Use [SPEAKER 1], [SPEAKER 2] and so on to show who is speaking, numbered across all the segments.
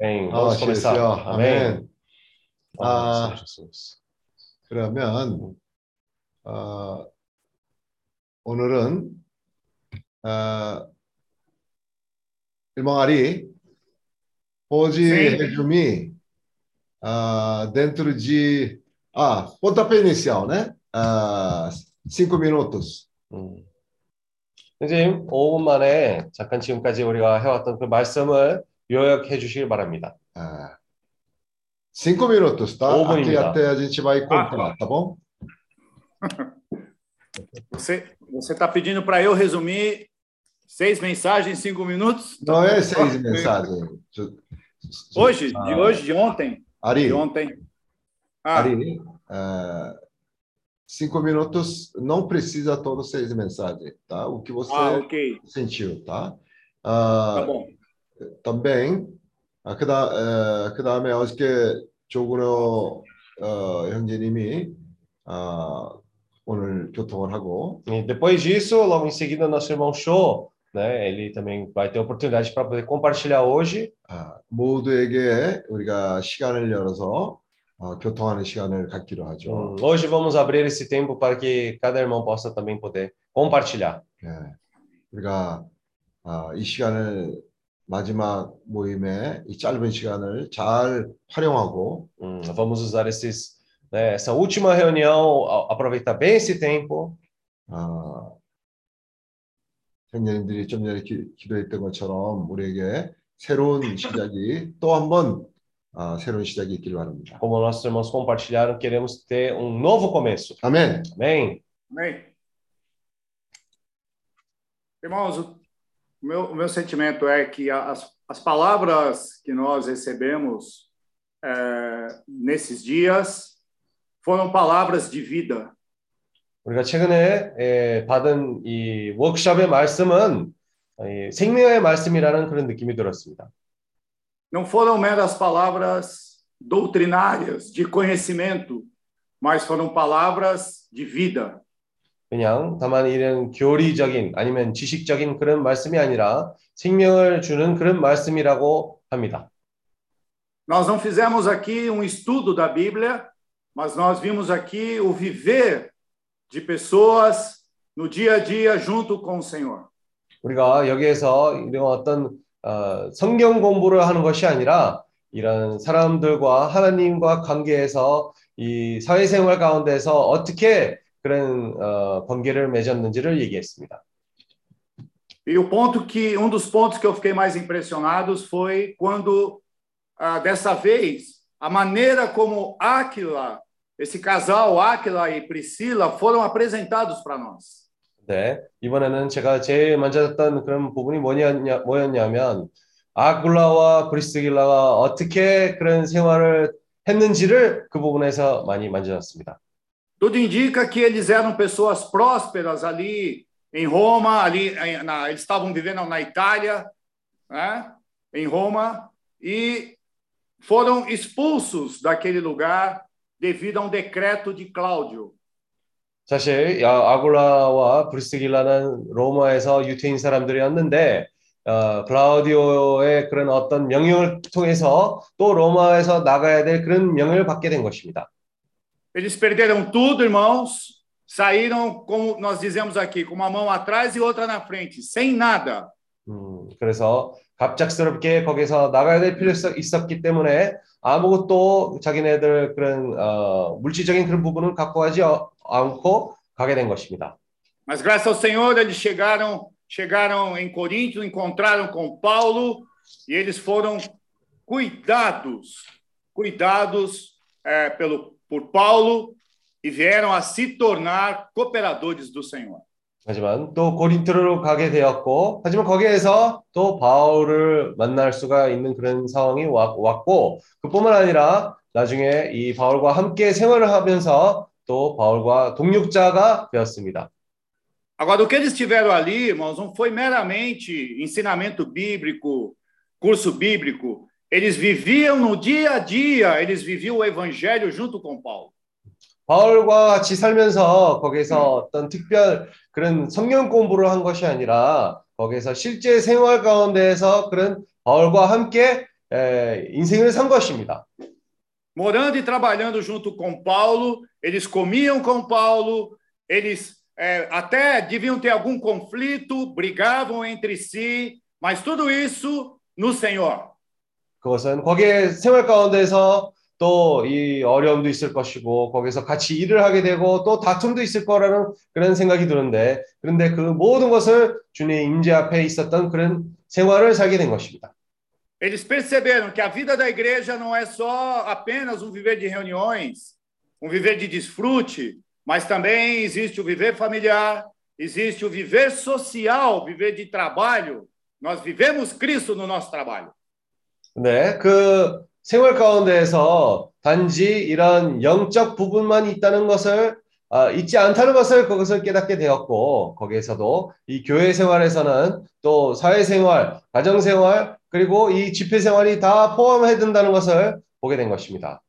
[SPEAKER 1] Amém.
[SPEAKER 2] Ah,
[SPEAKER 1] Vamos começar.
[SPEAKER 2] Senhor.
[SPEAKER 1] Amém.
[SPEAKER 2] Amém.
[SPEAKER 1] Ah,
[SPEAKER 2] Ah.
[SPEAKER 1] Jesus.
[SPEAKER 2] 그러면 어, 오늘은 어, irmão
[SPEAKER 3] Sim.
[SPEAKER 2] resumir ah, dentro de ah, pontapé inicial, né? Ah, cinco minutos.
[SPEAKER 1] 음. 선생님, 5분 만에 잠깐 지금까지 우리가 해왔던 그 말씀을 요약해 주시길 바랍니다.
[SPEAKER 2] Ah, cinco minutos, tá?
[SPEAKER 1] Oito
[SPEAKER 2] Aqui
[SPEAKER 1] minutos.
[SPEAKER 2] até a gente vai contar, tá bom?
[SPEAKER 3] Você você está pedindo para eu resumir seis mensagens em cinco minutos?
[SPEAKER 2] Não é seis mensagens.
[SPEAKER 3] Hoje, de
[SPEAKER 2] Ah,
[SPEAKER 3] hoje, de ontem,
[SPEAKER 2] Ari,
[SPEAKER 3] de ontem. Ah,
[SPEAKER 2] Ari, ah, cinco minutos não precisa todos seis mensagens, tá? O que você
[SPEAKER 3] ah, ok,
[SPEAKER 2] sentiu, tá?
[SPEAKER 3] tá
[SPEAKER 2] Ah, Também, 아, 그다, 에, 그다음에 어저께 조근호 어, 형제님이 아, 오늘 교통을 하고
[SPEAKER 1] E depois disso, logo em seguida, nosso irmão Show, né, ele também vai ter oportunidade para poder compartilhar hoje.
[SPEAKER 2] 아, 모두에게 우리가 시간을 열어서 어, 교통하는 시간을 갖기로 하죠.
[SPEAKER 1] Hum, hoje vamos abrir esse tempo para que cada irmão possa também poder compartilhar.
[SPEAKER 2] 예, 우리가 아, 이 시간을 마지막 모임에 이 짧은 시간을 잘 활용하고
[SPEAKER 1] Hum, vamos usar esses, né, essa última reunião, aproveitar bem esse tempo.
[SPEAKER 2] 아, 형님들이 좀 전에 기, 기도했던 것처럼 우리에게 새로운 시작이 또 한번 아, 새로운 시작이 있기를 바랍니다.
[SPEAKER 1] Como nossos irmãos compartilharam, queremos ter um novo começo.
[SPEAKER 2] 아멘.
[SPEAKER 1] Amém?
[SPEAKER 3] Amém. Irmãos, o meu, o meu sentimento é que as, as palavras que nós recebemos eh, nesses dias foram palavras de vida.
[SPEAKER 1] 우리가 최근에 에, 받은 이 워크숍의 말씀은 이 생명의 말씀이라는 그런 느낌이 들었습니다.
[SPEAKER 3] Não foram meras palavras doutrinárias, de conhecimento, mas foram palavras de vida.
[SPEAKER 1] 그냥 다만 이런 교리적인 아니면 지식적인 그런 말씀이 아니라 생명을 주는 그런 말씀이라고 합니다.
[SPEAKER 3] Nós não fizemos aqui um estudo da Bíblia, mas nós vimos aqui o viver de pessoas no dia a dia junto com o Senhor.
[SPEAKER 1] 우리가 여기에서 이런 어떤 어, 성경 공부를 하는 것이 아니라 이런 사람들과 하나님과 관계에서 이 사회생활 가운데서 어떻게 그런 어, 관계를 맺었는지를 얘기했습니다.
[SPEAKER 3] E o ponto que um dos pontos que eu fiquei mais impressionados foi quando ah, dessa vez a maneira como Áquila, esse casal Áquila e Priscila foram apresentados para nós.
[SPEAKER 1] 네, 이번에는 제가 제일 했던 그런 부분이 뭐냐, 뭐였냐면 아굴라와 브리스길라가 어떻게 그런 생활을 했는지를 그 부분에서 많이 만져졌습니다.
[SPEAKER 3] Tudo indica que eles eram pessoas prósperas ali em Roma, ali em- na- eles estavam vivendo na Itália, né? em Roma, e foram expulsos daquele lugar devido a um decreto de Cláudio.
[SPEAKER 1] 사실 아- 아굴라와 브리스길라는 로마에서 유태인 사람들이었는데 어, 클라우디오의 그런 어떤 명령을 통해서 또 로마에서 나가야 될 그런 명령을 받게 된 것입니다.
[SPEAKER 3] Eles perderam tudo, irmãos, saíram, como nós dizemos aqui, com uma mão atrás e outra na frente, sem nada.
[SPEAKER 1] 음, 그래서 갑작스럽게 거기서 나가야 될 필요성이 있었기 때문에 아무것도 자기네들 그런 어, 물질적인 그런 부분을 갖고 가지 어- 않고 가게 된 것입니다.
[SPEAKER 3] Mas graças ao Senhor, eles chegaram, chegaram em Corinto, encontraram com Paulo e eles foram cuidados, cuidados eh, pelo, por Paulo e vieram a se tornar cooperadores do Senhor.
[SPEAKER 1] 하지만 또 고린토로 가게 되었고, 하지만 거기에서 또 바울을 만날 수가 있는 그런 상황이 왔- 왔고, 그뿐만 a니라 나중에 이 바울과 함께 생활을 하면서 또 바울과 동력자가 되었습니다.
[SPEAKER 3] Agora, o que eles tiveram ali, irmãos, não foi meramente ensinamento bíblico, curso bíblico. Eles viviam no dia a dia, eles viviam o evangelho junto com Paulo.
[SPEAKER 1] 바울과 같이 살면서 거기서 어떤 특별 그런 성경 공부를 한 것이 아니라 거기서 실제 생활 가운데에서 그런 바울과 함께 에, 인생을 산 것입니다.
[SPEAKER 3] Morando e trabalhando junto com Paulo, eles comiam com Paulo, eles é, até deviam ter algum conflito, brigavam entre si, mas tudo isso no Senhor.
[SPEAKER 1] 그것은 거기에 생활 가운데서 또 이 어려움도 있을 것이고 거기서 같이 일을 하게 되고 또 다툼도 있을 거라는 그런 생각이 드는데 그런데 그 모든 것을 주님의 임재 앞에 있었던 그런 생활을 살게 된 것입니다.
[SPEAKER 3] Eles perceberam que a vida da igreja não é só apenas um viver de reuniões, um viver de desfrute, mas também existe o viver familiar, existe o viver social, viver de trabalho. Nós vivemos Cristo no nosso trabalho.
[SPEAKER 1] 네, 그 생활 가운데에서 단지 이런 영적 부분만 있다는 것을 아, 있지 않다는 것을 그것을 깨닫게 되었고 거기에서도 이 교회 생활에서는 또 사회 생활, 가정 생활 그리고 이 집회 생활이 다 포함해야 된다는 것을 보게 된 것입니다.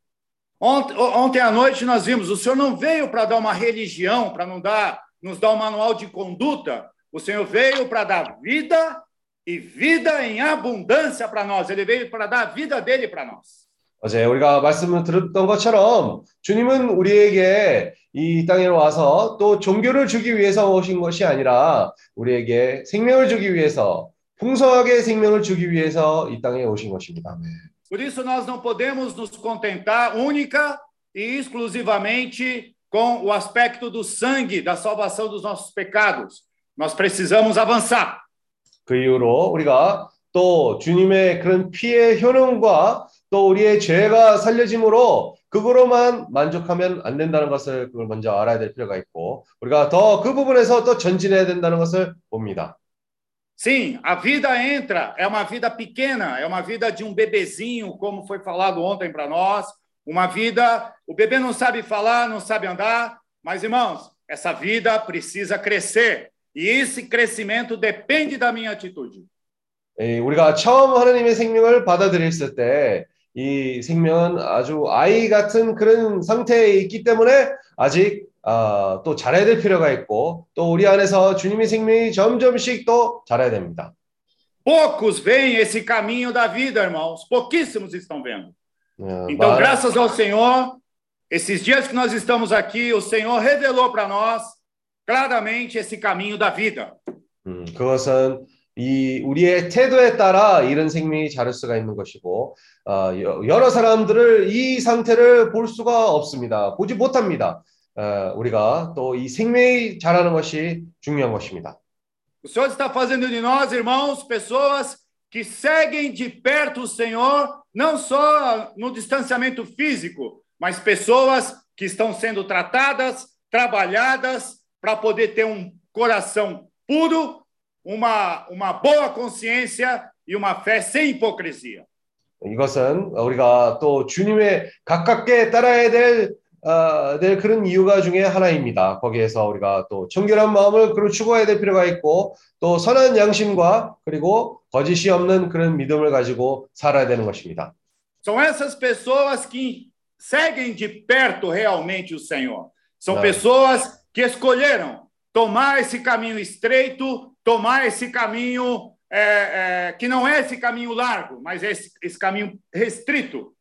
[SPEAKER 3] Ontem, ontem à noite nós vimos, o Senhor não veio para dar uma religião, para não dar, nos dar um manual de conduta. O Senhor veio para dar vida e vida em abundância para nós. Ele veio para dar a vida dele para nós.
[SPEAKER 1] 어제 우리가 말씀을 들었던 것처럼 주님은 우리에게 이 땅에 와서 또 종교를 주기 위해서 오신 것이 아니라 우리에게 생명을 주기 위해서 풍성하게 생명을 주기 위해서 이 땅에 오신 것입니다.
[SPEAKER 3] Por isso nós não podemos nos contentar única e exclusivamente com o aspecto do sangue, da salvação dos nossos pecados. Nós precisamos avançar.
[SPEAKER 1] 그 이후로 우리가 또 주님의 그런 피의 효능과 또 우리의 죄가 살려짐으로 그거로만 만족하면 안 된다는 것을 그걸 먼저 알아야 될 필요가 있고 우리가 더 그 부분에서 또 전진해야 된다는 것을 봅니다.
[SPEAKER 3] Sim, a vida entra, é uma vida pequena, é uma vida de um bebezinho, como foi falado ontem para nós. Uma vida, o bebê não sabe falar, não sabe andar, mas irmãos, essa vida precisa crescer. E esse crescimento depende da minha atitude.
[SPEAKER 1] 예, 우리가 처음 하나님의 생명을 받아들였을 때 이 생명은 아주 아이 같은 그런 상태에 있기 때문에 아직 아, 또 자라야 될 필요가 있고 또 우리 안에서 주님의 생명이 점점씩 또 자라야 됩니다.
[SPEAKER 3] Poucos veem esse caminho da vida, irmãos. Pouquíssimos estão vendo.
[SPEAKER 1] 어,
[SPEAKER 3] Então,
[SPEAKER 1] 말-
[SPEAKER 3] graças ao Senhor, esses dias que nós estamos aqui, o Senhor revelou para nós claramente esse caminho da vida.
[SPEAKER 1] 음, 그것은 이 우리의 태도에 따라 이런 생명이 자랄 수가 있는 것이고 어, 여- 여러 사람들을 이 상태를 볼 수가 없습니다. 보지 못합니다. 어, 우리가 또 이 생명이 자라는 것이 중요한 것입니다.
[SPEAKER 3] O Senhor está fazendo de nós, irmãos, pessoas que seguem de perto o Senhor, não só no distanciamento físico, mas pessoas que estão sendo tratadas, trabalhadas, para poder ter um coração puro, uma, uma boa consciência e uma fé sem hipocrisia.
[SPEAKER 1] 이것은 우리가 또 주님의 가깝게 따라야 될, 어, 될 그런 이유가 중에 하나입니다. 거기에서 우리가 또 청결한 마음을 그로 추구해야 될 필요가 있고 또 선한 양심과 그리고 거짓이 없는 그런 믿음을 가지고 살아야 되는 것입니다.
[SPEAKER 3] São essas pessoas que seguem de perto realmente o Senhor. São pessoas que escolheram tomar esse caminho estreito, tomar esse caminho é, é, que não é esse caminho largo, mas é esse, esse caminho restrito.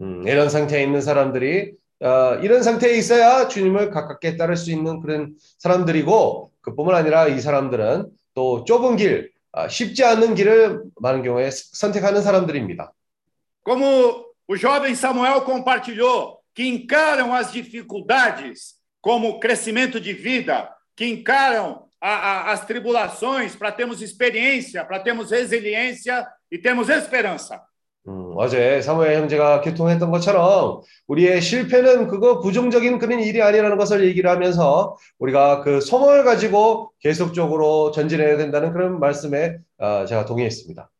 [SPEAKER 1] 음, 이런 상태에 있는 사람들이 어, 이런 상태에 있어야 주님을 가깝게 따를 수 있는 그런 사람들이고 그뿐만 아니라 이 사람들은 또 좁은 길, 아, 쉽지 않은 길을 많은 경우에 선택하는 사람들입니다.
[SPEAKER 3] Como o jovem Samuel compartilhou, que encaram as dificuldades como crescimento de vida, que encaram a- a- as tribulações para termos experiência, para termos resiliência e termos esperança.
[SPEAKER 1] 음, 어제 사무엘 형제가 교통했던 것처럼 우리의 실패는 그거 부정적인 그런 일이 아니라는 것을 얘기를 하면서 우리가 그 소망을 가지고 계속적으로 전진해야 된다는 그런 말씀에 어, 제가 동의했습니다.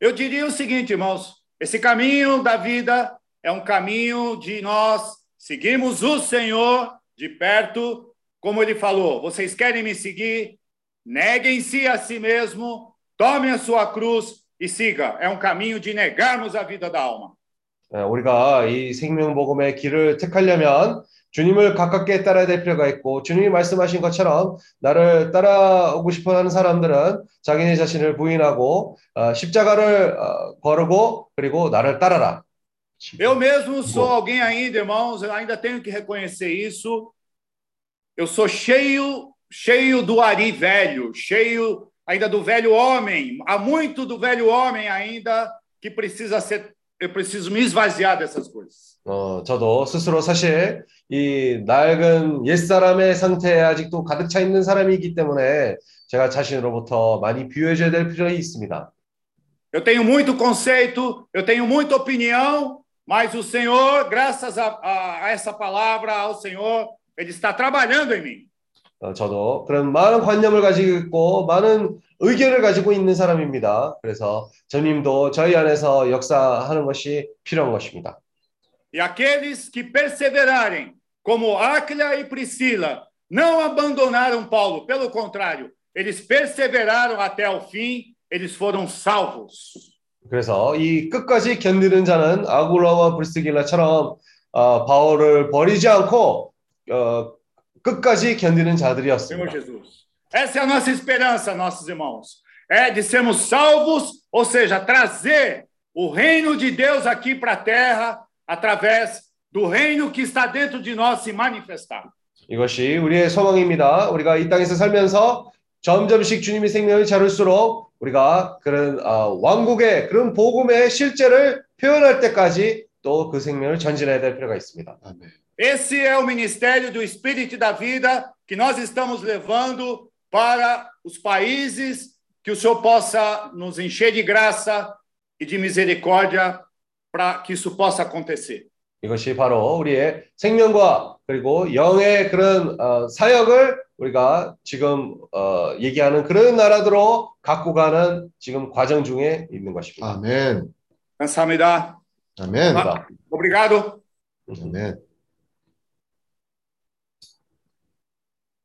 [SPEAKER 3] Eu diria o seguinte, irmãos: esse caminho da vida é um caminho de nós seguirmos o Senhor de perto, como ele falou. Vocês querem me seguir? Neguem-se a si mesmo, tomem a sua cruz e siga. É um caminho de negarmos a vida da alma.
[SPEAKER 1] 어, 우리가 이 생명복음의 길을 택하려면 주님을 가깝게 따라야 될 필요가 있고 주님이 말씀하신 것처럼 나를 따라오고 싶어하는 사람들은 자기네 자신을 부인하고 어, 십자가를 어, 거르고 그리고 나를 따라라.
[SPEAKER 3] Eu mesmo sou
[SPEAKER 1] Bom.
[SPEAKER 3] alguém ainda, irmãos, eu ainda tenho que reconhecer isso. Eu sou cheio, cheio do ari velho, cheio ainda do velho homem. Há muito do velho homem ainda que precisa ser. Eu preciso me esvaziar dessas coisas.
[SPEAKER 1] 어, 저도 스스로 사실 이 낡은 옛사람의 상태에 아직도 가득 차 있는 사람이기 때문에 제가 자신으로부터 많이 비워줘야 될 필요가 있습니다.
[SPEAKER 3] Eu tenho muito conceito, eu tenho muita opinião, mas o Senhor, graças a, a- a essa palavra, ao Senhor, Ele está trabalhando em mim.
[SPEAKER 1] 어, 저도 그런 많은 관념을 가지고 있고 많은 의견을 가지고 있는 사람입니다. 그래서 주님도 저희 안에서 역사하는 것이 필요한 것입니다.
[SPEAKER 3] E aqueles que perseverarem, como Áquila e Priscila, não abandonaram Paulo, pelo contrário, eles perseveraram até o fim, eles foram salvos.
[SPEAKER 1] 그래서 이 끝까지 견디는 자는 아굴라와 브리스길라처럼 어, 바울을 버리지 않고 어, 끝까지 견디는 자들이었습니다.
[SPEAKER 3] Jesus. Essa é a nossa esperança, nossos irmãos. É de sermos salvos, ou seja, trazer o reino de Deus aqui para a terra através do reino que está dentro de nós se manifestar.
[SPEAKER 1] 이것이 우리의 소망입니다. 우리가 이 땅에서 살면서 점점씩 주님의 생명을 자를수록 우리가 그런 어, 왕국의 그런 복음의 실제를 표현할 때까지 또 그 생명을 전진해야 될 필요가 있습니다.
[SPEAKER 2] 아멘.
[SPEAKER 3] Esse é o ministério do Espírito e da vida que nós estamos levando para os países, que o Senhor possa nos encher de graça e de misericórdia para que isso possa acontecer.
[SPEAKER 1] 이것이 바로 우리의 생명과 그리고 영의 그런 어, 사역을 우리가 지금 어, 얘기하는 그런 나라들로 갖고 가는 지금 과정 중에 있는 것입니다.
[SPEAKER 2] 아멘.
[SPEAKER 3] Cansamida.
[SPEAKER 2] 아멘.
[SPEAKER 1] 아.
[SPEAKER 3] Obrigado.
[SPEAKER 2] 아멘.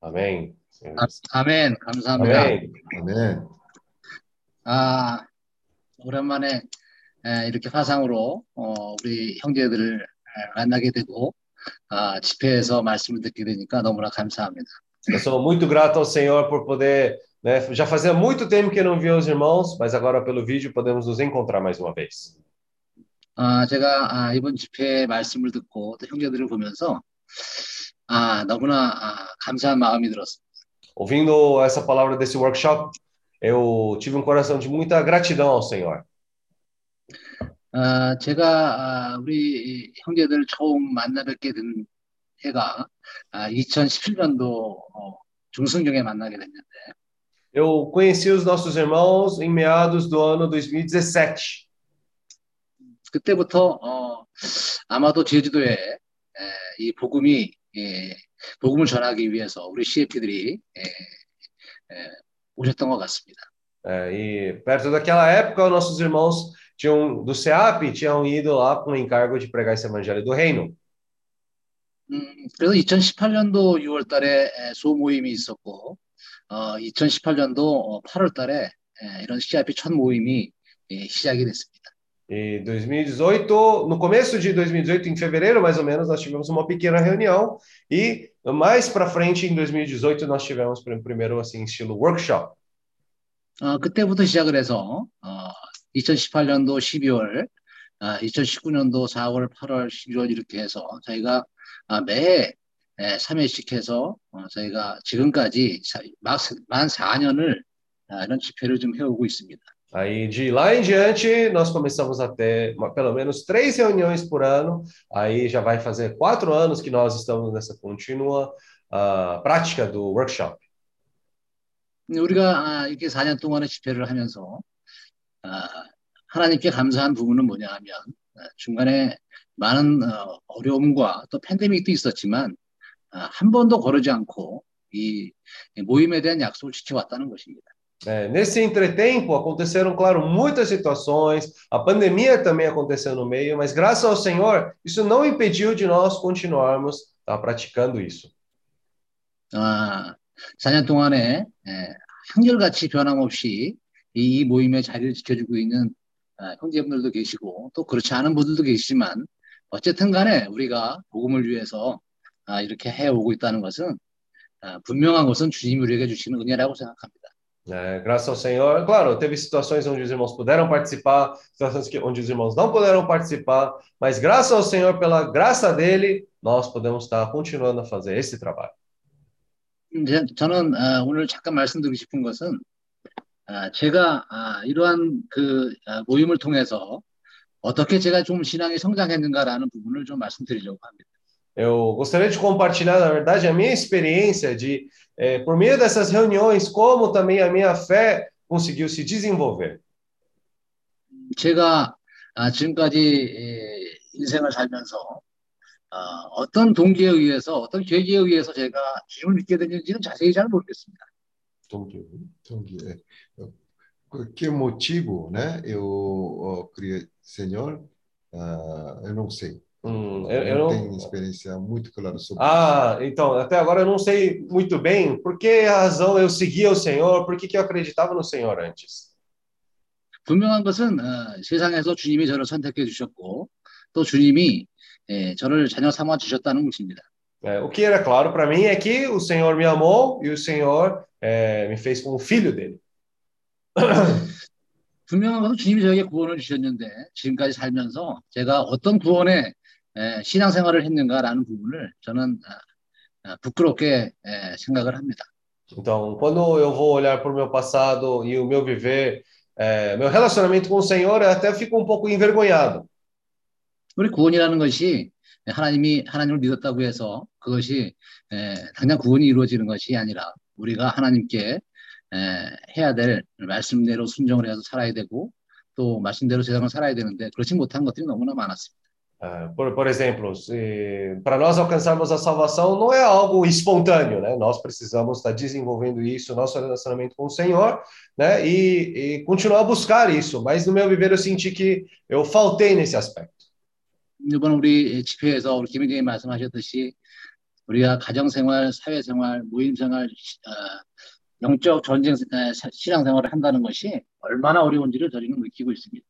[SPEAKER 1] 아멘.
[SPEAKER 4] 아, 아멘. 감사합니다.
[SPEAKER 1] 아멘.
[SPEAKER 2] 아멘.
[SPEAKER 4] 아, 오랜만에 에, 이렇게 화상으로 어, 우리 형제들을 에, 만나게 되고 아, 집회에서 말씀을 듣게 되니까 너무나 감사합니다.
[SPEAKER 1] Eu sou muito grato ao Senhor por poder, né, já fazia muito tempo que eu não via os irmãos, mas agora pelo vídeo podemos nos encontrar mais uma vez.
[SPEAKER 4] 아, 제가 아, 이번 집회 말씀을 듣고 또 형제들을 보면서 아, 너무나 아, 감사한 마음이 들었습니다.
[SPEAKER 1] Ouvindo essa palavra desse workshop, eu tive um coração de muita gratidão ao Senhor.
[SPEAKER 4] 아, 제가 아, 우리 형제들 처음 만나 뵙게 된 해가 아, 2017년도 어, 중순경에 만나게 됐는데
[SPEAKER 1] Eu conheci os nossos irmãos em meados do ano 2017.
[SPEAKER 4] 그때부터 어, 아마도 제주도에 에, 이 복음이 예, 복음을 전하기 위해서 우리 CFP들이 예, 예, 오셨던 것 같습니다.
[SPEAKER 1] É, e perto daquela época, nossos irmãos tinham, do CEAP tinham ido lá com o encargo de pregar esse evangelho do reino.
[SPEAKER 4] 음, 그래서 2018년도 6월달에 에, 소모임이 있었고, 어, 2018년도 8월 달에 이런 CIP 첫 모임이 예, 시작이 됐습니다.
[SPEAKER 1] E 2018, no começo de 2018, em fevereiro mais ou menos, nós tivemos uma pequena reunião e mais para frente, em 2018, nós tivemos prim- primeiro assim estilo workshop.
[SPEAKER 4] 어, 그때부터 시작을 해서 어, 2018년도 12월, 아, 2019년도 4월, 8월, 11월 이렇게 해서 저희가 아, 매해 에, 3회씩 해서 어, 저희가 지금까지 만 4년을 아, 이런 집회를 좀 해오고 있습니다.
[SPEAKER 1] Aí de lá em diante, nós começamos a ter uma- pelo menos três reuniões por ano. Aí já vai fazer quatro anos que nós estamos nessa contínua ah, prática do workshop.
[SPEAKER 4] 우리가 아, 이렇게 4년 동안의 집회를 하면서 아, 하나님께 감사한 부분은 뭐냐 하면 아, 중간에 많은 어, 어려움과 또 팬데믹도 있었지만 아, 한 번도 거르지 않고 이 모임에 대한 약속을 지켜왔다는 것입니다.
[SPEAKER 1] É, nesse entretempo, aconteceram, claro, muitas situações. A pandemia também aconteceu no meio, mas graças ao Senhor, isso não impediu de nós continuarmos tá, praticando isso.
[SPEAKER 4] 아, 4년 동안에 에, 한결같이 변함없이 이, 이 모임의 자리를 지켜주고 있는 아, 형제분들도 계시고 또 그렇지 않은 분들도 계시지만 어쨌든 간에 우리가 복음을 위해서 아, 이렇게 해오고 있다는 것은 아, 분명한 것은 주님이 우리에게 주시는 은혜라고 생각합니다.
[SPEAKER 1] É, graças ao Senhor. Claro, teve situações onde os irmãos puderam participar, situações que, onde os irmãos não puderam participar, mas graças ao Senhor, pela graça dele, nós podemos estar continuando a fazer esse trabalho.
[SPEAKER 4] 이제 저는 아, 오늘 잠깐 말씀드리고 싶은 것은 아, 제가 아, 이러한 그 아, 모임을 통해서 어떻게 제가 좀 신앙이 성장했는가라는 부분을 좀 말씀드리려고 합니다.
[SPEAKER 1] Eu gostaria de compartilhar, na verdade, a minha experiência de, eh, por meio dessas reuniões, como também a minha fé conseguiu se desenvolver.
[SPEAKER 4] 제가 아, 지금까지 에, 인생을 살면서 아, 어떤 동기에 의해서 어떤 계기에 의해서 제가 주님을 믿게 됐는지는 자세히 잘 모르겠습니다.
[SPEAKER 2] É, eu- que motivo, né? Eu criei Senhor, ah, eu não sei.
[SPEAKER 1] Hum, eu,
[SPEAKER 2] Eu
[SPEAKER 1] eu
[SPEAKER 2] não
[SPEAKER 1] não...
[SPEAKER 2] tenho experiência muito clara sobre
[SPEAKER 1] Ah, então, até agora eu não sei muito bem por que razão eu seguia o Senhor, por que, que eu acreditava no Senhor antes.
[SPEAKER 4] 분명한 것은 어, 세상에서 주님이 저를 선택해 주셨고 또 주님이 에, 저를 자녀 삼아 주셨다는 것입니다.
[SPEAKER 1] É, o que era claro para mim é que o Senhor me amou e o Senhor é, me fez como filho dele.
[SPEAKER 4] 분명한 것은 주님이 저에게 구원을 주셨는데 지금까지 살면서 제가 어떤 구원의 에, 신앙생활을 했는가라는 부분을 저는 아, 아, 부끄럽게 에, 생각을 합니다.
[SPEAKER 1] Então, quando eu vou olhar para o meu passado e o meu viver, é, meu relacionamento com o Senhor, eu até fico um pouco envergonhado.
[SPEAKER 4] 우리 구원이라는 것이 하나님이 하나님을 믿었다고 해서 그것이 에, 당장 구원이 이루어지는 것이 아니라 우리가 하나님께 에, 해야 될 말씀대로 순종을 해서 살아야 되고 또 말씀대로 세상을 살아야 되는데 그렇지 못한 것들이 너무나 많았습니다.
[SPEAKER 1] Por, por exemplo, para nós alcançarmos a salvação não é algo espontâneo, né? Nós precisamos estar desenvolvendo isso, nosso relacionamento com o Senhor, né? E, e continuar a buscar isso. Mas no meu viver eu senti que eu faltei nesse aspecto.
[SPEAKER 4] 이번 우리 집회에서 우리 김희정이 말씀하셨듯이 우리가 가정 생활, 사회 생활, 모임 생활, 어, 영적 전쟁 신앙생활을 한다는 것이 얼마나 어려운지를 저희는 느끼고 있습니다.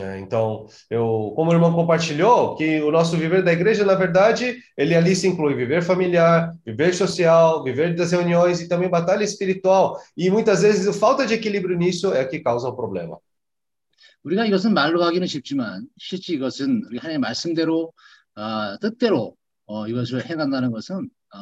[SPEAKER 1] É, então, eu, como o irmão compartilhou, que o nosso viver da igreja, na verdade, ele ali se inclui viver familiar, viver social, viver das reuniões e também batalha espiritual. E muitas vezes a falta de equilíbrio nisso é que causa o problema.
[SPEAKER 4] 우리가 이것은 말로 하기는 쉽지만 실제 이것은 우리 하나님의 말씀대로 어, 뜻대로 어, 이것을 해간다는 것은 어,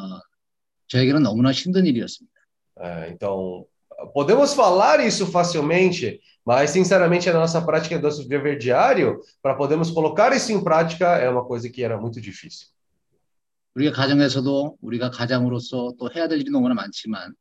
[SPEAKER 4] 저에게는 너무나 힘든 일이었습니다.
[SPEAKER 1] É, então, podemos falar isso facilmente, mas sinceramente na nossa prática do nosso viver diário, para podermos colocar isso em prática, é uma coisa que era muito difícil.
[SPEAKER 4] 우리가 가정에서도 우리가 가장으로서 또 해야 될 일이 너무나 많지만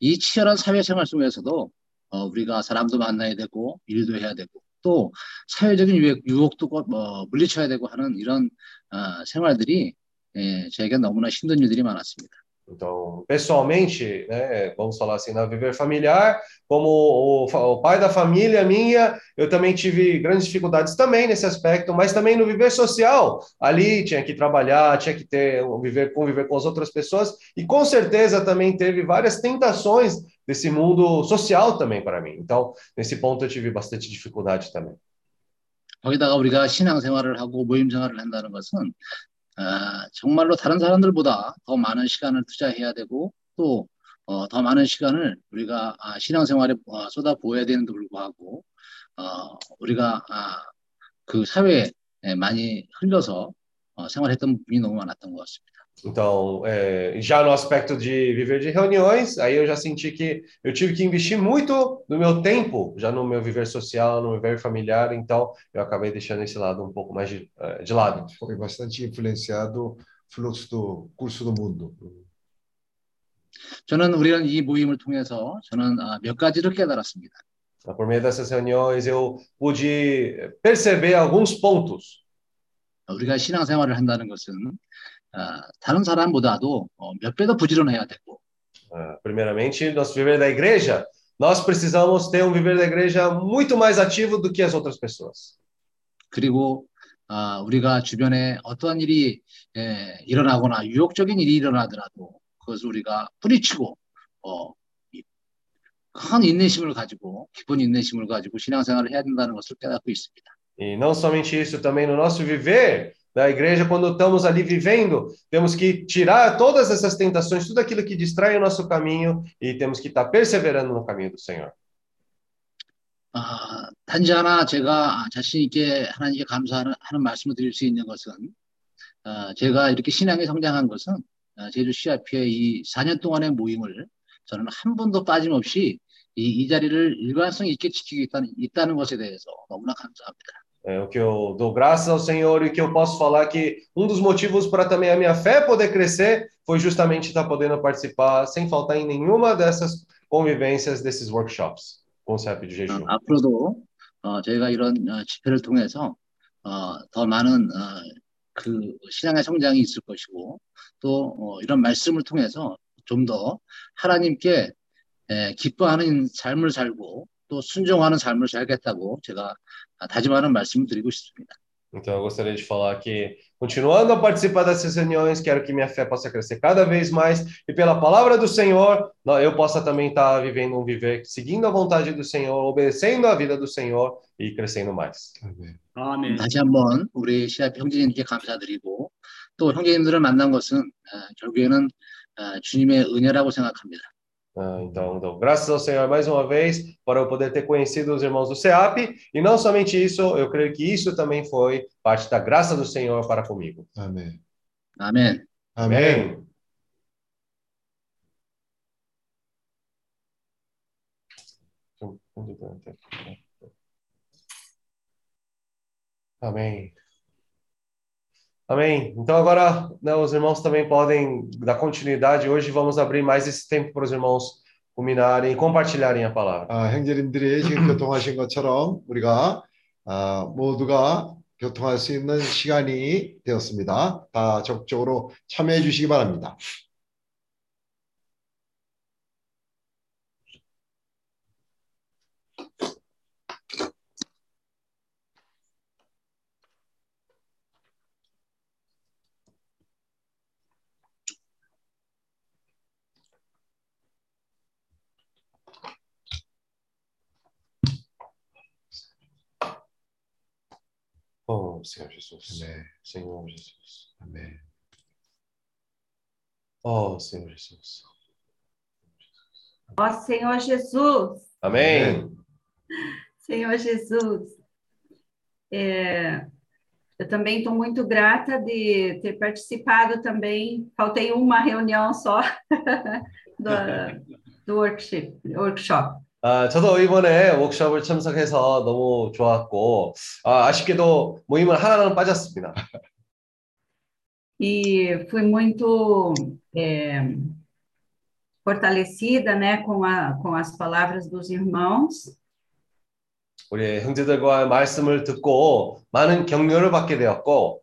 [SPEAKER 4] 이 치열한 사회생활 속에서도 어, 우리가 사람도 만나야 되고 일도 해야 되고 또 사회적인 유혹, 거- 뭐, 물리쳐야 되고 하는 이런 어, 생활들이 예, 저에게 너무나 힘든 일들이 많았습니다.
[SPEAKER 1] Então, pessoalmente, né, vamos falar assim, no viver familiar, como o, fa- o pai da família minha, eu também tive grandes dificuldades também nesse aspecto, mas também no viver social, ali tinha que trabalhar, tinha que ter, um viver, conviver com as outras pessoas, e com certeza também teve várias tentações desse mundo social também para mim. Então, nesse ponto eu tive bastante dificuldade também.
[SPEAKER 4] 거기다가 우리가 신앙생활을 하고 모임생활을 한다는 것은 아, 정말로 다른 사람들보다 더 많은 시간을 투자해야 되고 또 어, 더 많은 시간을 우리가 아, 신앙생활에 어, 쏟아부어야 되는데 불구하고 어, 우리가 아, 그 사회에 많이 흘려서 어, 생활했던 부분이 너무 많았던 것 같습니다.
[SPEAKER 1] Então, é, já no aspecto de viver de reuniões, aí eu já senti que eu tive que investir muito do meu tempo, já no meu viver social, no viver familiar, então eu acabei deixando esse lado um pouco mais de, eh, de lado.
[SPEAKER 2] Foi bastante influenciado fluxo do curso do mundo.
[SPEAKER 4] 저는 우리는 이 모임을 통해서 저는 아, 몇 가지를 깨달았습니다.
[SPEAKER 1] Então, por meio dessas reuniões, eu pude perceber alguns pontos.
[SPEAKER 4] 우리가 신앙생활을 한다는 것은 아, 다른 사람보다도 어, 몇배 더 부지런해야 되고
[SPEAKER 1] Ah, primeiramente, nosso viver da igreja, nós precisamos ter um viver da igreja muito mais ativo do que as outras pessoas.
[SPEAKER 4] 그리고 아, 우리가 주변에 어떠한 일이 에, 일어나거나 유혹적인 일이 일어나더라도 그것을 우리가 뿌리치고 어, 이- 큰 인내심을 가지고 깊은 인내심을 가지고 신앙생활을 해야 된다는 것을 깨닫고 있습니다.
[SPEAKER 1] E não somente isso, também no nosso viver da igreja, quando estamos ali vivendo, temos que tirar todas essas tentações, tudo aquilo que distrai o nosso caminho e temos que estar perseverando no caminho do Senhor.
[SPEAKER 4] 아, 단지 하나 제가 자신 있게 하나님께 감사하는 하는 말씀을 드릴 수 있는 것은 어, 제가 이렇게 신앙에 성장한 것은 어, 제주 CRP의 이 4년 동안의 모임을 저는 한 번도 빠짐없이 이, 이 자리를 일관성 있게 지키고 있다는, 있다는 것에 대해서 너무나 감사합니다.
[SPEAKER 1] É, o que eu dou graças ao Senhor e que eu posso falar que um dos motivos para também a minha fé poder crescer foi justamente estar podendo participar sem faltar em nenhuma dessas convivências desses workshops com o CEP de
[SPEAKER 4] 어,
[SPEAKER 1] jejum.
[SPEAKER 4] 앞으로도 어, 저희가 이런 어, 집회를 통해서 어, 더 많은 어, 그 신앙의 성장이 있을 것이고 또 어, 이런 말씀을 통해서 좀 더 하나님께 에, 기뻐하는 삶을 살고 또 순종하는 삶을 살겠다고 제가 아, 다짐하는 말씀을 드리고 싶습니다.
[SPEAKER 1] Então eu gostaria de falar que, continuando a participar dessas reuniões, quero que minha fé possa crescer cada vez mais e pela palavra do Senhor, eu possa também estar vivendo um viver seguindo a vontade do Senhor, obedecendo a vida do Senhor e crescendo mais.
[SPEAKER 2] 아멘.
[SPEAKER 3] Amém.
[SPEAKER 4] 다시 한번 우리 시합 형제님께 감사드리고 또 형제님들을 만난 것은 어, 결국에는 어, 주님의 은혜라고 생각합니다.
[SPEAKER 1] Ah, uhum. Então, então, graças ao Senhor mais uma vez para eu poder ter conhecido os irmãos do CEAP e não somente isso, eu creio que isso também foi parte da graça do Senhor para comigo.
[SPEAKER 4] Amém.
[SPEAKER 2] Amém. Amém.
[SPEAKER 1] Amém. Amém. Amém. Então agora né, os irmãos também podem dar continuidade. Hoje vamos abrir mais esse tempo para os irmãos culminarem e compartilharem a palavra.
[SPEAKER 2] 아, 형제님들이 지금 교통하신 것처럼 우리가 아, 모두가 교통할 수 있는 시간이 되었습니다. 다 적극적으로 참여해 주시기 바랍니다.
[SPEAKER 1] nome Senhor Jesus.
[SPEAKER 2] Amém.
[SPEAKER 1] Senhor Jesus.
[SPEAKER 2] Amém.
[SPEAKER 1] Oh, Senhor Jesus.
[SPEAKER 5] Ó oh, Senhor Jesus.
[SPEAKER 1] Amém.
[SPEAKER 5] Senhor Jesus. É, eu também estou muito grata de ter participado também. Faltei uma reunião só do, do workshop, workshop.
[SPEAKER 1] 아, 저도 이번에 워크숍을 참석해서 너무 좋았고, 아, 아쉽게도 모임을 하나는 빠졌습니다.
[SPEAKER 5] E fui muito é, fortalecida né, com, a, com as palavras dos irmãos.
[SPEAKER 1] 우리 형제들과의 말씀을 듣고 많은 격려를 받게 되었고,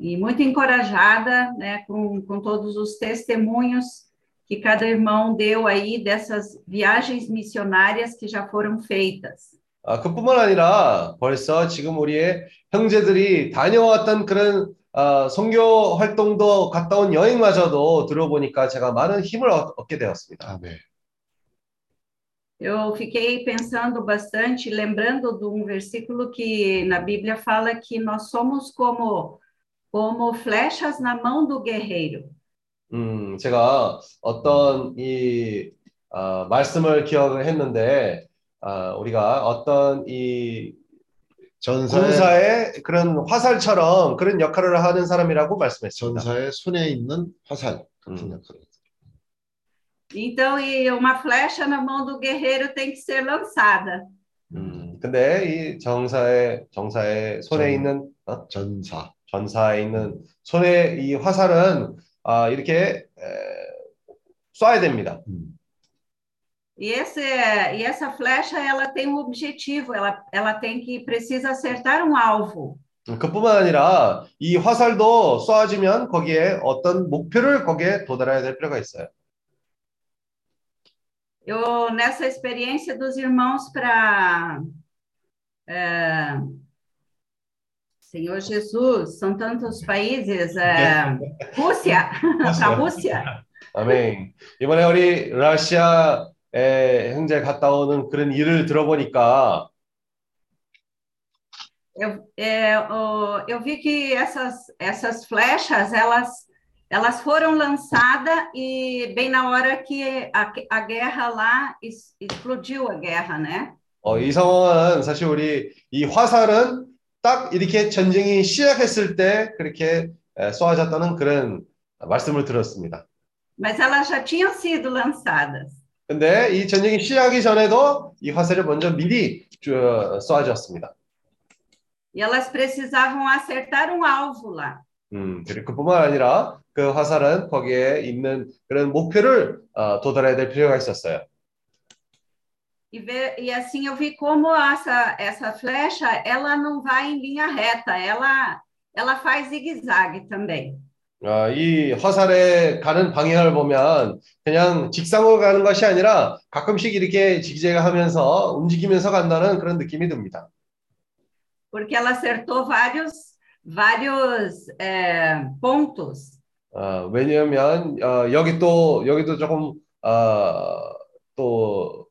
[SPEAKER 5] e muito encorajada, né, com, com todos os testemunhos que cada irmão deu aí dessas viagens missionárias que já foram feitas.
[SPEAKER 1] 아, 그뿐만 아니라 벌써 지금 우리의 형제들이 다녀왔던 그런 아, 선교 활동도 갔다 온 여행마저도 들어보니까 제가 많은 힘을 얻- 얻게 되었습니다.
[SPEAKER 2] 아멘.
[SPEAKER 5] Eu fiquei pensando bastante, lembrando de um versículo que na Bíblia fala que nós somos como como flechas na mão do guerreiro.
[SPEAKER 1] 음, 제가 어떤 이 아, 말씀을 기억을 했는데 아, 우리가 어떤 이
[SPEAKER 2] 전사의
[SPEAKER 1] 군사의 그런 화살처럼 그런 역할을 하는 사람이라고 말씀했습니다.
[SPEAKER 2] 전사의 손에 있는 화살 같은
[SPEAKER 1] 음.
[SPEAKER 2] 역할.
[SPEAKER 5] Então, e uma flecha na mão do guerreiro tem que ser lançada.
[SPEAKER 1] 음, 근데 이 정사의 정사의 손에
[SPEAKER 2] 전-
[SPEAKER 1] 있는 어?
[SPEAKER 2] 전사.
[SPEAKER 1] 전사에 있는 손에 이 화살은 아, 이렇게 에, 쏴야 됩니다.
[SPEAKER 2] 음.
[SPEAKER 5] E, esse, e essa flecha, ela tem um objetivo, ela, ela tem que, precisa acertar um alvo.
[SPEAKER 1] 음, 그뿐만 아니라 이 화살도 쏘아지면 거기에 어떤 목표를 거기에 도달해야 될 필요가 있어요.
[SPEAKER 5] Eu, nessa experiência dos irmãos para... é, Senhor Jesus, são tantos países. é, Rússia, para a Rússia.
[SPEAKER 1] 아멘. 이번에 우리 러시아에 형제 갔다 오는 그런 일을 들어보니까
[SPEAKER 5] Eu, é, o- eu vi que essas, essas flechas, elas, elas foram lançadas e bem na hora que a, a guerra lá es- explodiu a guerra, né?
[SPEAKER 1] 어, 이 상황은 사실 우리 이 화살은 딱 이렇게 전쟁이 시작했을 때 그렇게 에, 쏘아졌다는 그런 말씀을 들었습니다.
[SPEAKER 5] Mas elas já tinham sido lançadas.
[SPEAKER 1] 근데 이 전쟁이 시작하기 전에도 이 화살을 먼저 미리 주- 쏘아졌습니다.
[SPEAKER 5] E elas precisavam acertar um alvo lá.
[SPEAKER 1] 음, 그리고 그뿐만 아니라 그 화살은 거기에 있는 그런 목표를 어, 도달해야 될 필요가 있었어요.
[SPEAKER 5] E, ver, e assim eu vi como essa, essa flecha, ela não vai em linha reta, ela, ela faz zigue-zague também.
[SPEAKER 1] 어, 이 화살에 가는 방향을 보면 그냥 직상으로 가는 것이 아니라 가끔씩 이렇게 지지하면서 움직이면서 간다는 그런 느낌이 듭니다.
[SPEAKER 5] Porque ela acertou vários, vários é, pontos.
[SPEAKER 1] 어, 왜냐하면 어, 여기 또 여기도 조금 어, 또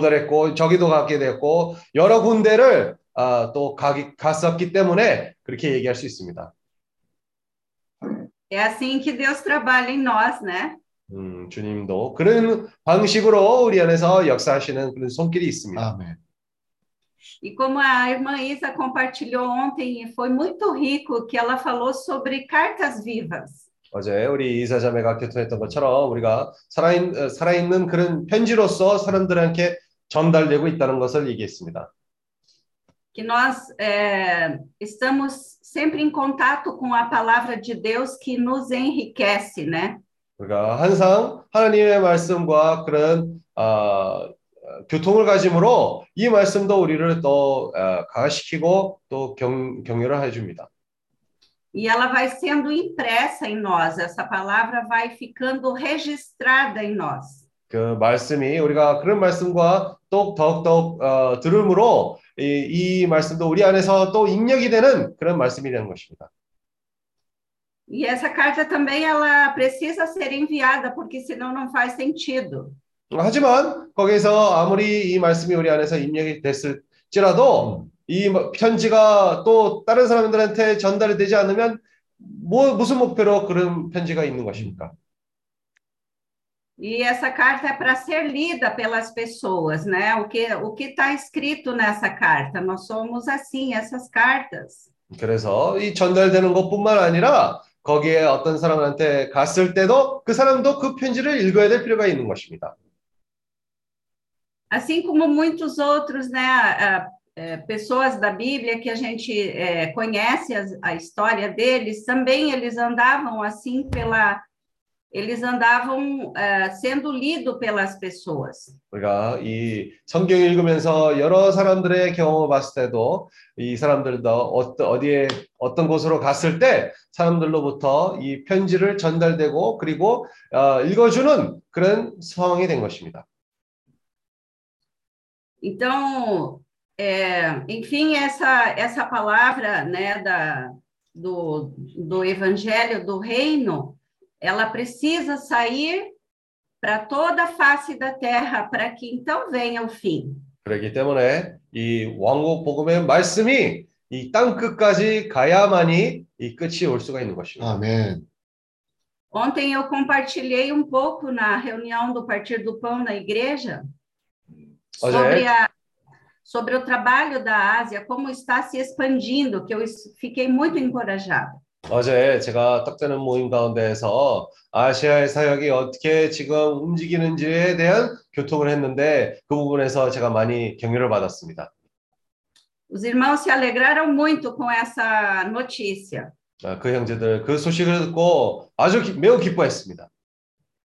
[SPEAKER 1] 도달했고 저기도 가게 됐고 여러 군데를 어, 또 가기, 갔었기 때문에 그렇게 얘기할 수 있습니다.
[SPEAKER 5] É assim que Deus trabalha em nós, né?
[SPEAKER 1] 음, 주님도 그런 방식으로 우리 안에서 역사하시는 그런 손길이 있습니다.
[SPEAKER 2] 아멘.
[SPEAKER 5] E como a irmã Isa compartilhou ontem, foi muito rico que ela falou sobre cartas vivas.
[SPEAKER 1] 어제 우리 이사 자매가 교통했던 것처럼 우리가 살아있, 어, 살아있는 그런 편지로서 사람들한테 전달되고 있다는 것을 얘기했습니다.
[SPEAKER 5] Que nós é, estamos sempre em contato com a palavra de Deus que nos enriquece, né?
[SPEAKER 1] 우리가 항상 하나님의 말씀과 그런 어, 어, 교통을 가짐으로 이 말씀도 우리를 또 어, 강화시키고 또 경, 격려를 해줍니다.
[SPEAKER 5] E ela vai sendo impressa em nós, essa palavra vai ficando registrada em nós.
[SPEAKER 1] 그 말씀이 우리가 그런 말씀과 또 더욱더욱 어, 들음으로 이, 이 말씀도 우리 안에서 또 입력이 되는 그런 말씀이라는 것입니다.
[SPEAKER 5] E essa carta também ela precisa ser enviada, porque senão não faz sentido.
[SPEAKER 1] 하지만 거기서 아무리 이 말씀이 우리 안에서 입력이 됐을지라도 이 편지가 또 다른 사람들한테 전달이 되지 않으면 뭐 무슨 목표로 그런 편지가 있는 것입니까?
[SPEAKER 5] E essa carta é para ser lida pelas pessoas, né? O que o que está escrito nessa carta? Nós somos assim, essas cartas.
[SPEAKER 1] 그래서 이 전달되는 것뿐만 아니라 거기에 어떤 사람한테 갔을 때도 그 사람도 그 편지를 읽어야 될 필요가 있는 것입니다.
[SPEAKER 5] Assim como muitos outros, né? ah, eh, pessoas da Bíblia que a gente eh, conhece as- a história deles, também eles andavam assim pela, eles andavam ah, sendo lido pelas pessoas.
[SPEAKER 1] 우리가 이 성경 읽으면서 여러 사람들의 경험을 봤을 때도 이 사람들도 어디에 어떤 곳으로 갔을 때 사람들로부터 이 편지를 전달되고 그리고 어, 읽어주는 그런 상황이 된 것입니다.
[SPEAKER 5] Então, é, enfim, essa, essa palavra né, da, do, do Evangelho do Reino, ela precisa sair para toda a face da terra, para que então venha o fim.
[SPEAKER 1] 그렇기 때문에 이 왕국 복음의 말씀이 이 땅 끝까지 가야만이 이 끝이 올 수가 있는 것입니다.
[SPEAKER 2] 아멘.
[SPEAKER 5] Ontem eu compartilhei um pouco na reunião do Partido do Pão na igreja
[SPEAKER 1] Olha,
[SPEAKER 5] sobre,
[SPEAKER 1] é?
[SPEAKER 5] a, sobre o trabalho da Ásia, como está se expandindo, que eu es- fiquei muito encorajada.
[SPEAKER 1] 어제 제가 떡되는 모임 가운데에서 아시아의 사역이 어떻게 지금 움직이는지에 대한 교통을 했는데 그 부분에서 제가 많이 격려를 받았습니다.
[SPEAKER 5] Os irmãos se alegraram muito com essa notícia.
[SPEAKER 1] 아, 그 형제들 그 소식을 듣고 아주 기- 매우 기뻐했습니다.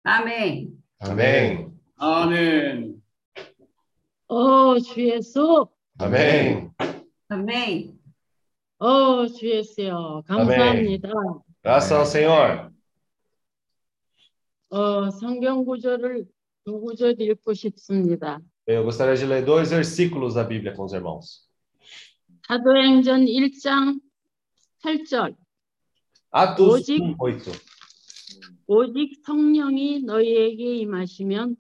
[SPEAKER 5] Amém.
[SPEAKER 1] 아멘.
[SPEAKER 3] Amém.
[SPEAKER 6] 어, 주 예수,
[SPEAKER 1] 아멘.
[SPEAKER 5] Amém.
[SPEAKER 6] 어, 주 예수요. 감사합니다.
[SPEAKER 1] Graças ao Senhor.
[SPEAKER 6] 어, 성경 구절을 두 구절 읽고 싶습니다.
[SPEAKER 1] Eu gostaria de ler dois versículos da Bíblia com os irmãos.
[SPEAKER 6] 사도행전 1장 8절.
[SPEAKER 1] Atos
[SPEAKER 6] 오직-
[SPEAKER 1] 1:8.
[SPEAKER 6] 오직 성령이 너희에게 임하시면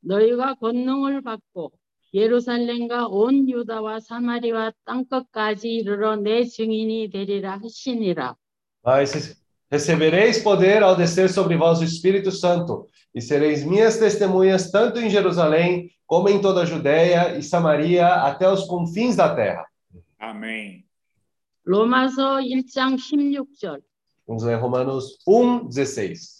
[SPEAKER 6] 너희가 권능을 받고 예루살렘과 온 유다와 사마리아 땅끝까지 이르러 내 증인이 되리라 하시니라.
[SPEAKER 1] Mas recebereis poder ao descer sobre vós o Espírito Santo, e sereis minhas testemunhas tanto em Jerusalém, como em toda a Judéia e Samaria, até os confins da terra.
[SPEAKER 3] Amém.
[SPEAKER 6] 로마서 1장 16절.
[SPEAKER 1] Vamos ler Romanos 1:16.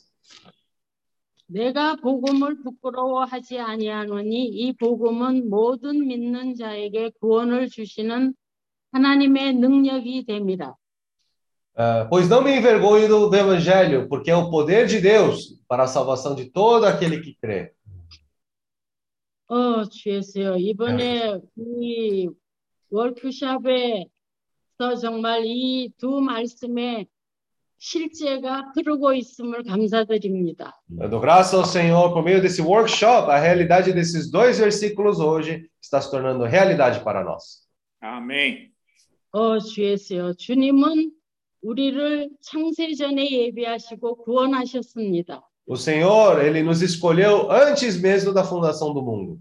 [SPEAKER 6] 내가 복음을 부끄러워하지 아니하노니 이 복음은 모든 믿는 자에게 구원을 주시는 하나님의 능력이 됨이라.
[SPEAKER 1] Ah, pois não me envergonho do evangelho, porque é o poder de Deus para a salvação de todo aquele que crê.
[SPEAKER 6] 어, 주였어요. 이번에 이 월크샵에서 정말 이 두 말씀의 실제가 흐르고 있음을 감사드립니다.
[SPEAKER 1] Eu dou graças ao Senhor por meio desse workshop, a realidade desses dois versículos hoje está se tornando realidade para nós.
[SPEAKER 3] Amém.
[SPEAKER 6] 어, 주였어요. 주님은 우리를 창세전에 예비하시고 구원하셨습니다.
[SPEAKER 1] O Senhor, ele nos escolheu antes mesmo da fundação do mundo.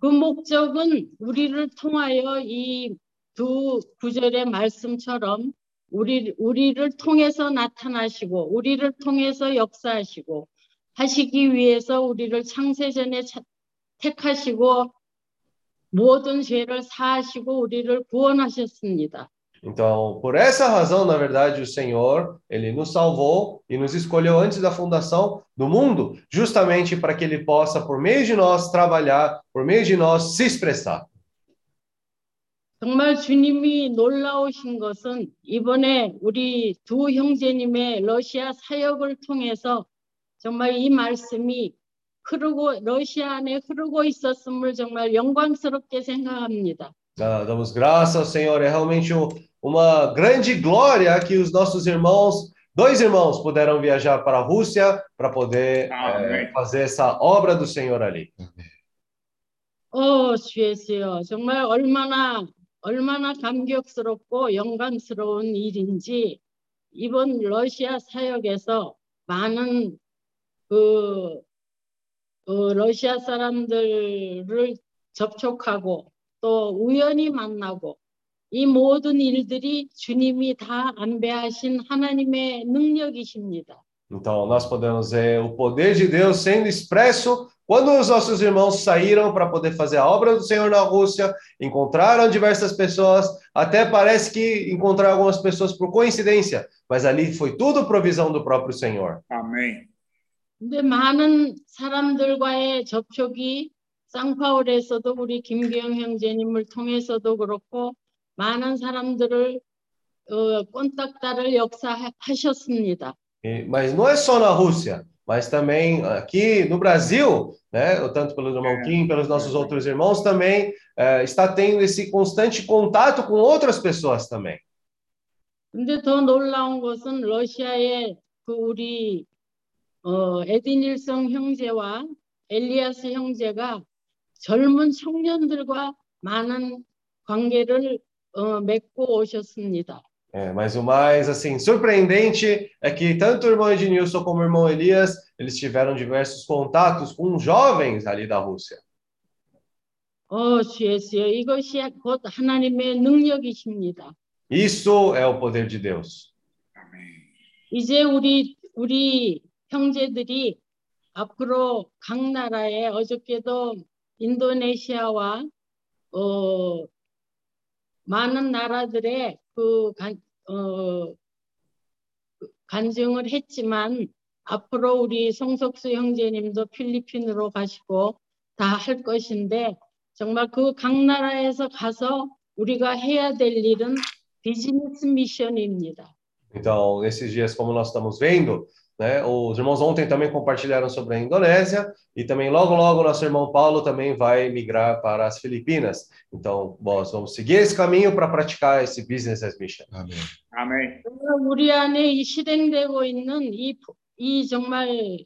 [SPEAKER 6] 그 목적은 우리를 통하여 이 두 구절의 말씀처럼 우리, 우리를 통해서 나타나시고 우리를 통해서 역사하시고 하시기 위해서 우리를 창세전에 차- 택하시고 모든 죄를 사하시고 우리를 구원하셨습니다.
[SPEAKER 1] Então, por essa razão, na verdade, o Senhor, ele nos salvou e nos escolheu antes da fundação do mundo, justamente para que ele possa, por meio de nós, trabalhar, por meio de nós, se expressar.
[SPEAKER 6] 정말 주님이 놀라우신 것은 이번에 우리 두 형제님의 러시아 사역을 통해서 정말 이 말씀이 흐르고 러시아 안에 흐르고 있었음을 정말 영광스럽게 생각합니다.
[SPEAKER 1] Ah, damos graças ao Senhor, é realmente um- uma grande glória que os nossos irmãos, dois irmãos, puderam viajar para a Rússia para poder eh,
[SPEAKER 3] Amém.
[SPEAKER 1] fazer essa obra do Senhor ali.
[SPEAKER 6] 어, 주예수여. 정말 얼마나 얼마나 감격스럽고 영광스러운 일인지 이번 러시아 사역에서 많은 그 어, 러시아 사람들을 접촉하고 또 우연히 만나고 이 모든 일들이 주님이 다 안배하신 하나님의 능력이십니다.
[SPEAKER 1] Então, nós podemos ver o poder de Deus sendo expresso quando os nossos irmãos saíram para poder fazer a obra do Senhor na Rússia, encontraram diversas pessoas, até parece que encontraram algumas pessoas por coincidência, mas ali foi tudo provisão do próprio Senhor.
[SPEAKER 3] Amém.
[SPEAKER 6] 근데 많은 사람들과의 접촉이 쌍파울에서도 우리 김기영 형제님을 통해서도 그렇고 많은 사람들을 어, 꼰딱다를 역사하셨습니다.
[SPEAKER 1] E- mas não é só na Rússia, mas também aqui no Brasil, né, tanto pelo irmão Kim, pelos nossos outros irmãos também, eh, está tendo esse constante contato com outras pessoas também.
[SPEAKER 6] 근데 더 놀라운 것은 러시아의 그 우리 어, 에디닐성 형제와 엘리아스 형제가 젊은 청년들과 많은 관계를 어, 맺고 오셨습니다.
[SPEAKER 1] É, mas o mais assim surpreendente é que tanto o irmão Ednilson como o irmão Elias, eles tiveram diversos contatos com jovens ali da Rússia.
[SPEAKER 6] 어, 주 예수여, 이것이 곧 하나님의 능력이십니다.
[SPEAKER 1] Isso é o poder de Deus.
[SPEAKER 3] Amém.
[SPEAKER 6] 이제 우리 우리 형제들이 앞으로 각 나라에 어저께도 인도네시아와 어 많은 나라들의 그 간, 어, 간증을 했지만 앞으로 우리 송석수 형제님도 필리핀으로 가시고 다 할 것인데 정말 그 각 나라에서 가서 우리가 해야 될 일은 비즈니스 미션입니다.
[SPEAKER 1] Então, nesses dias, como nós estamos vendo, né, os irmãos ontem também compartilharam sobre a Indonésia e também logo, logo, nosso irmão Paulo também vai migrar para as Filipinas. Então, nós vamos seguir esse caminho para praticar esse business as mission.
[SPEAKER 2] 아멘.
[SPEAKER 3] Amém.
[SPEAKER 6] 우리 안에 이 실행되고 있는 이, 이 정말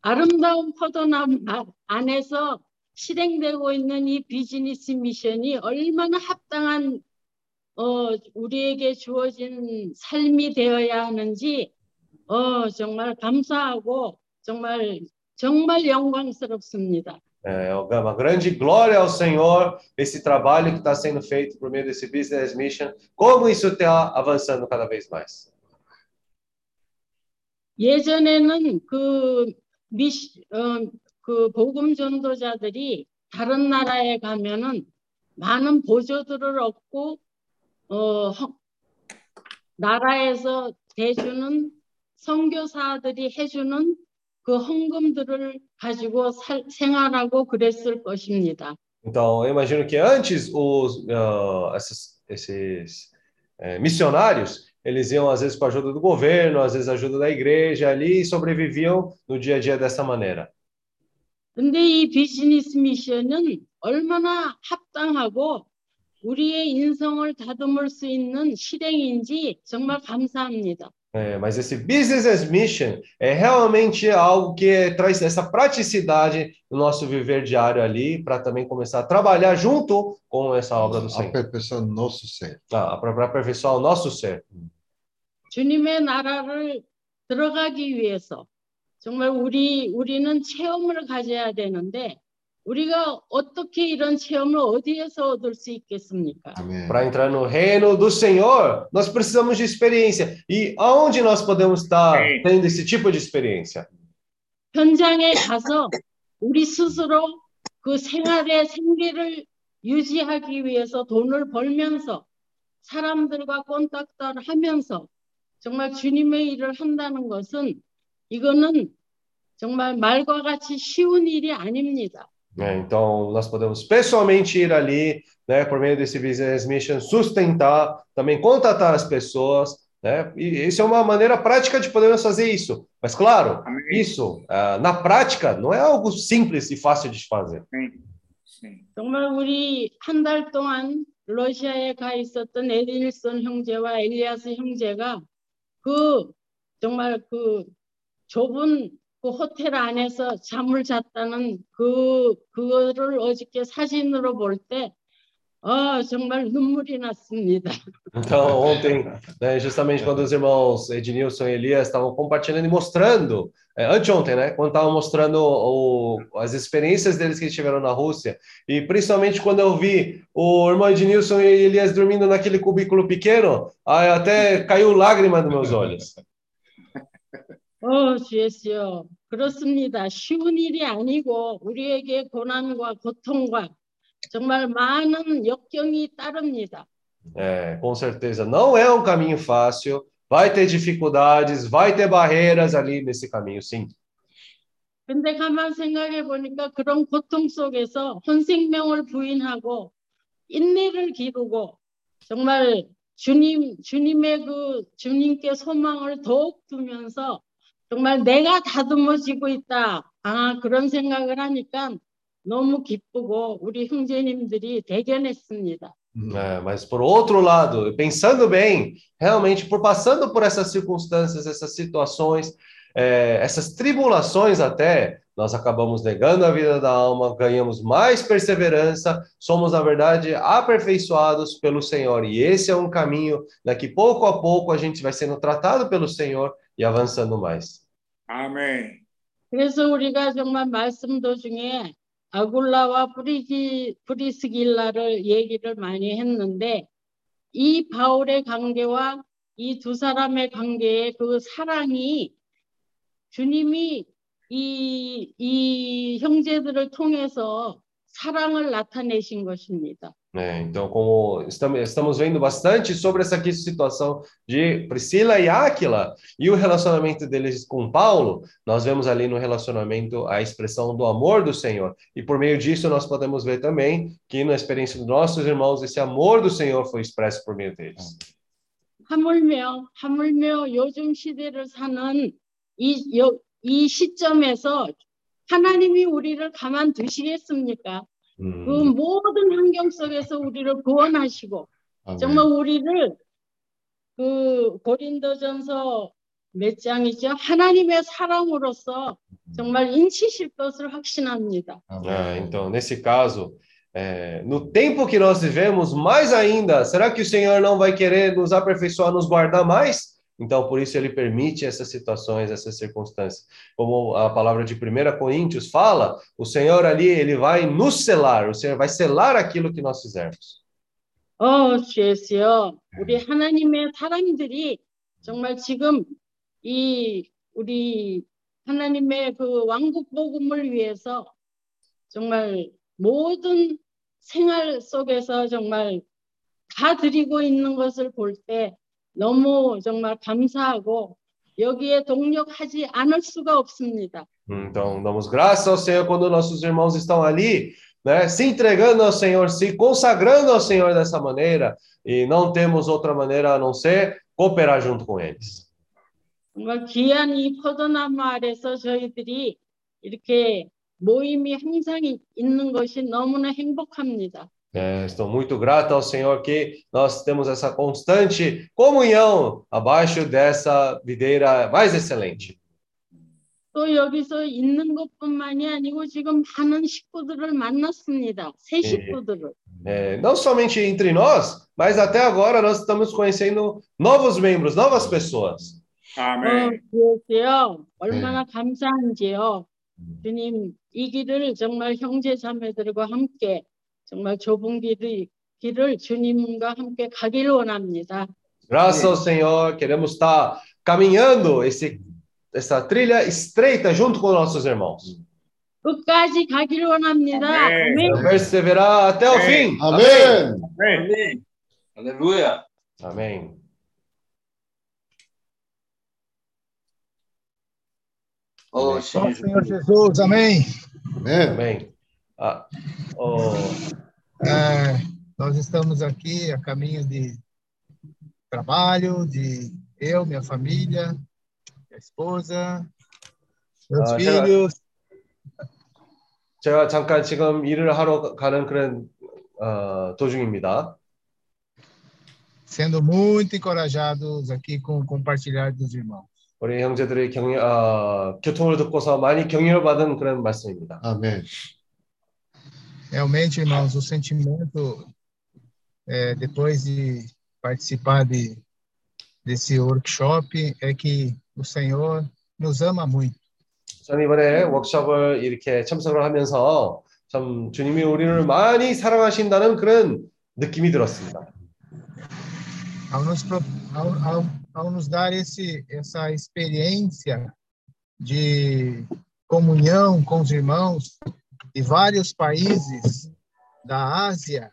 [SPEAKER 6] 아름다운 포도나무 아- 안에서 실행되고 있는 이 비즈니스 미션이 얼마나 합당한 어, 우리에게 주어진 삶이 되어야 하는지 어, 정말 감사하고 정말 정말 영광스럽습니다.
[SPEAKER 1] É uma grande glória ao Senhor esse trabalho que está sendo feito por meio desse Business Mission. Como isso está avançando cada vez mais?
[SPEAKER 6] 예전에는 그 미시, 어, 그 복음 전도자들이 다른 나라에 가면은 많은 보조들을 얻고 어, 허- 나라에서 대주는 선교사들이 해주는 그 헌금들을 가지고 살, 생활하고 그랬을 것입니다.
[SPEAKER 1] Então, eu imagino que antes os, ah, essas- esses eh, missionários, eles iam às vezes com a ajuda do governo, às vezes ajuda da igreja ali e sobreviviam no dia a dia dessa maneira.
[SPEAKER 6] 근데 이 비즈니스 미션은 얼마나 합당하고 우리의 인성을 다듬을 수 있는 실행인지 정말 감사합니다.
[SPEAKER 1] É, mas esse business as mission é realmente algo que traz essa praticidade no nosso viver diário ali, para também começar a trabalhar junto com essa obra do Senhor,
[SPEAKER 2] 아페페서 노스세.
[SPEAKER 1] para aperfeiçoar o nosso ser.
[SPEAKER 6] 주님의 나라를 들어가기 위해서 정말 우리 우리는 체험을 가져야 되는데 우리가 어떻게 이런 체험을 어디에서 얻을 수 있겠습니까?
[SPEAKER 2] 아멘.
[SPEAKER 1] Para entrar no reino do Senhor, nós precisamos de experiência. E aonde nós podemos estar tendo esse tipo de experiência?
[SPEAKER 6] 현장에 가서 우리 스스로 그 생활의 생계를 유지하기 위해서 돈을 벌면서 사람들과 콘탁트를 하면서 정말 주님의 일을 한다는 것은 이거는 정말 말과 같이 쉬운 일이 아닙니다.
[SPEAKER 1] né? Então, nós podemos pessoalmente ir ali, né, por meio desse business mission, sustentar, também contatar as pessoas, né? E isso é uma maneira prática de podermos fazer isso. Mas, claro,
[SPEAKER 3] Amém.
[SPEAKER 1] isso, ah, na prática, não é algo simples e fácil de fazer.
[SPEAKER 3] Sim, sim.
[SPEAKER 6] 정말 우리 한 달 동안 러시아에 가 있었던 에딜슨 형제와 엘리아스 형제가 그 정말 그 좁은 그 호텔 안에서 잠을 잤다는 그 그거를 어저께 사진으로 볼 때 아, 정말 눈물이 났습니다.
[SPEAKER 1] Então, ontem, né, justamente quando os irmãos Ednilson e Elias estavam compartilhando e mostrando, é, anteontem, né, quando estavam mostrando o- as experiências deles que eles tiveram na Rússia, e principalmente quando eu vi o irmão Ednilson e Elias dormindo naquele cubículo pequeno, aí até caiu lágrima nos meus olhos.
[SPEAKER 6] 어, 주 예수여. 그렇습니다. 쉬운 일이 아니고 우리에게 고난과 고통과 정말 많은 역경이 따릅니다.
[SPEAKER 1] É, com certeza, não é um caminho fácil, vai ter dificuldades, vai ter barreiras ali nesse caminho, sim.
[SPEAKER 6] 근데 가만 생각해 보니까 그런 고통 속에서 혼생명을 부인하고 인내를 기르고 정말 주님, 주님의 그 주님께 소망을 더욱 두면서 정말 내가 다듬어지고 있다. 아, 그런 생각을 하니까 너무 기쁘고 우리 형제님들이 대견했습니다.
[SPEAKER 1] É, mas por outro lado, pensando bem, realmente por passando por essas circunstâncias, essas situações, é, essas tribulações até, nós acabamos negando a vida da alma, ganhamos mais perseverança, somos na verdade aperfeiçoados pelo Senhor. E esse é um caminho daqui pouco a pouco a gente vai sendo tratado pelo Senhor e avançando mais.
[SPEAKER 3] 아멘.
[SPEAKER 6] 그래서 우리가 정말 말씀 도중에 아굴라와 프리기, 프리스길라를 얘기를 많이 했는데 이 바울의 관계와 이 두 사람의 관계의 그 사랑이 주님이 이, 이 형제들을 통해서 사랑을 나타내신 것입니다.
[SPEAKER 1] né? então, como estamos, estamos vendo bastante sobre essa aqui situação de Priscila e Áquila e o relacionamento deles com Paulo, nós vemos ali no relacionamento a expressão do amor do Senhor. E por meio disso nós podemos ver também que na experiência dos nossos irmãos esse amor do Senhor foi expresso por meio deles.
[SPEAKER 6] 하물며 하물며 요즘 시대를 사는 이, 요, 이 시점에서 하나님이 우리를 가만 두시겠습니까? 그
[SPEAKER 1] Hum,
[SPEAKER 6] 모든 환경 속에서 우리를 구원하시고
[SPEAKER 2] 아멘.
[SPEAKER 6] 정말 우리를 그 고린도전서 몇 장이죠? 하나님의 사랑으로서 정말 인치실 것을 확신합니다.
[SPEAKER 1] é, então, nesse caso, é, no tempo que nós vivemos, mais ainda, será que o Senhor não vai querer nos aperfeiçoar, nos guardar mais? Então, por isso ele permite essas situações, essas circunstâncias. Como a palavra de 1 Coríntios fala, o Senhor ali, ele vai nos selar, o Senhor vai selar aquilo que nós fizermos.
[SPEAKER 6] 어, 주 예수여, 우리 하나님의 사람들이 정말 지금 이 우리 하나님의 그 왕국 복음을 위해서 정말 모든 생활 속에서 정말 다 드리고 있는 것을 볼때 너무 정말 감사하고 여기에 동력하지 않을 수가 없습니다.
[SPEAKER 1] Então, damos graças ao Senhor quando nossos irmãos estão ali, né, se entregando ao Senhor, se consagrando ao Senhor dessa maneira, e não temos outra maneira a não ser cooperar junto com eles.
[SPEAKER 6] 정말 귀한 이 포도나무 아래서 저희들이 이렇게 모임이 항상 이- 있는 것이 너무나 행복합니다.
[SPEAKER 1] É, estou muito grato ao Senhor que nós temos essa constante comunhão abaixo dessa videira mais excelente.
[SPEAKER 6] 또 여기서 있는 것뿐만이 아니고 지금 많은 식구들을 만났습니다. 새 식구들을.
[SPEAKER 1] É, não somente entre nós, mas até agora nós estamos conhecendo novos membros, novas pessoas.
[SPEAKER 6] 어,
[SPEAKER 3] Amém.
[SPEAKER 6] 그렇고요. 얼마나 감사한지요. 주님, 이 길을 정말 형제 자매들과 함께 정말 좁은 길을, 길을 주님과 함께 가기를 원합니다.
[SPEAKER 1] Graças ao Senhor, queremos estar caminhando esse, essa trilha estreita junto com nossos irmãos.
[SPEAKER 6] 끝까지 가기를 원합니다.
[SPEAKER 3] 아멘.
[SPEAKER 6] 아멘.
[SPEAKER 1] Perseverar até o fim.
[SPEAKER 2] 아멘.
[SPEAKER 3] Amém.
[SPEAKER 7] Aleluia.
[SPEAKER 1] Amém.
[SPEAKER 7] Oh,
[SPEAKER 8] Ó
[SPEAKER 7] Senhor
[SPEAKER 8] Senhor
[SPEAKER 7] Jesus.
[SPEAKER 8] Jesus, amém.
[SPEAKER 2] 아멘.
[SPEAKER 1] Amém. Ah, oh,
[SPEAKER 8] É, nós estamos aqui a caminho de trabalho, de eu, minha família, minha esposa, meus
[SPEAKER 1] Ah, já-
[SPEAKER 8] filhos.
[SPEAKER 1] 제가 잠깐 지금 일을 하러 가는 그런 어, 도중입니다.
[SPEAKER 8] sendo muito encorajados aqui com o compartilhar dos irmãos.
[SPEAKER 1] 우리 형제들의 경, 어, 교통을 듣고서 많이 격려를 받은 그런 말씀입니다.
[SPEAKER 2] 아멘.
[SPEAKER 8] Realmente, irmãos, o sentimento é, depois de participar de desse workshop é que o Senhor nos ama muito.
[SPEAKER 1] 저는 이번에 워크숍을 이렇게 참석을 하면서 참 주님이 우리를 많이 사랑하신다는 그런 느낌이 들었습니다.
[SPEAKER 8] ao nos, pro- ao, ao, ao nos dar esse, essa experiência de comunhão com os irmãos de vários países da Ásia,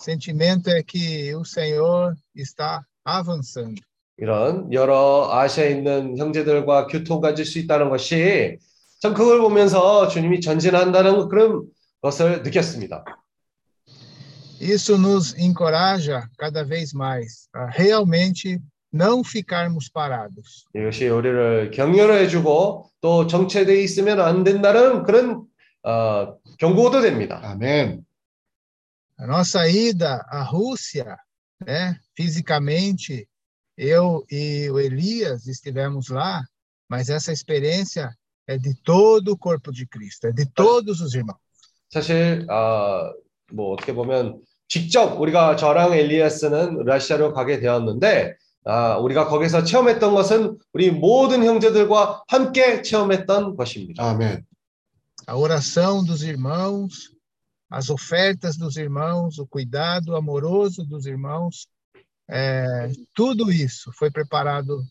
[SPEAKER 8] sentimento é que o Senhor está avançando.
[SPEAKER 1] 이런 여러 아시아에 있는 형제들과 교통 가질 수 있다는 것이 참 그걸 보면서 주님이 전진한다는 그런 것을 느꼈습니다.
[SPEAKER 8] Isso nos encoraja cada vez mais a realmente não ficarmos parados.
[SPEAKER 1] 이것이 우리를 격려를 해주고 또 정체돼 있으면 안 된다는 그런 어, 경고도 됩니다.
[SPEAKER 2] 아멘.
[SPEAKER 8] A nossa ida à Rússia, né, fisicamente, eu e o Elias estivemos lá, mas essa experiência é de todo o corpo de Cristo, é de todos os irmãos.
[SPEAKER 1] 사실 아, 뭐 어떻게 보면 직접 우리가 저랑 엘리아스는 러시아로 가게 되었는데 아, 우리가 거기서 체험했던 것은 우리 모든 형제들과 함께 체험했던 것입니다.
[SPEAKER 2] 아멘.
[SPEAKER 8] A oração dos irmãos, as ofertas dos irmãos, o cuidado amoroso dos irmãos, é, tudo isso foi preparado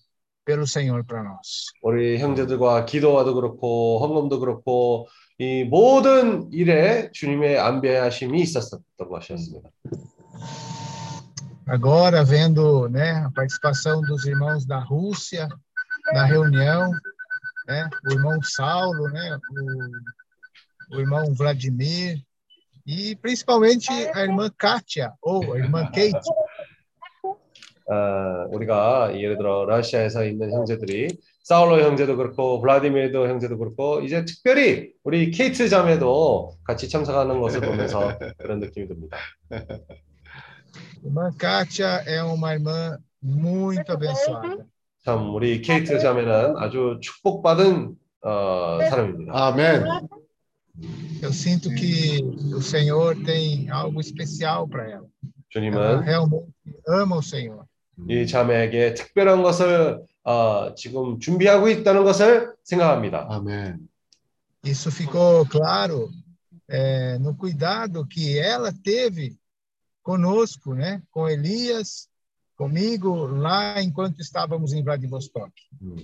[SPEAKER 8] pelo Senhor para nós.
[SPEAKER 1] 우리 형제들과 기도와도 그렇고 헌금도 그렇고 이 모든 일에 주님의 안배하심이 있었던 것이었습니다.
[SPEAKER 8] Agora, vendo né, a participação dos irmãos da Rússia na reunião, né, o irmão Saulo, né, o, o irmão Vladimir, e principalmente a irmã Kátia, ou a irmã Kate,
[SPEAKER 1] 어, 우리가 예를 들어 러시아에서 있는 형제들이 사울로 형제도 그렇고 블라디미르도 형제도 그렇고 이제 특별히 우리 케이트 자매도 같이 참석하는 것을 보면서 그런 느낌이 듭니다.
[SPEAKER 8] irmã Kátia é uma irmã muito abençoada.
[SPEAKER 1] 참 우리 케이트 자매는 아주 축복받은 어, 사람입니다.
[SPEAKER 2] 아멘.
[SPEAKER 8] Eu sinto que o Senhor tem algo especial para ela. Ela
[SPEAKER 1] 주님은
[SPEAKER 8] realmente ama o Senhor.
[SPEAKER 1] 이 자매에게 특별한 것을 어, 지금 준비하고 있다는 것을 생각합니다.
[SPEAKER 2] 아멘.
[SPEAKER 8] Isso ficou claro é, no cuidado que ela teve conosco, né? Com Elias, comigo, lá enquanto estávamos em Vladivostok.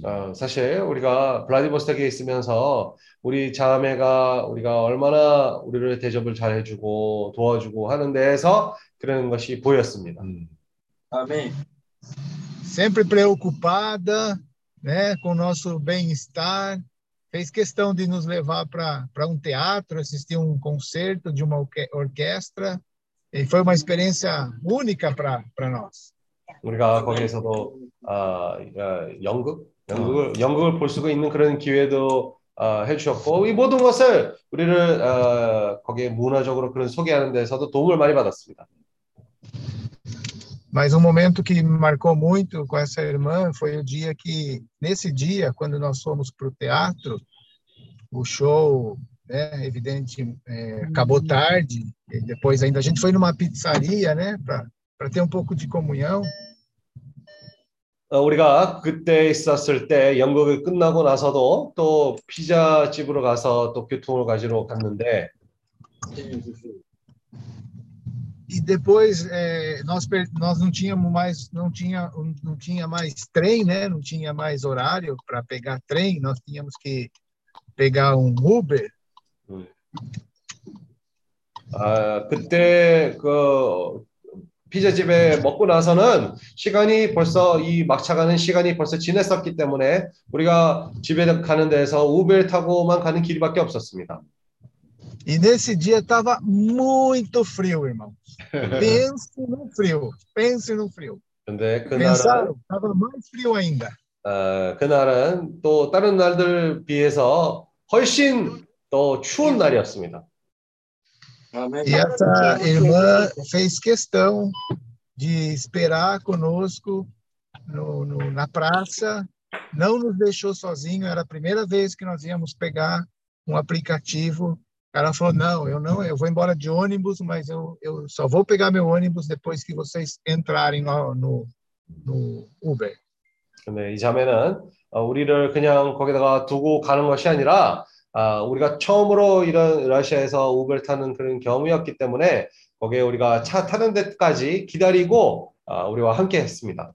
[SPEAKER 1] 어, 사실 우리가 블라디보스톡에 있으면서 우리 자매가 우리가 얼마나 우리를 대접을 잘 해주고 도와주고 하는 데에서 그런 것이 보였습니다.
[SPEAKER 2] 음.
[SPEAKER 7] Amém.
[SPEAKER 8] Sempre preocupada, né? Com o nosso bem-estar. Fez questão de nos levar para um teatro, assistir um concerto de uma orque- orquestra. E foi uma experiência única para nós.
[SPEAKER 1] 우리가 거기에서도 아, 아, 연극, 연극을 연극을 볼 수가 있는 그런 기회도 아, 해주셨고 이 모든 것을 우리를 아, 거기에 문화적으로 그런 소개하는 데서도 도움을 많이 받았습니다.
[SPEAKER 8] Mas um momento que me marcou muito com essa irmã foi o dia que, nesse dia, quando nós fomos para o teatro, o show, né, evidente, é, acabou tarde, e depois ainda a gente foi numa pizzaria, né, para ter um pouco de comunhão.
[SPEAKER 1] 어, 우리가 그때 있었을 때 연극이 끝나고 나서도 또 피자 집으로 가서 또 교통을 가지러 갔는데
[SPEAKER 8] E depois é, nós nós não tínhamos mais não tinha não tinha mais trem, né, não tinha mais horário para pegar trem, nós tínhamos que pegar um Uber.
[SPEAKER 1] 아, 그때 그 피자집에 먹고 나서는 시간이 벌써 이 막차 가는 시간이 벌써 지났었기 때문에 우리가 집에 가는 데에서 우ber 타고만 가는 길밖에 없었습니다.
[SPEAKER 8] E nesse dia estava muito frio, irmão. Pense no frio, pense no frio.
[SPEAKER 1] 근데 그날은?
[SPEAKER 8] Estava mais frio ainda.
[SPEAKER 1] 어, 그날은 또 다른 날들 비해서 훨씬 더 추운 날이었습니다.
[SPEAKER 7] Amém.
[SPEAKER 8] E essa irmã fez questão de esperar conosco no, no- na praça, não nos deixou sozinho. Era a primeira vez que nós íamos pegar um aplicativo. Ela falou: não, eu não, eu vou embora de ônibus, mas eu, eu só vou pegar meu ônibus depois que vocês entrarem no, no, no Uber.
[SPEAKER 1] 근데 이 자매는 어, 우리를 그냥 거기다가 두고 가는 것이 아니라 아, 우리가 처음으로 이런 러시아에서 우ber 타는 그런 경험이었기 때문에 거기에 우리가 차 타는 데까지 기다리고 아, 우리와 함께 했습니다.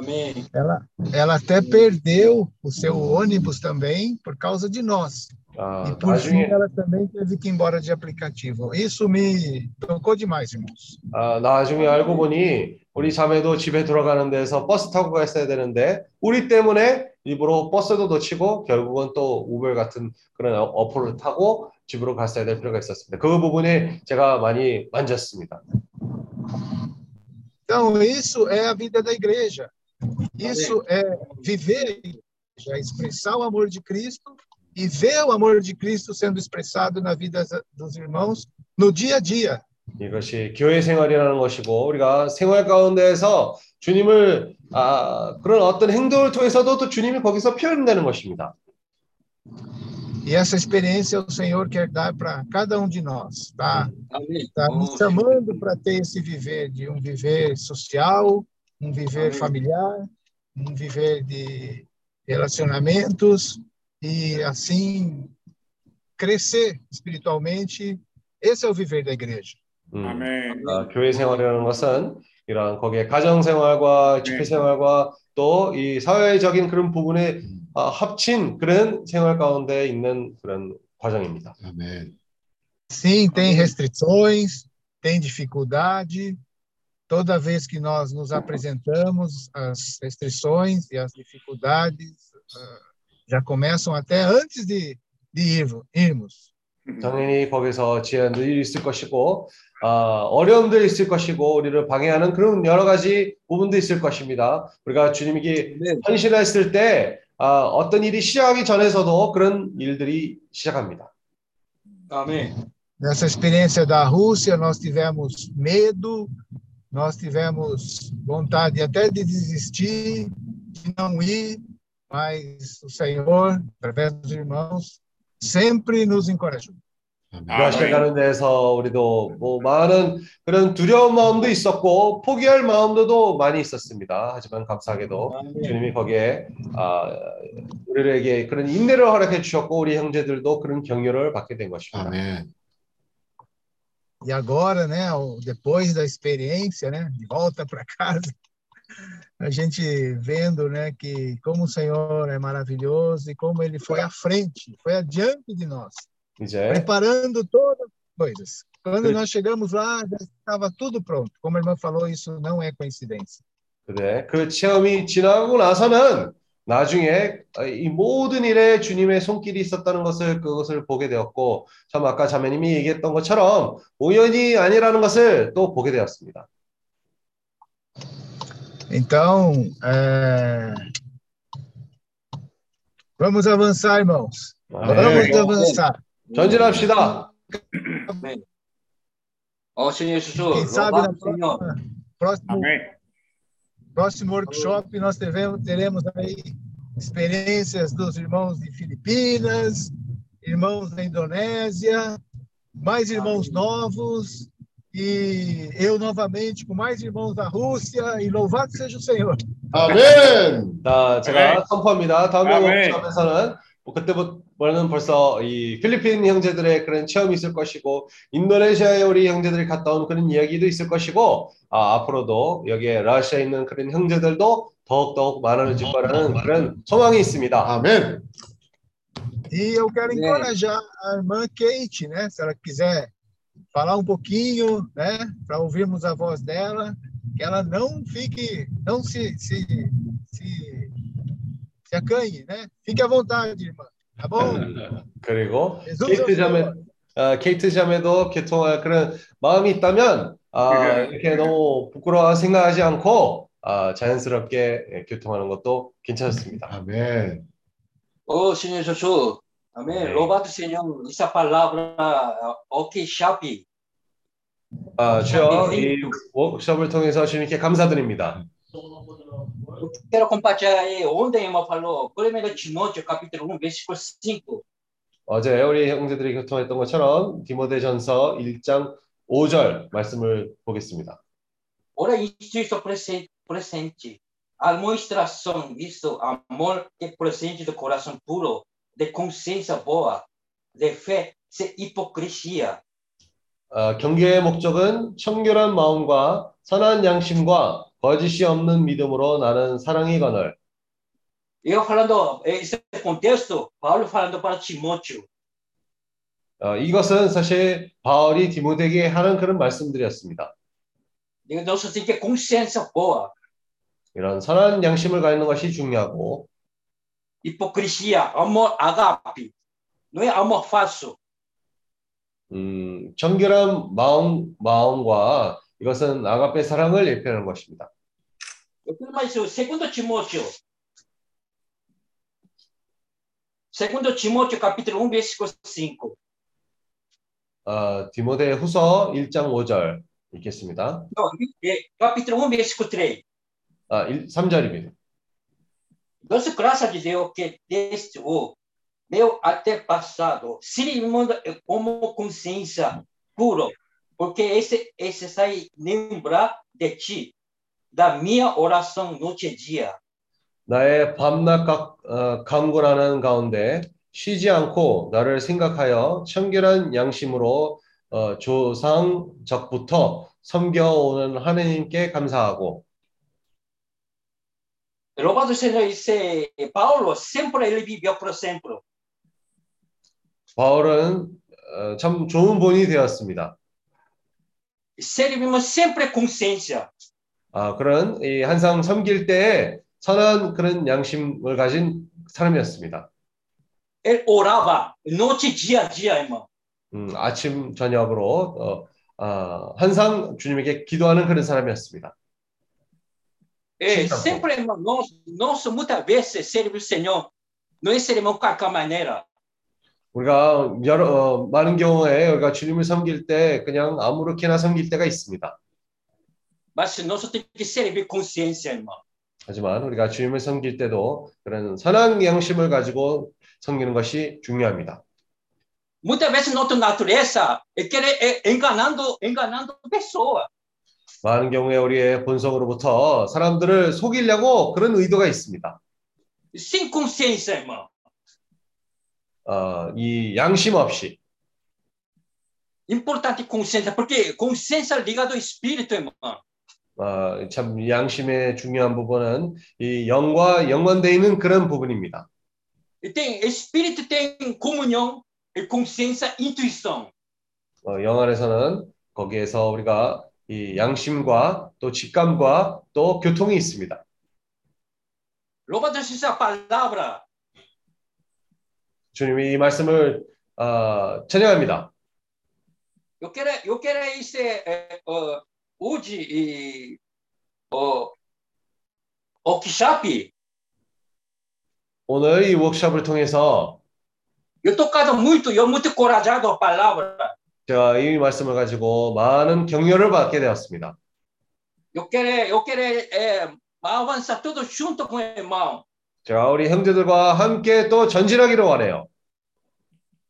[SPEAKER 7] Amém.
[SPEAKER 8] Ela, ela até perdeu o seu ônibus também por causa de nós.
[SPEAKER 1] 아,
[SPEAKER 8] E por fim,
[SPEAKER 1] 나중에
[SPEAKER 8] ela também teve que ir embora de aplicativo. Isso me tocou demais, irmãos.
[SPEAKER 1] 아, 나중에 알고 보니 우리 자매도 집에 들어가는 데서 버스 타고 갔어야 되는데 우리 때문에 일부러 버스도 놓치고 결국은 또 우ber 같은 그런 어- 어플을 타고 집으로 갔어야 될 필요가 있었습니다. 그 부분이 제가 많이 만졌습니다.
[SPEAKER 8] Então, isso é a vida da igreja. Isso é viver a igreja, é expressar o amor de Cristo e ver o amor de Cristo sendo expressado na vida dos irmãos no dia a dia.
[SPEAKER 1] 이것이 교회 생활이라는 것이고 우리가 생활 가운데에서 주님을 아, 그런 어떤 행동을 통해서도 또 주님이 거기서 표현되는 것입니다.
[SPEAKER 8] E essa experiência o Senhor quer dar para cada um de nós, tá?
[SPEAKER 7] Amém.
[SPEAKER 8] Está nos chamando para ter esse viver de um viver social, um viver
[SPEAKER 7] Amém.
[SPEAKER 8] familiar, um viver de relacionamentos e assim crescer espiritualmente. Esse é o viver da igreja.
[SPEAKER 1] 음,
[SPEAKER 3] Amém.
[SPEAKER 1] 아, 교회 생활이라는 것은 이런 거기에 가정 생활과 집회 생활과 또 이 사회적인 그런 부분에 아, 합친 그런 생활 가운데 있는 그런 과정입니다.
[SPEAKER 2] 아멘.
[SPEAKER 8] Sim, tem restrições, tem dificuldade. Toda vez que nós nos apresentamos, as restrições e as dificuldades ah, já começam até antes de, de ir, irmos.
[SPEAKER 1] 당연히 거기서 제한들이 있을 것이고 아, 어 려움들이 있을 것이고 우리를 방해하는 그런 여러 가지 부분도 있을 것입니다. 우리가 주님에게. 헌신했을 때 아, 어떤 일이 시작하기 전에서도 그런 일들이 시작합니다.
[SPEAKER 7] Amém.
[SPEAKER 8] Nessa experiência da Rússia, nós tivemos medo, nós tivemos vontade até de desistir, de não ir, mas o Senhor, através dos irmãos, sempre nos encorajou.
[SPEAKER 1] 가는 데서 우리도 뭐 많은 그런 두려운 마음도 있었고 포기할 마음도 많이 있었습니다. 하지만 감사하게도. 주님이 거기에 아, 우리에게 그런 인내를 허락해 주셨고 우리 형제들도 그런 격려를 받게 된 것입니다.
[SPEAKER 2] 아멘.
[SPEAKER 8] E agora, né, depois da experiência, né, de volta para casa, a gente vendo, né, que como o Senhor é maravilhoso e como ele foi à frente, foi adiante de nós,
[SPEAKER 1] 이제
[SPEAKER 8] preparando todas as coisas. Quando nós chegamos lá, já estava tudo pronto. Como a irmã falou, isso não é coincidência.
[SPEAKER 1] 그래 그 체험이 지나고 나서는 나중에 이 모든 일에 주님의 손길이 있었다는 것을 그것을 보게 되었고 참 아까 자매님이 얘기했던 것처럼 우연이 아니라는 것을 또 보게 되었습니다.
[SPEAKER 8] Então, é, vamos avançar, irmãos. Vamos avançar.
[SPEAKER 1] 전진합시다.
[SPEAKER 7] 어, Senhor Jesus,
[SPEAKER 8] Quem sabe na
[SPEAKER 7] louvado Senhor.
[SPEAKER 8] próxima, próximo,
[SPEAKER 3] Amém.
[SPEAKER 8] próximo workshop nós teremos, teremos aí experiências dos irmãos de Filipinas, irmãos da Indonésia, mais irmãos novos e eu novamente com mais irmãos da Rússia e louvado seja o Senhor.
[SPEAKER 2] 아멘.
[SPEAKER 1] 자, 제가
[SPEAKER 3] 아멘.
[SPEAKER 1] 선포합니다. 다음에
[SPEAKER 3] 아멘.
[SPEAKER 1] 워크숍에서는 뭐 그때부터 는 벌써 이 필리핀 형제들의 그런 체험이 있을 것이고 인도네시아에 우리 형제들이 갔다 온 그런 이야기도 있을 것이고 아, 앞으로도 여기에 러시아에 있는 그런 형제들도 더욱더욱 많아질 거라는 그런 소망이 있습니다.
[SPEAKER 2] 아멘.
[SPEAKER 8] E eu quero encorajar a irmã Kate, né? Se ela quiser falar um pouquinho, né? Para ouvirmos a voz dela, que ela não fique, não se, se, se, se acanhe, né? Fique à vontade, irmã. Bom?
[SPEAKER 1] 그리고 케이트 자매,
[SPEAKER 8] abençoe.
[SPEAKER 1] 아, 케이트 자매도 교통할 그런 마음이 있다면 아,
[SPEAKER 3] 네.
[SPEAKER 1] 이렇게 너무 부끄러워 생각하지 않고 아, 자연스럽게 예, 교통하는 것도 괜찮습니다.
[SPEAKER 2] 아멘.
[SPEAKER 7] Ô, Senhor Jesus. Amém.
[SPEAKER 1] Amém.
[SPEAKER 7] Louvado Senhor. Essa palavra.
[SPEAKER 1] 아, 주여 이 워크숍을 통해서 주님께 감사드립니다.
[SPEAKER 7] Eu quero compartilhar aí. Ontem, irmão falou, 1 Timóteo, capítulo 1, versículo 5.
[SPEAKER 1] 어제 우리 형제들이 교통했던 것처럼 디모데전서 1장 5절 말씀을 보겠습니다.
[SPEAKER 7] Ora, instituição presente. A demonstração disso, amor que presente do coração puro, de consciência boa, de fé, sem hipocrisia.
[SPEAKER 1] 아, 경계의 목적은 청결한 마음과 선한 양심과 거짓이 없는 믿음으로 나는 사랑이거늘
[SPEAKER 7] Eu falando, esse contexto, Paulo falando para Timóteo.
[SPEAKER 1] 어, 이것은 사실 바울이 디모데에게 하는 그런 말씀들이었습니다.
[SPEAKER 7] Que consciência boa.
[SPEAKER 1] 이런 선한 양심을 갖는 것이 중요하고
[SPEAKER 7] Hipocrisia, amor agape. Não é amor falso.
[SPEAKER 1] 음, 청결한 마음 마음과 이것은 아가페 사랑을 예표하는 것입니다.
[SPEAKER 7] Eu quero mais isso. Segundo Timóteo. Segundo Timóteo, capítulo 1, versículo 5.
[SPEAKER 1] 어, 디모데 후서 1장 5절 읽겠습니다.
[SPEAKER 7] Não, é, capítulo 1, versículo 3.
[SPEAKER 1] 아, 1, 3절입니다.
[SPEAKER 7] Dou-se graças a Deus que desde o meu antepassado se manda como consciência puro, porque esse, esse sai lembrar de ti, da minha oração noite e dia.
[SPEAKER 1] 나의 밤낮 각, 어, 강구하는 가운데 쉬지 않고 나를 생각하여 청결한 양심으로 어, 조상적부터 섬겨오는 하느님께 감사하고
[SPEAKER 7] Louvado seja esse Paulo, sempre ele viveu por sempre.
[SPEAKER 1] 바울은 어, 참 좋은 본이 되었습니다.
[SPEAKER 7] Servimos sempre consciência.
[SPEAKER 1] 아, 그런 이 항상 섬길 때에 선한 그런 양심을 가진 사람이었습니다.
[SPEAKER 7] Ele orava noite e dia dia, irmão.
[SPEAKER 1] 음, 아침 저녁으로 어, 아, 항상 주님에게 기도하는 그런 사람이었습니다.
[SPEAKER 7] É, sempre, irmão, nós, nós muitas vezes servimos o Senhor, não é sermos de qualquer maneira.
[SPEAKER 1] 우리가 여러 어, 많은 경우에 우리가 주님을 섬길 때 그냥 아무렇게나 섬길 때가 있습니다. 하지만 우리가 주님을 섬길 때도 그런 선한 양심을 가지고 섬기는 것이 중요합니다.
[SPEAKER 7] muitas vezes nossa natureza é querer enganando, enganando pessoa.
[SPEAKER 1] 많은 경우에 우리의 본성으로부터 사람들을 속이려고 그런 의도가 있습니다.
[SPEAKER 7] Sem consciência, irmão.
[SPEAKER 1] 어, 이 양심 없이
[SPEAKER 7] Importante consciência, porque consciência ligada ao espírito, irmão.
[SPEAKER 1] 어, 참 양심의 중요한 부분은 이 영과 연관되어 있는 그런 부분입니다.
[SPEAKER 7] E tem espírito tem comunhão, e consciência, intuição.
[SPEAKER 1] 어, 영 안에서는 거기에서 우리가 이 양심과 또 직감과 또 교통이 있습니다.
[SPEAKER 7] Louvado seja a palavra.
[SPEAKER 1] 주님이 이 말씀을 어, 찬양합니다.
[SPEAKER 7] Uh, e.
[SPEAKER 1] 오늘 이 워크숍을 통해서
[SPEAKER 7] Eu tocado muito, eu muito encorajado a palavra.
[SPEAKER 1] 제가 이 말씀을 가지고 많은 격려를 받게 되었습니다.
[SPEAKER 7] Eu quero, eu quero é, avançar tudo junto com o irmão.
[SPEAKER 1] 제가 우리 형제들과 함께 또 전진하기를 원해요.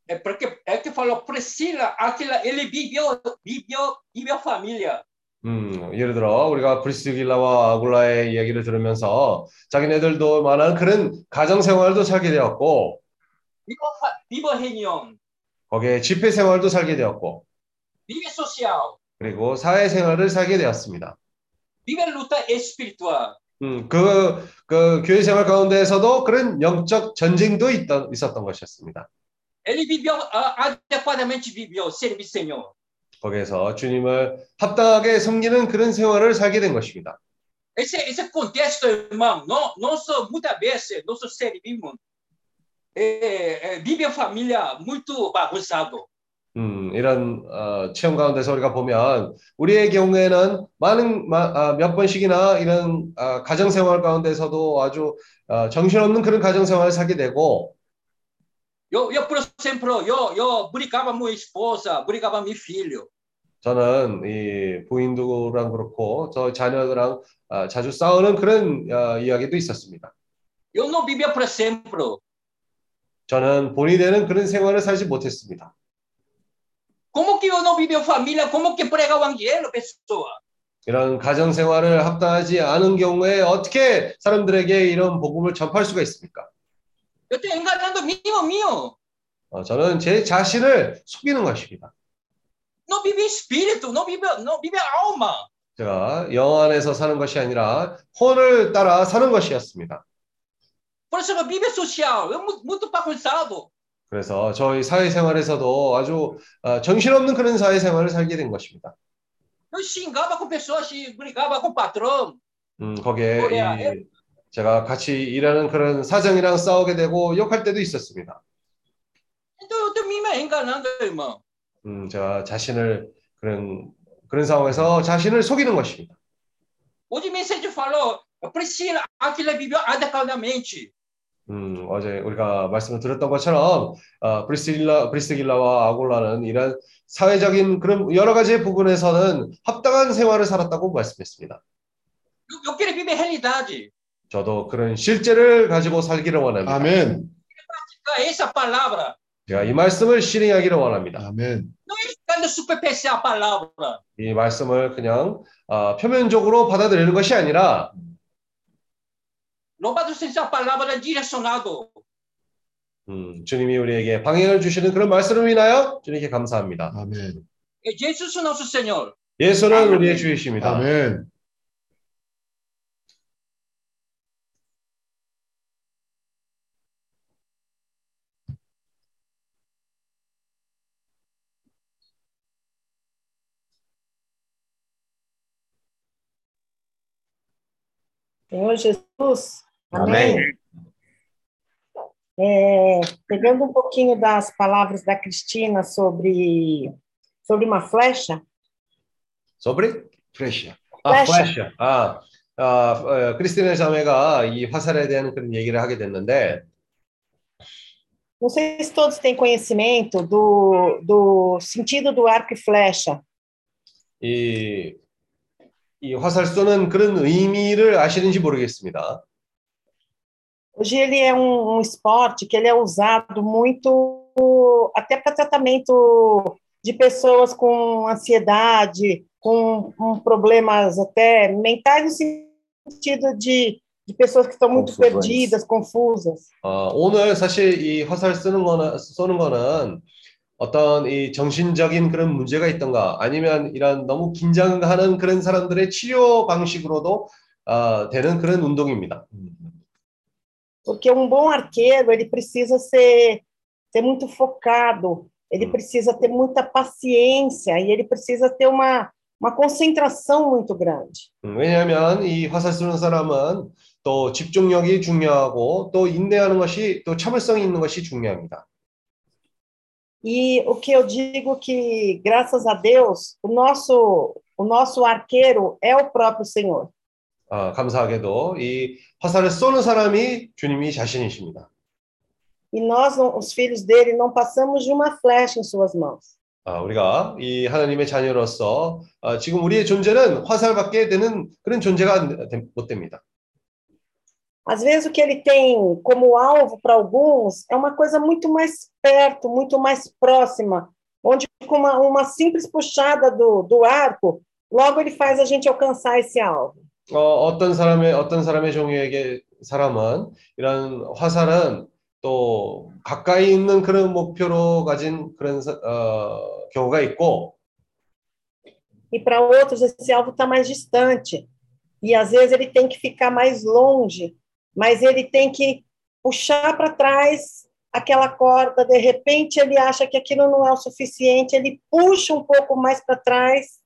[SPEAKER 7] É porque é que falou Priscila, aquilo ele viveu, viveu, viveu família.
[SPEAKER 1] 음, 예를 들어 우리가 브리스길라와 아굴라의 이야기를 들으면서 자기네들도 많은 그런 가정 생활도 살게 되었고
[SPEAKER 7] Viveu, fa- viveu reunião,
[SPEAKER 1] 거기에 집회 생활도 살게 되었고
[SPEAKER 7] vive social,
[SPEAKER 1] 그리고 사회 생활을 살게 되었습니다.
[SPEAKER 7] vive luta espiritual.
[SPEAKER 1] 음, 그, 그 교회 생활 가운데에서도 그런 영적 전쟁도 있던, 있었던 것이었습니다.
[SPEAKER 7] Ele viveu ah, adequadamente, viveu, servir Senhor.
[SPEAKER 1] 거기에서 주님을 합당하게 섬기는 그런 생활을 살게 된 것입니다.
[SPEAKER 7] Esse, esse contexto, irmão, nós, nós muitas vezes, nós servimos, é, é, vive a família muito bagunçado.
[SPEAKER 1] 음, 이런 어, 체험 가운데서 우리가 보면 우리의 경우에는 많은 마- 아, 몇 번씩이나 이런 아, 가정 생활 가운데서도 아주 어, 정신없는 그런 가정 생활을 살게 되고
[SPEAKER 7] Eu, eu, por exemplo, eu, eu brigava com minha esposa, brigava com meu filho.
[SPEAKER 1] 저는 이 부인도랑 그렇고 저 자녀들랑 아, 자주 싸우는 그런 어, 이야기도 있었습니다.
[SPEAKER 7] Eu não vivia, por exemplo,
[SPEAKER 1] 저는 본이 되는 그런 생활을 살지 못했습니다.
[SPEAKER 7] Como que eu não vivia família, como que pregar o evangelho, pessoa?
[SPEAKER 1] 이런 가정 생활을 합당하지 않은 경우에 어떻게 사람들에게 이런 복음을 전파할 수가 있습니까?
[SPEAKER 7] Eu estou enganando mim, mim.
[SPEAKER 1] 어, 저는 제 자신을 속이는 것입니다.
[SPEAKER 7] Não vive espírito, não vive, não vive alma.
[SPEAKER 1] 제가 영 안에서 사는 것이 아니라 혼을 따라 사는 것이었습니다.
[SPEAKER 7] Por exemplo, vive social, eu muito, muito bagunçado.
[SPEAKER 1] 그래서 저희 사회생활에서도 아주 어, 정신없는 그런 사회생활을 살게 된 것입니다.
[SPEAKER 7] Eu xingava com pessoas, xing- brigava com o patrão.
[SPEAKER 1] 음, 거기에 이, 제가 같이 일하는 그런 사장이랑 싸우게 되고 욕할 때도 있었습니다.
[SPEAKER 7] Então eu estou me enganando, irmão.
[SPEAKER 1] 음, 제가 자신을 그런 그런 상황에서 자신을 속이는 것입니다.
[SPEAKER 7] Hoje a mensagem falou, Priscila, aquilo viveu adequadamente.
[SPEAKER 1] 음, 어제 우리가 말씀을 드렸던 것처럼 어, 브리스길라, 브리스길라와 아골라는 이런 사회적인 그런 여러 가지 부분에서는 합당한 생활을 살았다고 말씀했습니다. 저도 그런 실제를 가지고 살기를 원합니다.
[SPEAKER 2] 아멘.
[SPEAKER 1] 제가 이 말씀을 실행하기를 원합니다.
[SPEAKER 2] 아멘.
[SPEAKER 1] 이 말씀을 그냥 어, 표면적으로 받아들이는 것이 아니라
[SPEAKER 7] A.
[SPEAKER 1] 음, 주님이 우리에게 방향을 주시는 그런 말씀을 인하여 주님께 감사합니다.
[SPEAKER 2] 아멘.
[SPEAKER 1] 예수는 우리의 주이십니다.
[SPEAKER 2] 아멘.
[SPEAKER 9] Senhor Jesus,
[SPEAKER 1] Amém.
[SPEAKER 9] amém. É, pegando um pouquinho das palavras da Cristina sobre, sobre uma flecha,
[SPEAKER 1] sobre
[SPEAKER 2] 프레시아.
[SPEAKER 1] 아,
[SPEAKER 9] 플래시.
[SPEAKER 1] 플래시. 아, 아, 어, 크리스티나 자매가 이 화살에 대한 그런 얘기를 하게 됐는데,
[SPEAKER 9] não sei se todos têm conhecimento do, do sentido do arco e flecha.
[SPEAKER 1] 이, 이 화살 쏘는 그런 의미를 아시는지 모르겠습니다.
[SPEAKER 9] Hoje ele é um, um esporte que ele é usado muito até para tratamento de pessoas com ansiedade, com, com problemas até mentais, no sentido de, de pessoas que estão muito
[SPEAKER 1] Confusões.
[SPEAKER 9] perdidas, confusas.
[SPEAKER 1] 어, 오늘 사실 이 화살 쓰는 거는 쏘는 거는 어떤 이 정신적인 그런 문제가 있던가 아니면 이런 너무 긴장하는 그런 사람들의 치료 방식으로도 어, 되는 그런 운동입니다.
[SPEAKER 9] Porque um bom arqueiro, ele precisa ser, ser muito focado, ele
[SPEAKER 1] Hum.
[SPEAKER 9] precisa ter muita paciência e ele precisa ter uma, uma concentração muito grande.
[SPEAKER 1] 음, 왜냐하면 이 화살 쏘는 사람은 또 집중력이 중요하고 또 인내하는 것이 또 참을성이 있는 것이 중요합니다.
[SPEAKER 9] E o que eu digo que, graças a Deus, o nosso, o nosso arqueiro é o próprio Senhor.
[SPEAKER 1] 아, 감사하게도 이 화살을 쏘는 사람이 주님이 자신이십니다.
[SPEAKER 9] E nós, não- os filhos dele, não passamos de uma flecha em suas mãos.
[SPEAKER 1] 아, 우리가 이 하나님의 자녀로서 아, 지금 우리의 존재는 화살밖에 되는 그런 존재가 되- 못 됩니다.
[SPEAKER 9] Às vezes, o que ele tem como alvo para alguns é uma coisa muito mais perto, muito mais próxima, onde com uma, uma simples puxada do, do arco, logo ele faz a gente alcançar esse alvo.
[SPEAKER 1] 어, 어떤 사람의 어떤 사람의 종류에게 사람은 이런 화살은 또 가까이 있는 그런 목표로 가진 그런 사- 어, 경우가 있고
[SPEAKER 9] E para outros, esse alvo está mais distante. E às vezes ele tem que ficar mais longe, mas ele tem que puxar para trás aquela corda. De repente, ele acha que aquilo não é o suficiente, ele puxa um pouco mais para trás.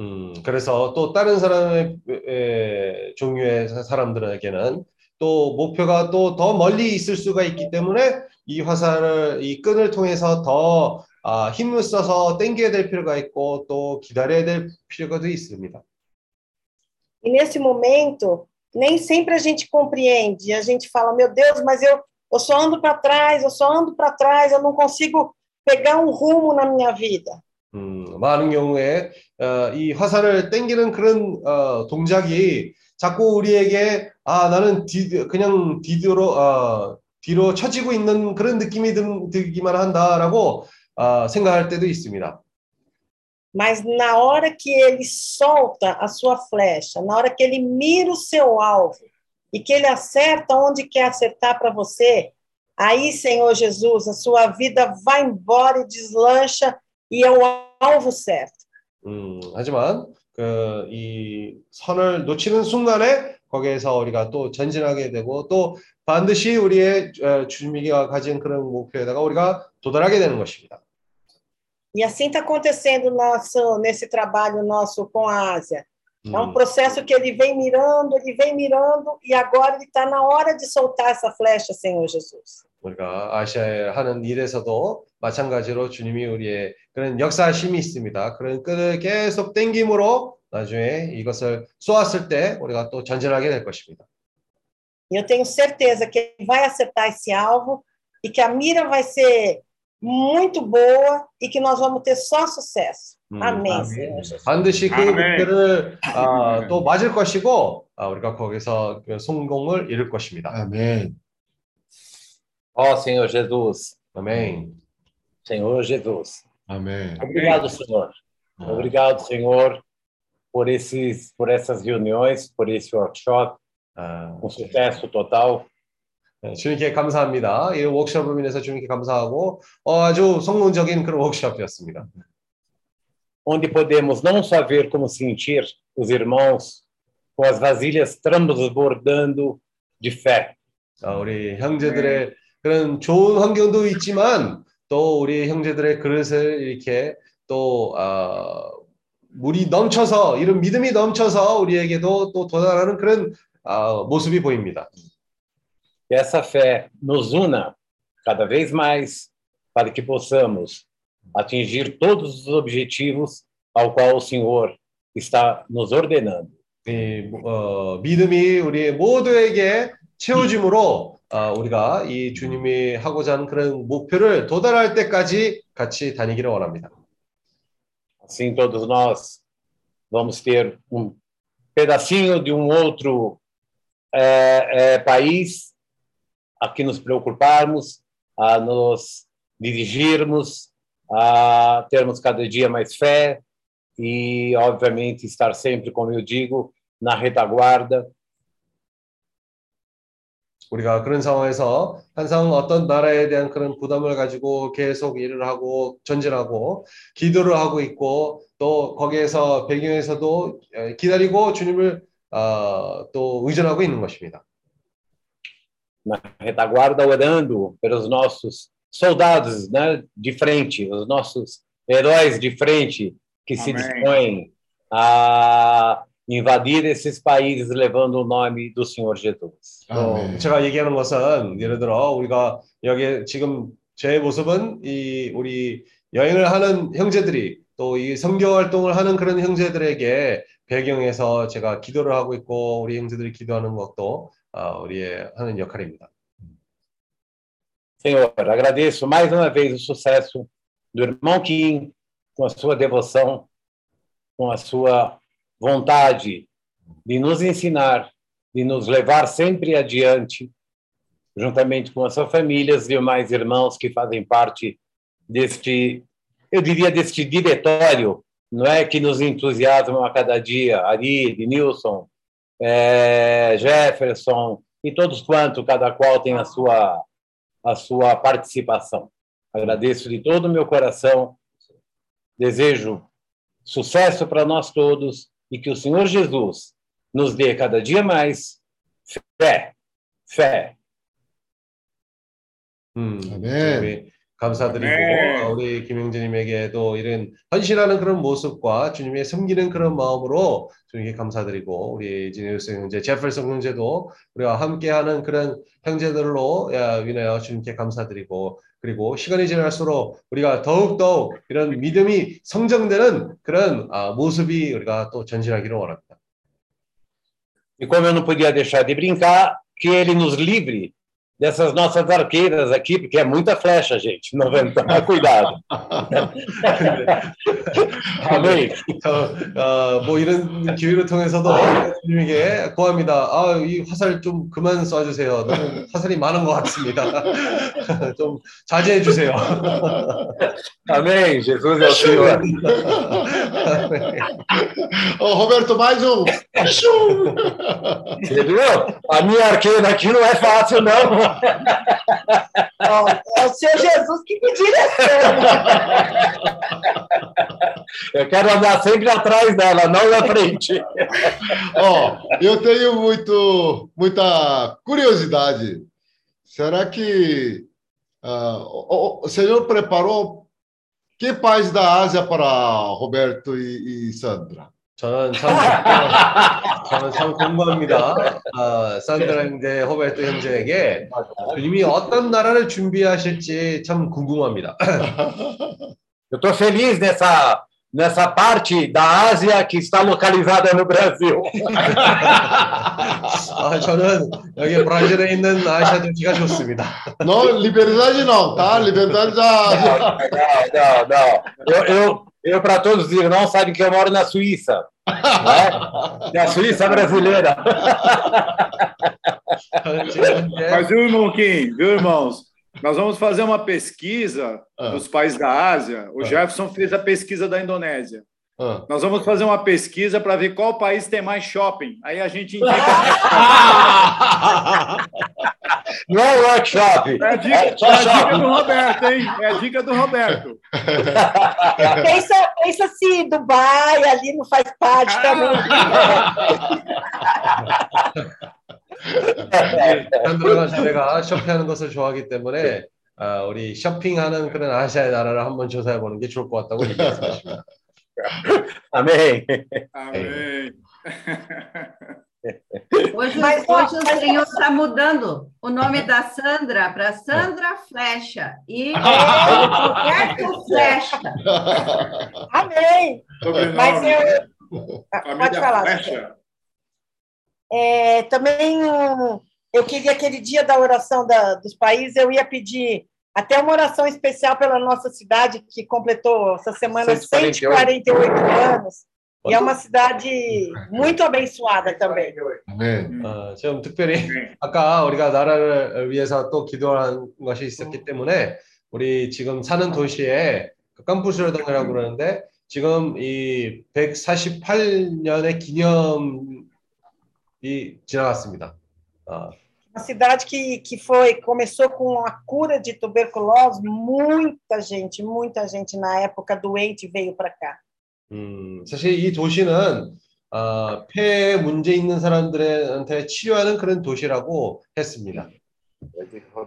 [SPEAKER 1] 음, 그래서 또 다른 사람의 에, 종류의 사- 사람들에게는 또 목표가 또 더 멀리 있을 수가 있기 때문에 이 화살을 이 끈을 통해서 더 아, 힘을 써서 당겨야 될 필요가 있고 또 기다려야 될 필요가 도 있습니다.
[SPEAKER 9] E nesse momento, nem sempre a gente compreende. A gente fala, meu Deus, mas eu, eu só ando para trás, eu só ando para trás, eu não consigo pegar um rumo na minha vida.
[SPEAKER 1] 음, 많은 경우에 어, 이 화살을 당기는 그런 어, 동작이 자꾸 우리에게 아 나는 뒤, 그냥 뒤로 어, 뒤로 처지고 있는 그런 느낌이 들, 들기만 한다라고 어, 생각할 때도 있습니다.
[SPEAKER 9] Mas na hora que ele solta a sua flecha, na hora que ele mira o seu alvo e que ele acerta onde quer acertar para você, aí, Senhor Jesus, a sua vida vai embora e deslancha e é o alvo certo.
[SPEAKER 1] 음, 하지만 그 이 선을 놓치는 순간에 거기에서 우리가 또 전진하게 되고 또 반드시 우리의 어, 주님이가 가진 그런 목표에다가 우리가 도달하게 되는 것입니다.
[SPEAKER 9] E assim está acontecendo nosso, nesse trabalho nosso com a Ásia. É um processo que ele vem mirando, ele vem mirando, e agora ele está na hora de soltar essa flecha, Senhor Jesus.
[SPEAKER 1] 우리가 아시아에 하는 일에서도 마찬가지로 주님이 우리의 그런 역사심이 있습니다. 그런 끈을 계속 당김으로 나중에 이것을 쏘았을 때 우리가 또 전진하게 될 것입니다.
[SPEAKER 9] E eu tenho certeza que ele vai acertar esse alvo e que a mira vai ser muito boa e que nós vamos ter só sucesso.
[SPEAKER 1] 음,
[SPEAKER 9] Amém, Senhor Jesus.
[SPEAKER 1] 반드시 그
[SPEAKER 3] 아멘.
[SPEAKER 1] 목표를 아, 또 맞을 것이고 아, 우리가 거기서 그 성공을 이룰 것입니다.
[SPEAKER 2] 아멘.
[SPEAKER 10] Ó Senhor Jesus,
[SPEAKER 1] 아멘.
[SPEAKER 10] Senhor Jesus.
[SPEAKER 2] 아멘.
[SPEAKER 10] Obrigado, Senhor. Obrigado, Senhor, por esses, por essas reuniões, por esse workshop,
[SPEAKER 1] 아,
[SPEAKER 10] um sucesso total.
[SPEAKER 1] 네, 주님께 감사합니다. 이 워크숍을 인해서 주님께 감사하고 어, 아주 성공적인 그런 워크숍이었습니다.
[SPEAKER 10] onde podemos não só ver como sentir os irmãos com as vasilhas transbordando de fé,
[SPEAKER 1] 아, 우리 형제들의 그런 좋은 환경도 있지만 또 우리 형제들의 그릇을 이렇게 또 아, 물이 넘쳐서 이런 믿음이 넘쳐서 우리에게도 또 도달하는 그런 아, 모습이 보입니다.
[SPEAKER 10] que essa fé nos una cada vez mais para que possamos atingir todos os objetivos ao qual o Senhor está nos ordenando.
[SPEAKER 1] 이 어, 믿음이 우리 모두에게 채워짐으로 아, 우리가 이 주님이 하고자 하는 그런 목표를 도달할 때까지 같이 다니기를 원합니다.
[SPEAKER 10] Assim, todos nós vamos ter um pedacinho de um outro eh, eh, país a que nos preocuparmos, a nos dirigirmos, a termos cada dia mais fé e, obviamente, estar sempre, como eu digo, na retaguarda.
[SPEAKER 1] 우리가 그런 상황에서 항상 어떤 나라에 대한 그런 부담을 가지고 계속 일을 하고 전진하고 기도를 하고 있고 또 거기에서 배경에서도 기다리고 주님을 어, 또 의존하고 있는 것입니다.
[SPEAKER 10] Na retaguarda orando pelos nossos soldados, né, de frente, os nossos heróis de frente que se
[SPEAKER 3] Amém.
[SPEAKER 10] dispõem a invadir esses países levando o nome do Senhor Jesus.
[SPEAKER 1] 또
[SPEAKER 2] 아멘.
[SPEAKER 1] 제가 얘기하는 것은 예를 들어 우리가 여기 지금 제 모습은 이 우리 여행을 하는 형제들이 또 이 선교 활동을 하는 그런 형제들에게 배경에서 제가 기도를 하고 있고 우리 형제들이 기도하는 것도 아, 우리의 하는 역할입니다.
[SPEAKER 10] Senhor, agradeço mais uma vez o sucesso do irmão Kim, com a sua devoção, com a sua vontade de nos ensinar, de nos levar sempre adiante, juntamente com as suas famílias e demais irmãos que fazem parte deste, eu diria, deste diretório, não é que nos entusiasmam a cada dia, Ari, Nilson, eh, Jefferson e todos quanto, cada qual tem a sua a sua participação. Agradeço de todo o meu coração, desejo sucesso para nós todos e que o Senhor Jesus nos dê cada dia mais fé, fé.
[SPEAKER 1] Hum, Amém. 감사드리고
[SPEAKER 3] 아멘.
[SPEAKER 1] 어, 우리 김영진님에게도 이런 헌신하는 그런 모습과 주님의 섬기는 그런 마음으로 주님께 감사드리고 우리 지니우스 형제, 제플슨 형제도 우리와 함께하는 그런 형제들로 야, 인하여 주님께 감사드리고 그리고 시간이 지날수록 우리가 더욱 더욱 이런 믿음이 성장되는 그런 아, 모습이 우리가 또 전진하기를 원합니다.
[SPEAKER 10] E como eu não podia deixar de brincar, que ele nos livre dessas nossas arqueiras aqui, porque é muita flecha, gente. 90, cuidado. Amém.
[SPEAKER 1] 저, 어, 뭐 이런 기회를 통해서도 주님에게 구합니다. 아, 이 화살 좀 그만 쏴주세요. 너무 화살이 많은 것 같습니다. 좀 자제해 주세요.
[SPEAKER 10] Amém. Jesus é o Senhor.
[SPEAKER 2] Ô, Roberto, mais um.
[SPEAKER 10] Você viu? A minha arqueira aqui não é fácil, não.
[SPEAKER 9] Ó, é o Senhor Jesus que me direciona.
[SPEAKER 10] Eu quero andar sempre atrás dela, não na frente.
[SPEAKER 2] Ó, eu tenho muito, muita curiosidade. Será que ah, o, o Senhor preparou que país da Ásia para Roberto e, e Sandra?
[SPEAKER 1] 저는 참, 저는 참 궁금합니다. 아, 산드라 형제, 호베르토 형제에게 주님이 어떤 나라를 준비하실지 참 궁금합니다.
[SPEAKER 10] Eu estou feliz nessa, nessa parte da Ásia que está localizada no Brasil.
[SPEAKER 1] 아, 저는 여기 브라질에 있는 아시아 도시가 좋습니다.
[SPEAKER 2] Não, liberdade não, tá? Liberdade da Ásia.
[SPEAKER 10] Não, não, não. Eu, eu, Eu, para todos os irmãos, sabem que eu moro na Suíça. Né? Na Suíça
[SPEAKER 1] é brasileira.
[SPEAKER 3] Mas, viu, irmão Kim? Viu, irmãos? Nós vamos fazer uma pesquisa
[SPEAKER 2] nos
[SPEAKER 3] dos países da Ásia. O.
[SPEAKER 2] Ah.
[SPEAKER 3] Jefferson fez a pesquisa da Indonésia.
[SPEAKER 2] Ah.
[SPEAKER 3] Nós vamos fazer uma pesquisa para ver qual país tem mais shopping. Aí a gente indica.
[SPEAKER 10] Não é workshop.
[SPEAKER 3] É a dica,
[SPEAKER 10] É
[SPEAKER 3] é
[SPEAKER 10] só
[SPEAKER 3] a dica do Roberto, hein? É a dica do Roberto.
[SPEAKER 9] Pensa, pensa se Dubai ali não faz parte também.
[SPEAKER 1] 산드라가 자네가 쇼핑하는 것을 좋아하기 때문에 아, 우리 쇼핑하는 그런 아시아의 나라를 한번 조사해 보는 게 좋을 것 같다고 얘기했습니다.
[SPEAKER 10] Amém.
[SPEAKER 3] Amém.
[SPEAKER 5] Hoje,
[SPEAKER 9] Mas, ó,
[SPEAKER 5] hoje o
[SPEAKER 9] mas-
[SPEAKER 5] Senhor está mudando o nome da Sandra para Sandra Flecha e Roberto Flecha.
[SPEAKER 9] Amém. Mas eu. Ah, Pode falar.
[SPEAKER 3] Flecha.
[SPEAKER 9] É, também eu queria aquele dia da oração da- dos países, eu ia pedir até uma oração especial pela nossa cidade, que completou essa semana
[SPEAKER 10] 148.
[SPEAKER 9] 148 anos. E é uma cidade muito abençoada também.
[SPEAKER 2] 아멘.
[SPEAKER 1] 어, 좀 특별히 아까 우리가 나라를 위해서 또 기도한 것이 있었기 때문에 우리 지금 사는 도시에 그 깜푸스르던이라고 그러는데 지금 이 148년의 기념이 지나갔습니다. 어,
[SPEAKER 9] Uma cidade que, que foi começou com a cura de tuberculose, muita gente, muita gente na época doente veio para cá.
[SPEAKER 1] 음, 사실 이 도시는 어, 폐에 문제 있는 사람들한테 치료하는 그런 도시라고 했습니다.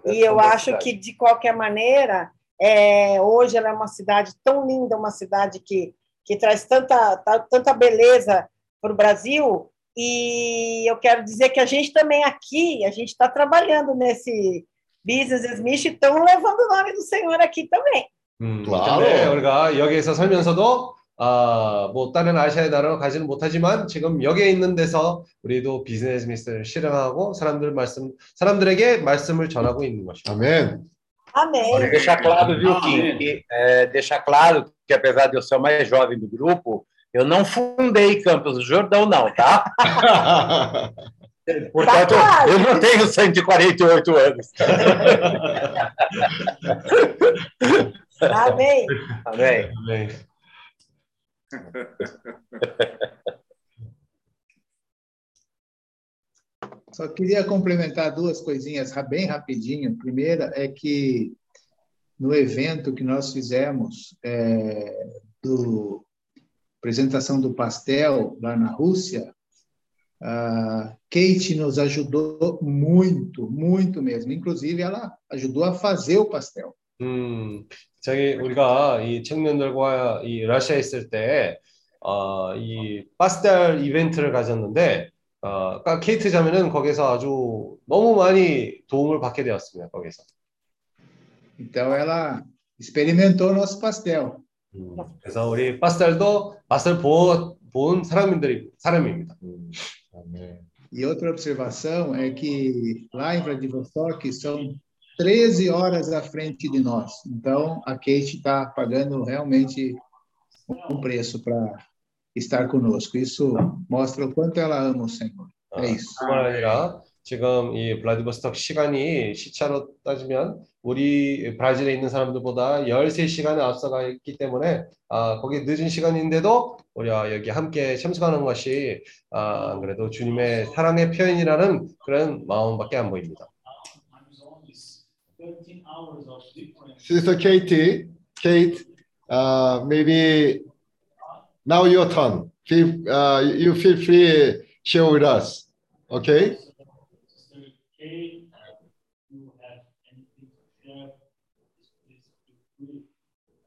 [SPEAKER 9] E eu acho que, de qualquer maneira, é, hoje ela é uma cidade tão linda, uma cidade que, que traz tanta, ta- tanta beleza para o Brasil. E eu quero dizer que a gente também aqui, a gente está trabalhando nesse Business as Mission, estão levando o nome do Senhor aqui também.
[SPEAKER 1] 음,
[SPEAKER 2] 와우.
[SPEAKER 1] 때문에 우리가 여기에서 살면서도 아, 뭐 다른 아시아의 나라로 가지는 못하지만 지금 여기에 있는 데서 우리도 비즈니스 미스를 실행하고 사람들 말씀 사람들에게 말씀을 전하고 있는 것입니다.
[SPEAKER 2] 아멘.
[SPEAKER 9] Amém.
[SPEAKER 10] Olha, deixar claro, viu, Kim? Que, é, deixar claro que apesar de eu ser o mais jovem do grupo, eu não fundei Campos do Jordão, não, tá? Portanto, eu não tenho 148 anos.
[SPEAKER 9] Amém.
[SPEAKER 10] Amém.
[SPEAKER 1] 네.
[SPEAKER 8] Só queria complementar duas coisinhas bem rapidinho. Primeira é que no evento que nós fizemos é, do apresentação do pastel lá na Rússia, a Kate nos ajudou muito, muito mesmo. Inclusive, ela ajudou a fazer o pastel.
[SPEAKER 1] 음, 저기 우리가 이 청년들과 이 러시아에 있을 때, 어, 이 파스텔 이벤트를 가졌는데, 어, 케이트 자매는 거기서 아주 너무 많이 도움을 받게 되었습니다. 거기서.
[SPEAKER 8] Então, ela experimentou nosso pastel.
[SPEAKER 1] 음, 그래서 우리 파스텔도 맛을 보, 본 사람들이 사람입니다.
[SPEAKER 2] 아멘.
[SPEAKER 8] E outra observação é que lá em Vladivostok são 13 horas à frente de nós. Então, a Kate está pagando realmente um preço para estar conosco. Isso mostra o quanto ela ama o Senhor.
[SPEAKER 1] 어,
[SPEAKER 8] É isso.
[SPEAKER 1] 뿐만 아니라 지금 이 블라디보스톡 시간이 시차로 따지면 우리 브라질에 있는 사람들보다 13시간을 앞서가 있기 때문에 아, 거기 늦은 시간인데도 우리가 여기 함께 참석하는 것이 아, 안 그래도 주님의 사랑의 표현이라는 그런 마음밖에 안 보입니다.
[SPEAKER 2] Sister Katie, Kate, uh, maybe now your turn. Feel, uh, you feel free share with us. Okay?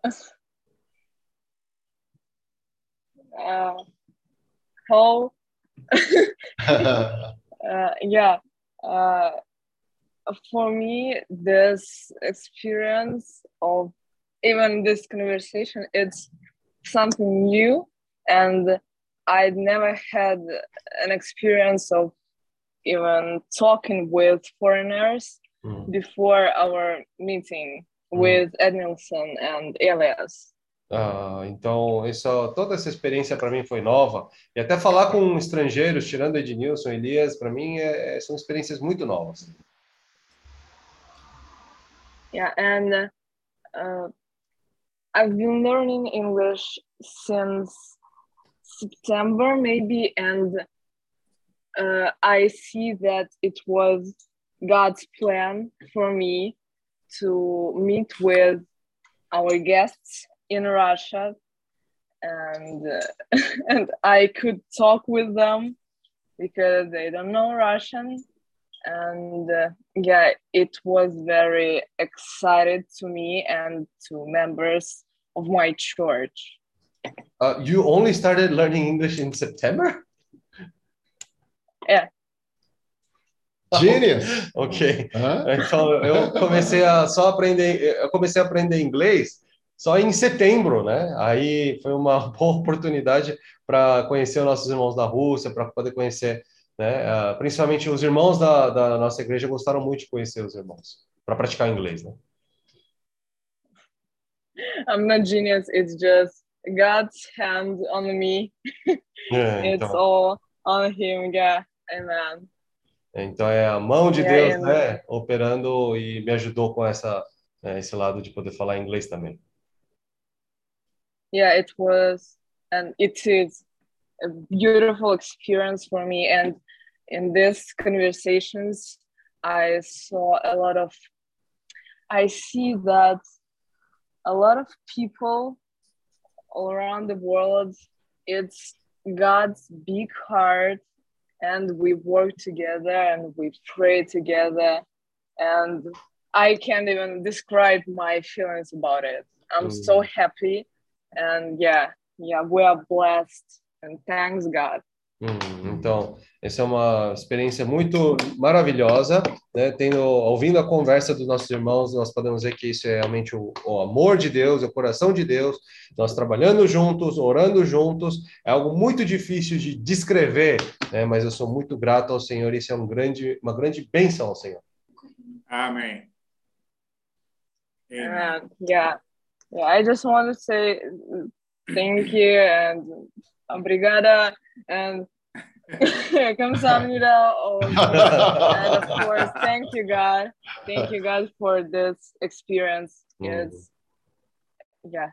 [SPEAKER 11] uh, how uh, yeah uh, for me this experience of even this conversation it's something new and i never had an experience of even talking with foreigners
[SPEAKER 1] 음.
[SPEAKER 11] before our meeting with edmilson and elias
[SPEAKER 1] Ah, então, essa, toda essa experiência para mim foi nova. E até falar com estrangeiros, tirando Ednilson, e Elias, para mim é- são experiências muito novas.
[SPEAKER 11] Yeah, and uh, I've been learning English since September, maybe, and uh, I see that it was God's plan for me to meet with our guests in Russia, and uh, and I could talk with them because they don't know Russian and uh, yeah it was very excited to me and to members of my church
[SPEAKER 1] Uh, you only started learning English in September?
[SPEAKER 11] Yeah.
[SPEAKER 2] Genius.
[SPEAKER 1] Ok. Então eu comecei a só aprender, eu comecei a aprender inglês só em setembro, né? Aí foi uma boa oportunidade para conhecer os nossos irmãos da Rússia, para poder conhecer, né? ah, principalmente os irmãos da, da nossa igreja gostaram muito de conhecer os irmãos para praticar inglês, né?
[SPEAKER 11] i'm not genius it's just God's hand on me.
[SPEAKER 1] 네,
[SPEAKER 11] It's
[SPEAKER 1] então,
[SPEAKER 11] all on Him. Yeah, Amen.
[SPEAKER 1] então é a mão de
[SPEAKER 11] É,
[SPEAKER 1] Deus,
[SPEAKER 11] é,
[SPEAKER 1] né, operando e me ajudou com essa é, esse lado de poder falar inglês também.
[SPEAKER 11] Yeah, it was, and it is a beautiful experience for me. And in these conversations, I saw a lot of, I see that a lot of people all around the world, it's God's big heart, and we work together and we pray together. And I can't even describe my feelings about it. I'm so mm. happy. And yeah, yeah, we are blessed. And thanks God.
[SPEAKER 1] Hum, então, essa é uma experiência muito maravilhosa, né? Tendo, ouvindo a conversa dos nossos irmãos, nós podemos ver que isso é realmente o, o amor de Deus, é o coração de Deus. Nós trabalhando juntos, orando juntos, é algo muito difícil de descrever, né? Mas eu sou muito grato ao Senhor. Isso é um grande, uma grande bênção ao Senhor.
[SPEAKER 3] Amém. Amen.
[SPEAKER 11] And yeah, yeah, I just want to say thank you and obrigada and 감사합니다. Oh, and of course, thank you, God. Thank you, God, for this experience.
[SPEAKER 1] Mm.
[SPEAKER 11] It's yeah.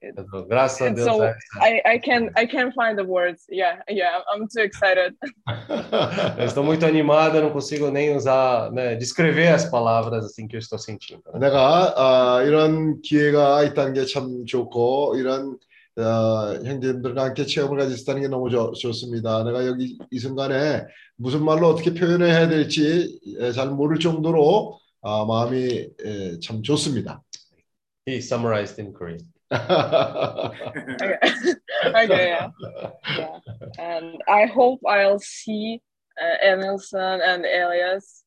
[SPEAKER 1] Então, Graças a
[SPEAKER 11] And
[SPEAKER 1] Deus.
[SPEAKER 11] so
[SPEAKER 1] né?
[SPEAKER 11] I, I can I can't find the words. Yeah, yeah, I'm too excited.
[SPEAKER 1] Eu estou muito animado, eu não consigo nem usar, né, descrever as palavras assim que eu estou sentindo. né?
[SPEAKER 2] 내가 아, 이런 기회가 있다는 게 참 좋고 이런 어, 형제님들과 함께 체험을 가질 수 있다는 게 너무 좋, 좋습니다. 내가 여기 이 순간에 무슨 말로 어떻게 표현해야 될지 에, 잘 모를 정도로 아, 마음이 에, 참 좋습니다.
[SPEAKER 1] He summarized in Korean.
[SPEAKER 11] okay, okay yeah. yeah. And I hope I'll see uh, Emilson and Elias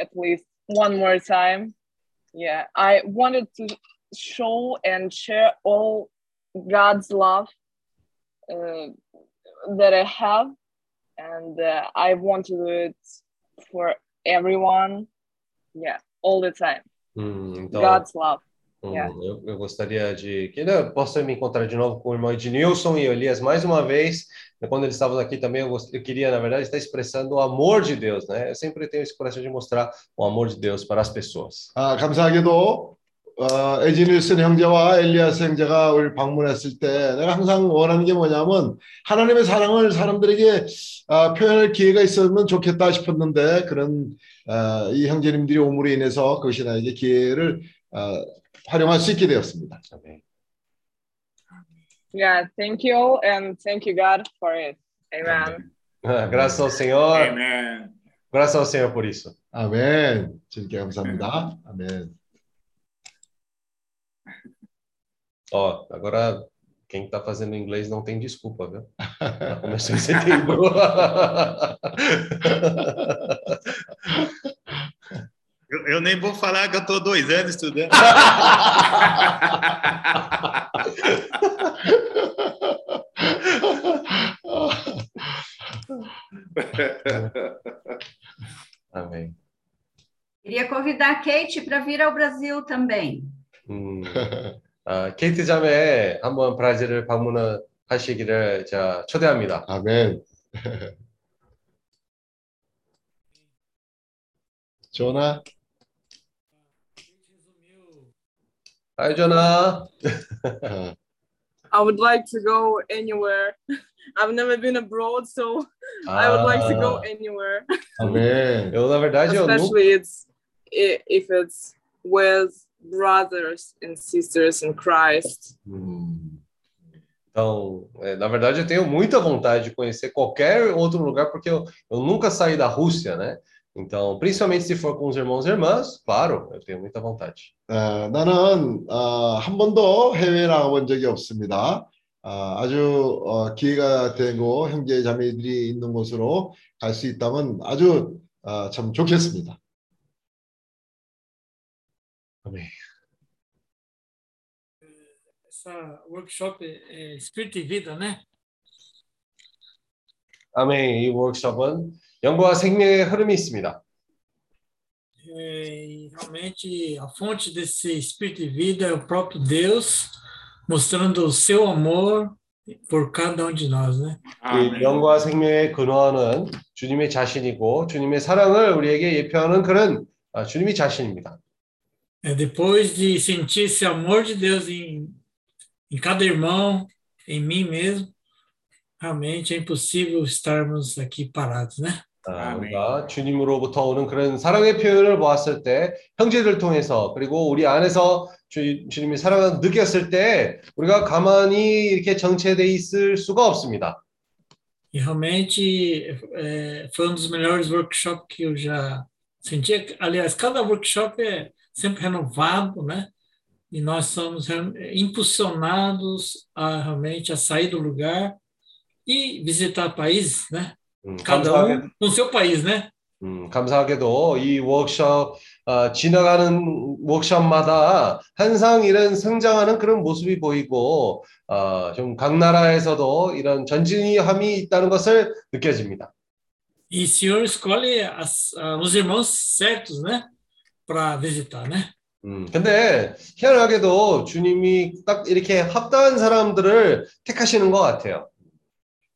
[SPEAKER 11] at least one more time. Yeah, I wanted to show and share all God's love uh, that I have, and uh, I want to do it for everyone. Yeah, all the time.
[SPEAKER 1] Hum, então,
[SPEAKER 11] God's love.
[SPEAKER 1] hum,
[SPEAKER 11] yeah.
[SPEAKER 1] eu, eu gostaria de que né, eu possa me encontrar de novo com o irmão Ednilson e Elias mais uma vez. Quando eles estavam aqui também, eu, gost- eu queria, na verdade, estar expressando o amor de Deus, né? Eu sempre tenho esse coração de mostrar o amor de Deus para as pessoas.
[SPEAKER 2] 아, 감사하게도 어, 에지니슨 형제와 엘리아스 형제가 우리 방문했을 때 내가 항상 원하는 게 뭐냐면 하나님의 사랑을 사람들에게 아, 표현할 기회가 있었으면 좋겠다 싶었는데 그런 아, 이 형제님들이 오므로 인해서 그것이 나에게 기회를 아, 활용할 수 있게 되었습니다.
[SPEAKER 1] Amém.
[SPEAKER 11] Yeah, thank you all, and thank you God for it. Amen.
[SPEAKER 1] Graças ao Senhor,
[SPEAKER 3] Amen.
[SPEAKER 1] graças ao Senhor por isso.
[SPEAKER 2] 아멘. 주님께 감사합니다. 아멘.
[SPEAKER 1] Ó, agora quem está fazendo inglês não tem desculpa, viu? Já começou em setembro.
[SPEAKER 12] Eu, eu nem vou falar que eu estou dois anos estudando.
[SPEAKER 1] Amém.
[SPEAKER 5] Queria convidar a Kate para vir ao Brasil também.
[SPEAKER 1] 음, 아, 케이트 자매 한번 브라질을 방문하시기를 자 초대합니다.
[SPEAKER 2] 아멘. 조나
[SPEAKER 1] 전아.
[SPEAKER 2] 어,
[SPEAKER 13] I would like to go anywhere. I've never been abroad, so I would like to go
[SPEAKER 1] Ah.
[SPEAKER 13] anywhere.
[SPEAKER 1] na verdade eu nunca
[SPEAKER 13] Especially it's if it's with brothers and sisters in Christ.
[SPEAKER 2] 음,
[SPEAKER 1] Então, é, na verdade, eu tenho muita vontade de conhecer qualquer outro lugar, porque eu, eu nunca saí da Rússia, né? Então, principalmente se for com os irmãos e irmãs, claro, eu tenho muita vontade.
[SPEAKER 2] 어, 나는 어, 한 번도 나가본 적이 없습니다. 아, 아주 어, 기회가 되고 형제 자매들이 있는 곳으로 갈 수 있다면 아주 어, 참 좋겠습니다.
[SPEAKER 1] 아멘.
[SPEAKER 14] essa workshop é, é Espírito e Vida, né?
[SPEAKER 1] 아멘. 이 워크숍은 영과 생명의 흐름이 있습니다.
[SPEAKER 14] É, e realmente a fonte desse Espírito e Vida é o próprio Deus. mostrando o seu amor por cada um de nós, né?
[SPEAKER 1] 이 영과 생명의 근원은 주님의 자신이고 주님의 사랑을 우리에게 예표하는 그런 아, 주님이 자신입니다.
[SPEAKER 14] É, depois de sentir esse amor de Deus em, em cada irmão, em mim mesmo, realmente é impossível estarmos aqui parados, né?
[SPEAKER 1] 아, 우리가 주님으로부터 오는 그런 사랑의 표현을 보았을 때 형제들 통해서 그리고 우리 안에서 주, 주님의 사랑을 느꼈을 때 우리가 가만히 이렇게 정체돼 있을 수가 없습니다.
[SPEAKER 14] E realmente é, foi um dos melhores workshops que eu já senti. Aliás, cada workshop é sempre renovado, né? E nós somos impulsionados a realmente a sair do lugar e visitar países, né?
[SPEAKER 1] 음,
[SPEAKER 14] Cada
[SPEAKER 1] 감사하게,
[SPEAKER 14] um no seu país, né?
[SPEAKER 1] 음, 감사하게도 이 워크숍 어, 지나가는 워크숍마다 항상 이런 성장하는 그런 모습이 보이고 어, 좀각 나라에서도 이런 전진함이 있다는 것을 느껴집니다.
[SPEAKER 14] E o senhor escolhe as, ah, os irmãos certos, né? Para visitar, né?
[SPEAKER 1] 음, 근데 희한하게도 주님이 딱 이렇게 합당한 사람들을 택하시는 것 같아요.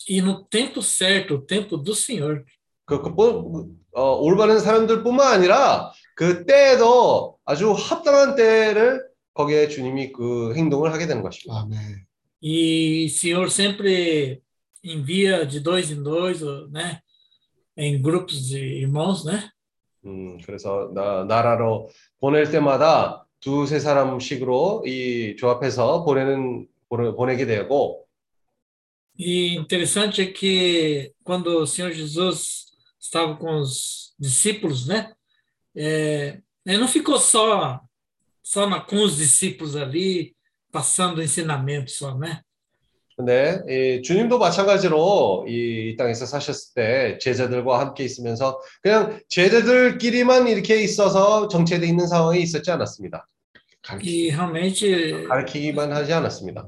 [SPEAKER 14] E no tempo certo, o tempo do Senhor.
[SPEAKER 1] 그, 그 뭐, 어, 올바른 사람들뿐만 아니라 그 때에도 아주 합당한 때를 거기에 주님이 그 행동을 하게 되는 것입니다.
[SPEAKER 2] 아멘.
[SPEAKER 14] E Senhor sempre envia de dois em dois, né? Em grupos de irmãos, né?
[SPEAKER 1] 음, 그래서 나, 나라로 보낼 때마다 두세 사람씩으로 이 조합해서 보내는 보내, 보내게 되고
[SPEAKER 14] E interessante é que quando o Senhor Jesus estava com os discípulos, né? É, ele não ficou só só na, com os discípulos ali passando ensinamento só, né?
[SPEAKER 1] 근데 이 주님도 마찬가지로 이, 이 땅에서 사셨을 때 제자들과 함께 있으면서 그냥 제자들끼리만 이렇게 있어서 정체돼 있는 상황이 있었지 않았습니다.
[SPEAKER 14] Realmente
[SPEAKER 1] 가르치 기만 하지 않았습니다.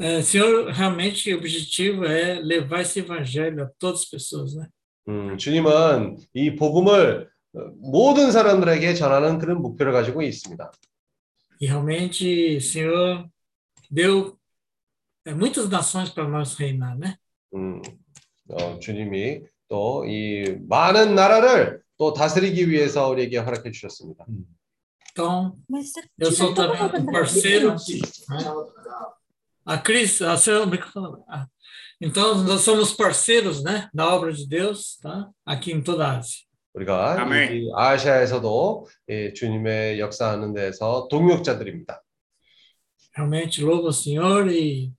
[SPEAKER 14] É, Senhor, realmente o objetivo é levar esse evangelho a todas as pessoas, né?
[SPEAKER 1] 음, 주님은 이 복음을 어, 모든 사람들에게 전하는 그런 목표를 가지고 있습니다.
[SPEAKER 14] E realmente o Senhor deu é, muitas nações para nós reinar, né?
[SPEAKER 1] 음, 어, 주님이 또 이 많은 나라를 또 다스리기 위해서 우리에게 허락해 주셨습니다.
[SPEAKER 14] Então, eu sou também um parceiro. de- né? A Cris, a senhora microfone. Ah, Então, nós somos parceiros, né, da obra de Deus, tá? Aqui em toda a Ásia.
[SPEAKER 1] 우리가
[SPEAKER 3] 아멘.
[SPEAKER 1] 이 아시아에서도 이 주님의 역사하는 데서 동역자들입니다.
[SPEAKER 14] Realmente louvo ao Senhor e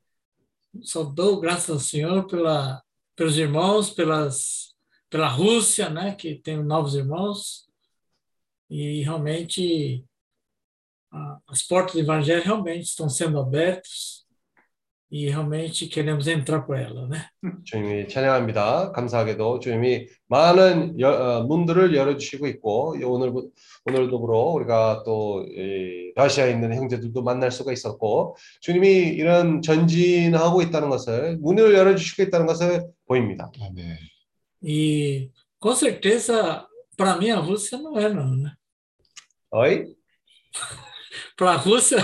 [SPEAKER 14] só dou graças ao Senhor pela, pelos irmãos, pelas, pela Rússia, né, que tem novos irmãos. E realmente ah, as portas do Evangelho realmente estão sendo abertas e realmente queremos entrar por ela, né?
[SPEAKER 1] 주님이 찬양합니다. 감사하게도 주님이 많은 여- 어, 문들을 열어 주시고 있고 이 오늘 오늘도 그로 우리가 또 이, 러시아에 있는 형제들도 만날 수가 있었고 주님이 이런 전진하고 있다는 것을 문을 열어 주시고 있다는 것을 보입니다.
[SPEAKER 2] 아멘.
[SPEAKER 14] E com certeza, para mim, a Rússia não é, não, né?
[SPEAKER 1] 어이?
[SPEAKER 14] Para a Rússia,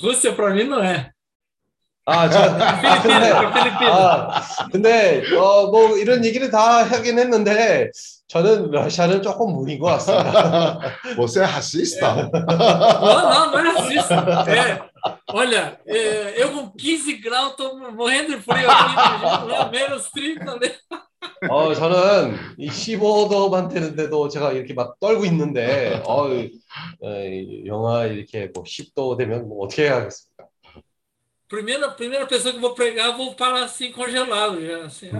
[SPEAKER 14] Rússia para mim não é.
[SPEAKER 1] 아, 저, 근데, 아, 근데, 어, 뭐, 이런 얘기를 다 하긴 했는데, 저는 러시아는 조금 무리인 것 같습니다.
[SPEAKER 2] Você é racista?
[SPEAKER 14] Não, não, não é racista. É, olha, é, eu com 15 graus estou morrendo de frio aqui, menos 30, né?
[SPEAKER 1] 어, 저는 이 15도만 되는데도 제가 i렇게 막 떨고 있는데, 어, 영하 이렇게 뭐 10도 되면 뭐 어떻게 해야겠습니까?
[SPEAKER 14] Primeira, primeira pessoa que eu vou pregar, vou parar assim, congelado já. Assim.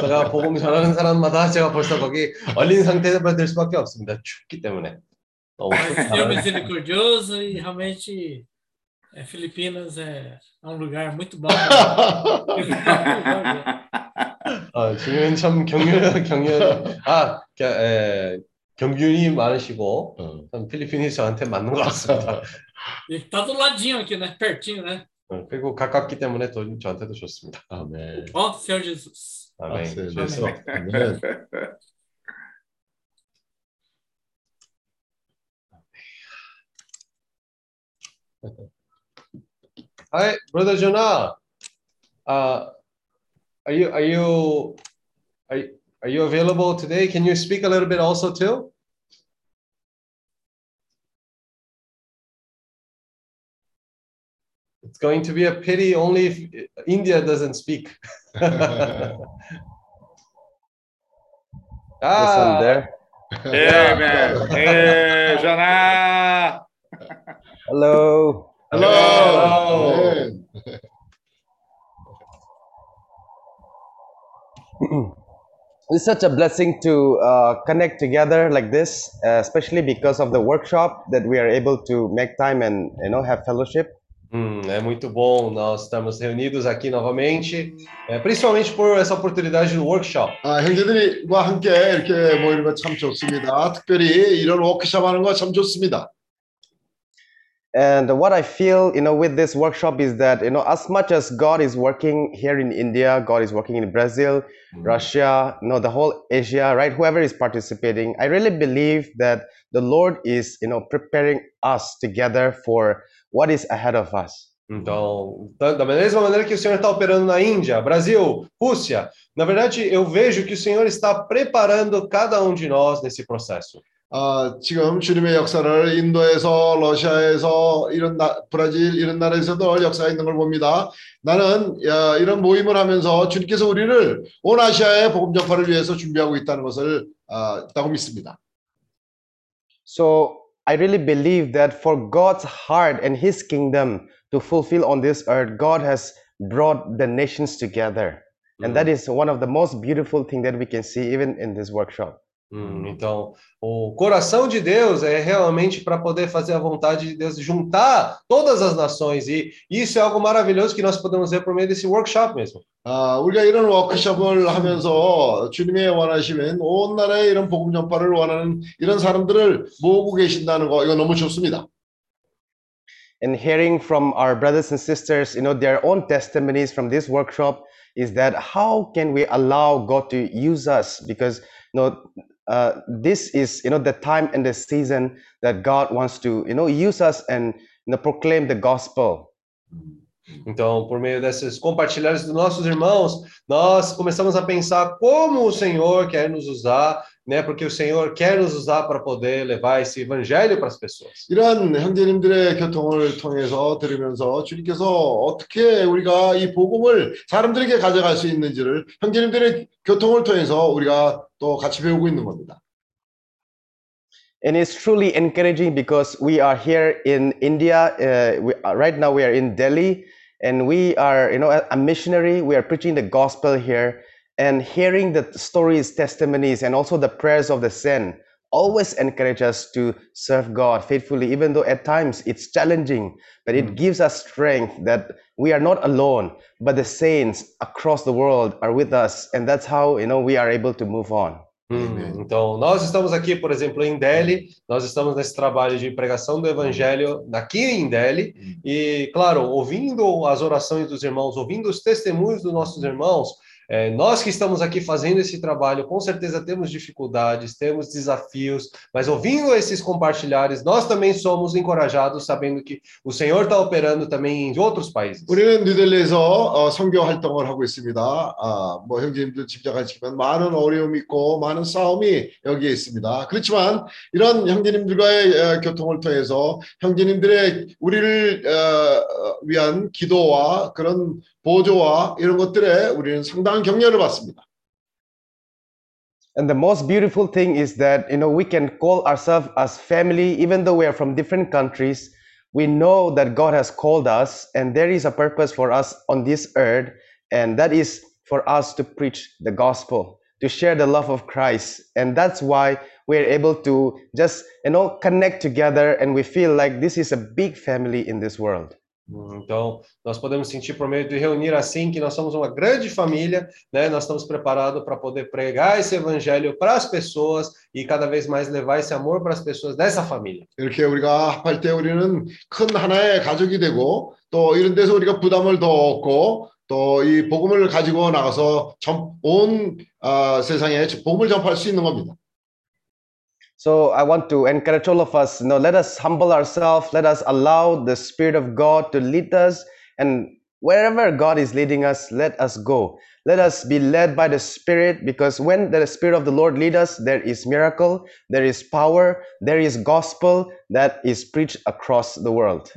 [SPEAKER 1] 제가 복음 전하는 사람마다 제가 벌써 거기 얼린 상태가 될 수밖에 없습니다. 춥기 때문에. 너무
[SPEAKER 14] Senhor misericordioso e realmente é, Filipinas é, é um lugar muito bom.
[SPEAKER 1] 어, 지금은 참 경륜, 경륜, 아, 겨, 에, 경륜이 많으시고, 참 필리핀이 저한테 맞는 것 같습니다.
[SPEAKER 14] E tá do ladinho aqui, né? Pertinho, né?
[SPEAKER 1] 어, 그리고 가깝기 때문에 또 저한테도 좋습니다.
[SPEAKER 2] 아멘.
[SPEAKER 14] Ó, Senhor Jesus.
[SPEAKER 1] 아멘.
[SPEAKER 2] 네,
[SPEAKER 1] 그래서
[SPEAKER 2] 아멘.
[SPEAKER 1] Hi, brother Jonah. Uh, are you are you are you, are you available today? Can you speak a little bit also too? It's going to be a pity only if India doesn't speak. ah,
[SPEAKER 15] there.
[SPEAKER 3] Hey, man. Hey, Joná.
[SPEAKER 15] Hello.
[SPEAKER 2] Hello.
[SPEAKER 15] It's such a blessing to uh, connect together like this, uh, especially because of the workshop that we are able to make time and you know have fellowship.
[SPEAKER 1] Hum, é muito bom nós estarmos reunidos aqui novamente, é, principalmente por essa oportunidade do workshop.
[SPEAKER 2] 아, 형제들과 함께 이렇게 모이는 거 참 좋습니다. 특별히 이런 워크숍 하는 거 참 좋습니다.
[SPEAKER 15] And what I feel, you know, with this workshop is that, you know, as much as God is working here in India, God is working in Brazil, Russia, you know, the whole Asia, right? Whoever is participating, I really believe that the Lord is, you know, preparing us together for what is ahead of us.
[SPEAKER 1] Então, da da mesma maneira que o Senhor está operando na Índia, Brasil, Rússia, na verdade eu vejo que o Senhor está preparando cada um de nós nesse processo.
[SPEAKER 2] 아, 지금 주님의 역사를 인도에서 러시아에서 이런 나, 브라질 이런 나라에서도 역사가 있는 걸 봅니다. 나는 야, 이런 모임을 하면서 주님께서 우리를 온 아시아의 복음 전파를 위해서 준비하고 있다는 것을 아, 있다고 믿습니다.
[SPEAKER 15] So I really believe that for God's heart and His kingdom to fulfill on this earth, God has brought the nations together. And that mm-hmm. is one of the most beautiful thing that we can see even in this workshop.
[SPEAKER 1] Hum, então, o coração de Deus é realmente para poder fazer a vontade de Deus, juntar todas as nações, e isso é algo maravilhoso que nós podemos ver por meio desse workshop mesmo.
[SPEAKER 2] 아, 우리가 이런 워크숍을 하면서 주님의 원하시면 온 나라에 이런 복음 전파를 원하는 이런 사람들을 모으고 계신다는 거 이거 너무 좋습니다.
[SPEAKER 15] and hearing from our brothers and sisters you know their own testimonies from this workshop is that how can we allow god to use us because you know uh, this is you know the time and the season that god wants to you know use us and you know, proclaim the gospel.
[SPEAKER 1] Então, por meio desses compartilhares dos nossos irmãos, nós começamos a pensar como o Senhor quer nos usar, né? Porque o Senhor quer nos usar para poder levar esse evangelho para as pessoas.
[SPEAKER 2] 이런 형제님들의 교통을 통해서 들으면서 주님께서 어떻게 우리가 이 복음을 사람들에게 가져갈 수 있는지를 형제님들의 교통을 통해서 우리가 또 같이 배우고 있는 겁니다.
[SPEAKER 15] and it's truly encouraging because we are here in india uh, we, uh, right now we are in delhi and we are you know a missionary we are preaching the gospel here and hearing the stories testimonies and also the prayers of the saint always encourage us to serve god faithfully even though at times it's challenging but it hmm. gives us strength that we are not alone but the saints across the world are with us and that's how you know we are able to move on.
[SPEAKER 1] Hum, então, nós estamos aqui, por exemplo, em Delhi, nós estamos nesse trabalho de pregação do evangelho aqui em Delhi, e, claro, ouvindo as orações dos irmãos, ouvindo os testemunhos dos nossos irmãos, eh, nós que estamos aqui fazendo esse trabalho, com certeza temos dificuldades, temos desafios, mas ouvindo esses compartilhares, nós também somos encorajados, sabendo que o Senhor está operando também em outros países.
[SPEAKER 2] 우리는 뉴델리에서 어, 선교 활동을 하고 있습니다. 아, 뭐 형제님들 짐작하시지만 많은 어려움이 있고 많은 싸움이 여기에 있습니다. 그렇지만 이런 형제님들과의 어, 교통을 통해서 형제님들의 우리를 어, 어, 위한 기도와 그런 보조와 이런 것들에 우리는 상당한 격려를 받습니다.
[SPEAKER 15] And the most beautiful thing is that you know we can call ourselves as family, even though we are from different countries. We know that God has called us, and there is a purpose for us on this earth, and that is for us to preach the gospel, to share the love of Christ, and that's why we're able to just you know connect together, and we feel like this is a big family in this world.
[SPEAKER 1] Hum, Então, nós podemos sentir por meio de reunir assim que nós somos uma grande família, né? Nós estamos preparados para poder pregar esse evangelho para as pessoas e cada vez mais levar esse amor para as pessoas dessa família.
[SPEAKER 2] 이렇게 우리가 합할 때 우리는 큰 하나의 가족이 되고 또 이런 데서 우리가 부담을 더 얻고 또 이 복음을 가지고 나가서 전, 온 아, 세상에 복음을 전파할 수 있는 겁니다.
[SPEAKER 15] So I want to encourage all of us, you know, let us humble ourselves, let us allow the Spirit of God to lead us And wherever God is leading us, let us go. Let us be led by the Spirit because when the Spirit of the Lord lead us, there is miracle, there is power, there is gospel that is preached across the world.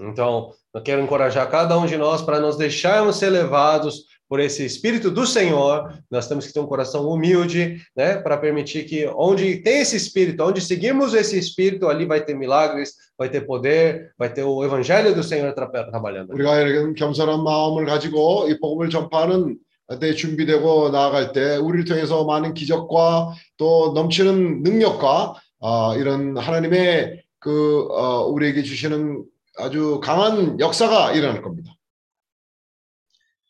[SPEAKER 1] Então, eu quero encorajar cada um de nós para nos deixarmos ser levados por esse Espírito do Senhor. Nós temos que ter um coração humilde, né, para permitir que onde tem esse Espírito, onde seguirmos esse Espírito, ali vai ter milagres, vai ter poder, vai ter o Evangelho do Senhor tra trabalhando.
[SPEAKER 2] 우리가 이런 겸손한 마음을 가지고 이 복음을 전파하는 때 준비되고 나아갈 때 우리를 통해서 많은 기적과 또 넘치는 능력과 어, 이런 하나님의 그 어, 우리에게 주시는 아주 강한 역사가 일어날 겁니다.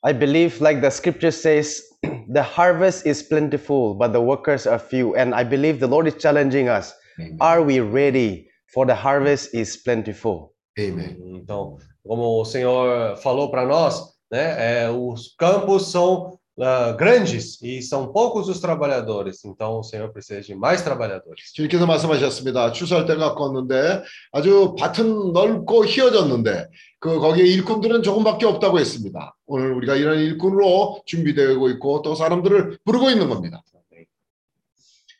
[SPEAKER 15] I believe, like the scripture says, the harvest is plentiful, but the workers are few. And I believe the Lord is challenging us. Are we ready? For the harvest is plentiful.
[SPEAKER 2] Amen.
[SPEAKER 1] Então, como o Senhor falou para nós, né, é, os campos são ah, grandes e são poucos os trabalhadores. Então, o Senhor precisa de mais trabalhadores.
[SPEAKER 2] 주님께서 말씀하셨습니다. 추수할 때가 가까웠는데 아주 밭은 넓고 휘어졌는데 그 거기에 일꾼들은 조금밖에 없다고 했습니다. 오늘 우리가 이런 일꾼으로 준비되고 있고 또 사람들을 부르고 있는 겁니다.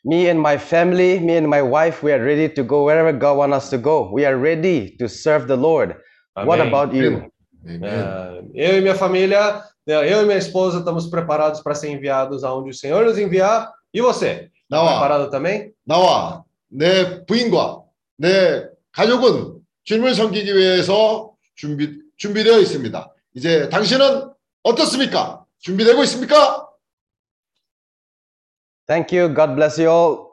[SPEAKER 15] Me and my family, me and my wife, we are ready to go wherever God wants us to go. We are ready to serve the Lord. What
[SPEAKER 1] Amém.
[SPEAKER 15] about you?
[SPEAKER 1] É, eu e minha família, eu e minha esposa estamos preparados para ser enviados aonde o Senhor nos enviar. E você? Está
[SPEAKER 2] 나와.
[SPEAKER 1] preparado também?
[SPEAKER 2] 나와 내 부인과 내 가족은 주님을 섬기기 위해서 준비 준비되어 있습니다. 이제 당신은 어떻습니까? 준비되고 있습니까?
[SPEAKER 15] Thank you. God bless you all.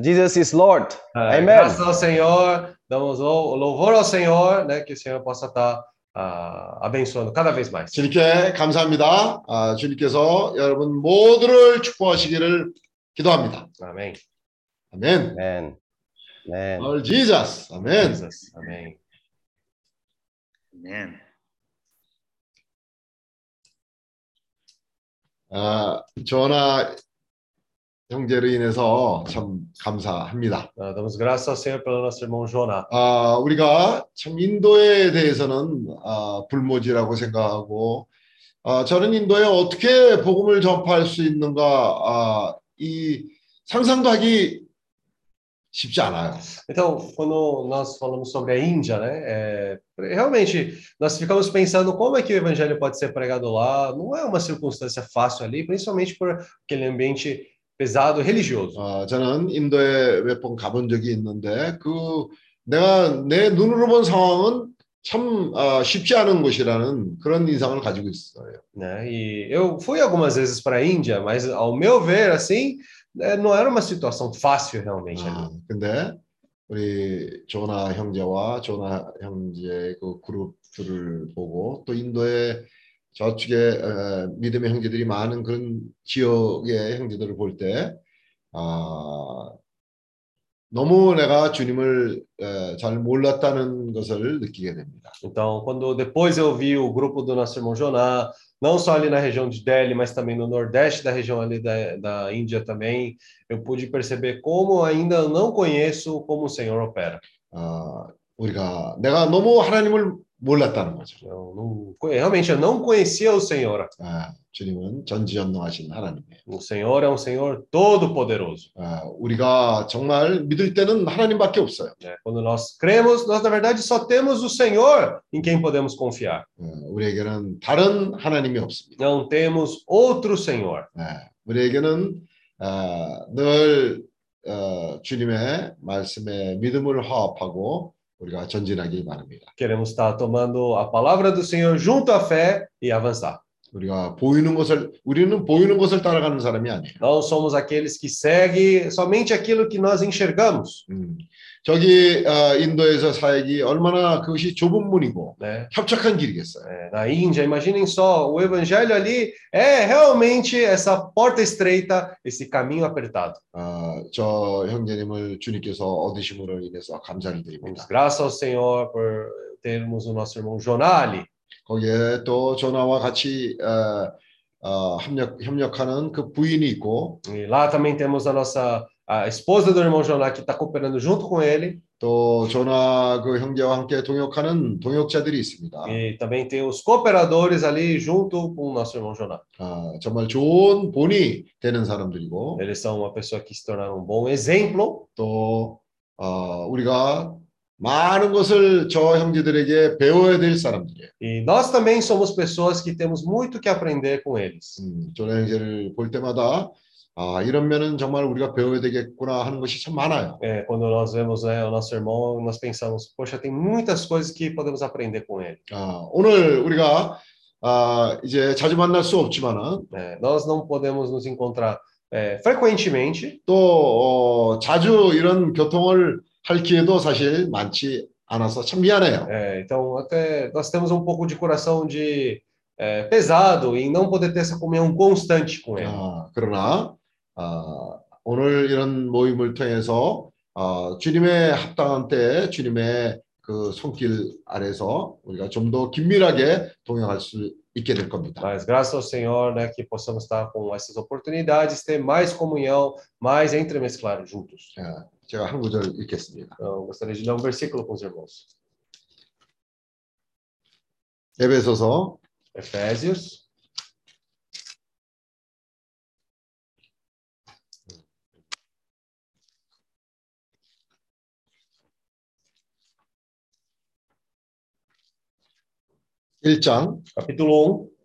[SPEAKER 15] Jesus is Lord. Amen.
[SPEAKER 1] Graças ao Senhor, damos lou- louvor ao Senhor, né, que o Senhor possa estar ah, abençoando cada vez mais.
[SPEAKER 2] 주님께 감사합니다. 아, 주님께서 여러분 모두를 축복하시기를 기도합니다.
[SPEAKER 1] Amém.
[SPEAKER 2] 아멘.
[SPEAKER 15] Amen. Amen.
[SPEAKER 2] Lord Jesus. 아멘.
[SPEAKER 1] Jesus. Amém.
[SPEAKER 12] Amen.
[SPEAKER 2] 아, 전하 형제로 인해서 참 감사합니다.
[SPEAKER 1] Ah, damos graças ao Senhor pelo nosso irmão Jonah.
[SPEAKER 2] 아, 우리가 참 인도에 대해서는 아, 불모지라고 생각하고 아, 저는 인도에 어떻게 복음을 전파할 수 있는가 아, 이 상상도 하기.
[SPEAKER 1] Então, quando nós falamos sobre a Índia, né, é, realmente nós ficamos pensando como é que o evangelho pode ser pregado lá. Não é uma circunstância fácil ali, principalmente por aquele ambiente pesado religioso.
[SPEAKER 2] 어, 저는 인도에 몇 번 가본 적이 있는데 그 내가 내 눈으로 본 상황은 참 아, 쉽지 않은 곳이라는 그런 인상을 가지고 있어요.
[SPEAKER 1] Né? E eu fui algumas vezes para a Índia, mas ao meu ver, assim, é, não era uma situação fácil realmente.
[SPEAKER 2] 아, 근데 우리 조나 형제와 조나 형제의 그 그룹들을 보고 또 인도의 저쪽에 에, 믿음의 형제들이 많은 그런 지역의 형제들을 볼때 아, 너무 내가 주님을 에, 잘 몰랐다는 것을 느끼게 됩니다.
[SPEAKER 1] Então, quando depois eu vi o grupo do nosso irmão Joná, não só ali na região de Delhi, mas também no nordeste da região ali da, da Índia também, eu pude perceber como ainda não conheço como o Senhor opera.
[SPEAKER 2] 아, 우리가 내가 너무 하나님을 몰랐다는 거죠.
[SPEAKER 1] Eu não, realmente eu não conhecia o Senhor.
[SPEAKER 2] 아, 주님은 전지전능하신 하나님이에요.
[SPEAKER 1] O Senhor é um Senhor todo-poderoso.
[SPEAKER 2] 아, 우리가 정말 믿을 때는 하나님밖에 없어요.
[SPEAKER 1] né? Quando nós cremos, nós na verdade só temos o Senhor em quem podemos confiar.
[SPEAKER 2] 어, 우리에게는 다른 하나님이 없습니다.
[SPEAKER 1] Não temos outro Senhor.
[SPEAKER 2] 아, 우리에게는 아, 늘 어, 주님의 말씀에 믿음을 화합하고 우리가 전진하길 바랍니다.
[SPEAKER 1] Queremos estar tomando a palavra do Senhor junto à fé e avançar.
[SPEAKER 2] 우리가 보이는 것을 우리는 보이는 것을 따라가는 사람이 아니에요.
[SPEAKER 1] Não somos aqueles que seguem somente aquilo que nós enxergamos.
[SPEAKER 2] 음, 저기 어, 인도에서 사역이 얼마나 그것이 좁은 문이고
[SPEAKER 1] né?
[SPEAKER 2] 협착한 길이겠어요.
[SPEAKER 1] É, na Índia, imaginem só, o evangelho ali é realmente essa porta estreita, esse caminho apertado.
[SPEAKER 2] 어, 저 형제님을 주님께서 얻으심으로 인해서 감사를
[SPEAKER 1] Damos
[SPEAKER 2] 드립니다.
[SPEAKER 1] graças ao Senhor por termos o nosso irmão Joná ali.
[SPEAKER 2] 거기에 또 조나와 같이 어, 어, 협력 협력하는 그 부인이 있고
[SPEAKER 1] E lá também temos a nossa a esposa do irmão Joná que está cooperando junto com ele.
[SPEAKER 2] 또 저나 그 형제와 함께 동역하는 동역자들이 있습니다.
[SPEAKER 1] E também tem os cooperadores ali junto com o nosso irmão Jonathan.
[SPEAKER 2] 아, 정말 좋은 본이 되는 사람들이고
[SPEAKER 1] Eles são uma pessoa que se tornaram um bom exemplo.
[SPEAKER 2] 또 어, 우리가 많은 것을 저 형제들에게 배워야 될 사람들이에요.
[SPEAKER 1] E nós também somos pessoas que temos muito que aprender com eles.
[SPEAKER 2] 음, 저 형제를 볼 때마다 아, 이런 면은 정말 우리가 배워야 되겠구나 하는 것이 참 많아요.
[SPEAKER 1] É, quando nós vemos né, o nosso irmão, nós pensamos, poxa, tem muitas coisas que podemos aprender com ele.
[SPEAKER 2] 아, 오늘 우리가 아, 이제 자주 만날 수 없지만은
[SPEAKER 1] É, nós não podemos nos encontrar é, frequentemente,
[SPEAKER 2] 또 어, 자주 이런 교통을 할 기회도 사실 많지 않아서 참 미안해요.
[SPEAKER 1] é, então até nós temos um pouco de coração de é, pesado em não poder ter essa comunhão constante com ele.
[SPEAKER 2] 아, 그러나 아, 오늘 이런 모임을 통해서 아, 주님의 합당한 때 주님의 그 손길 아래서 우리가 좀 더 긴밀하게 동행할 수 있게 될 겁니다.
[SPEAKER 1] Mas graças ao Senhor, né, que possamos estar com essas oportunidades, ter mais comunhão, mais entremesclar juntos.
[SPEAKER 2] 자, 제가 한 구절 읽겠습니다.
[SPEAKER 1] Então, gostaria de ler um versículo com os irmãos.
[SPEAKER 2] 에베소서
[SPEAKER 1] Efésios,
[SPEAKER 2] 일장
[SPEAKER 1] capítulo 1,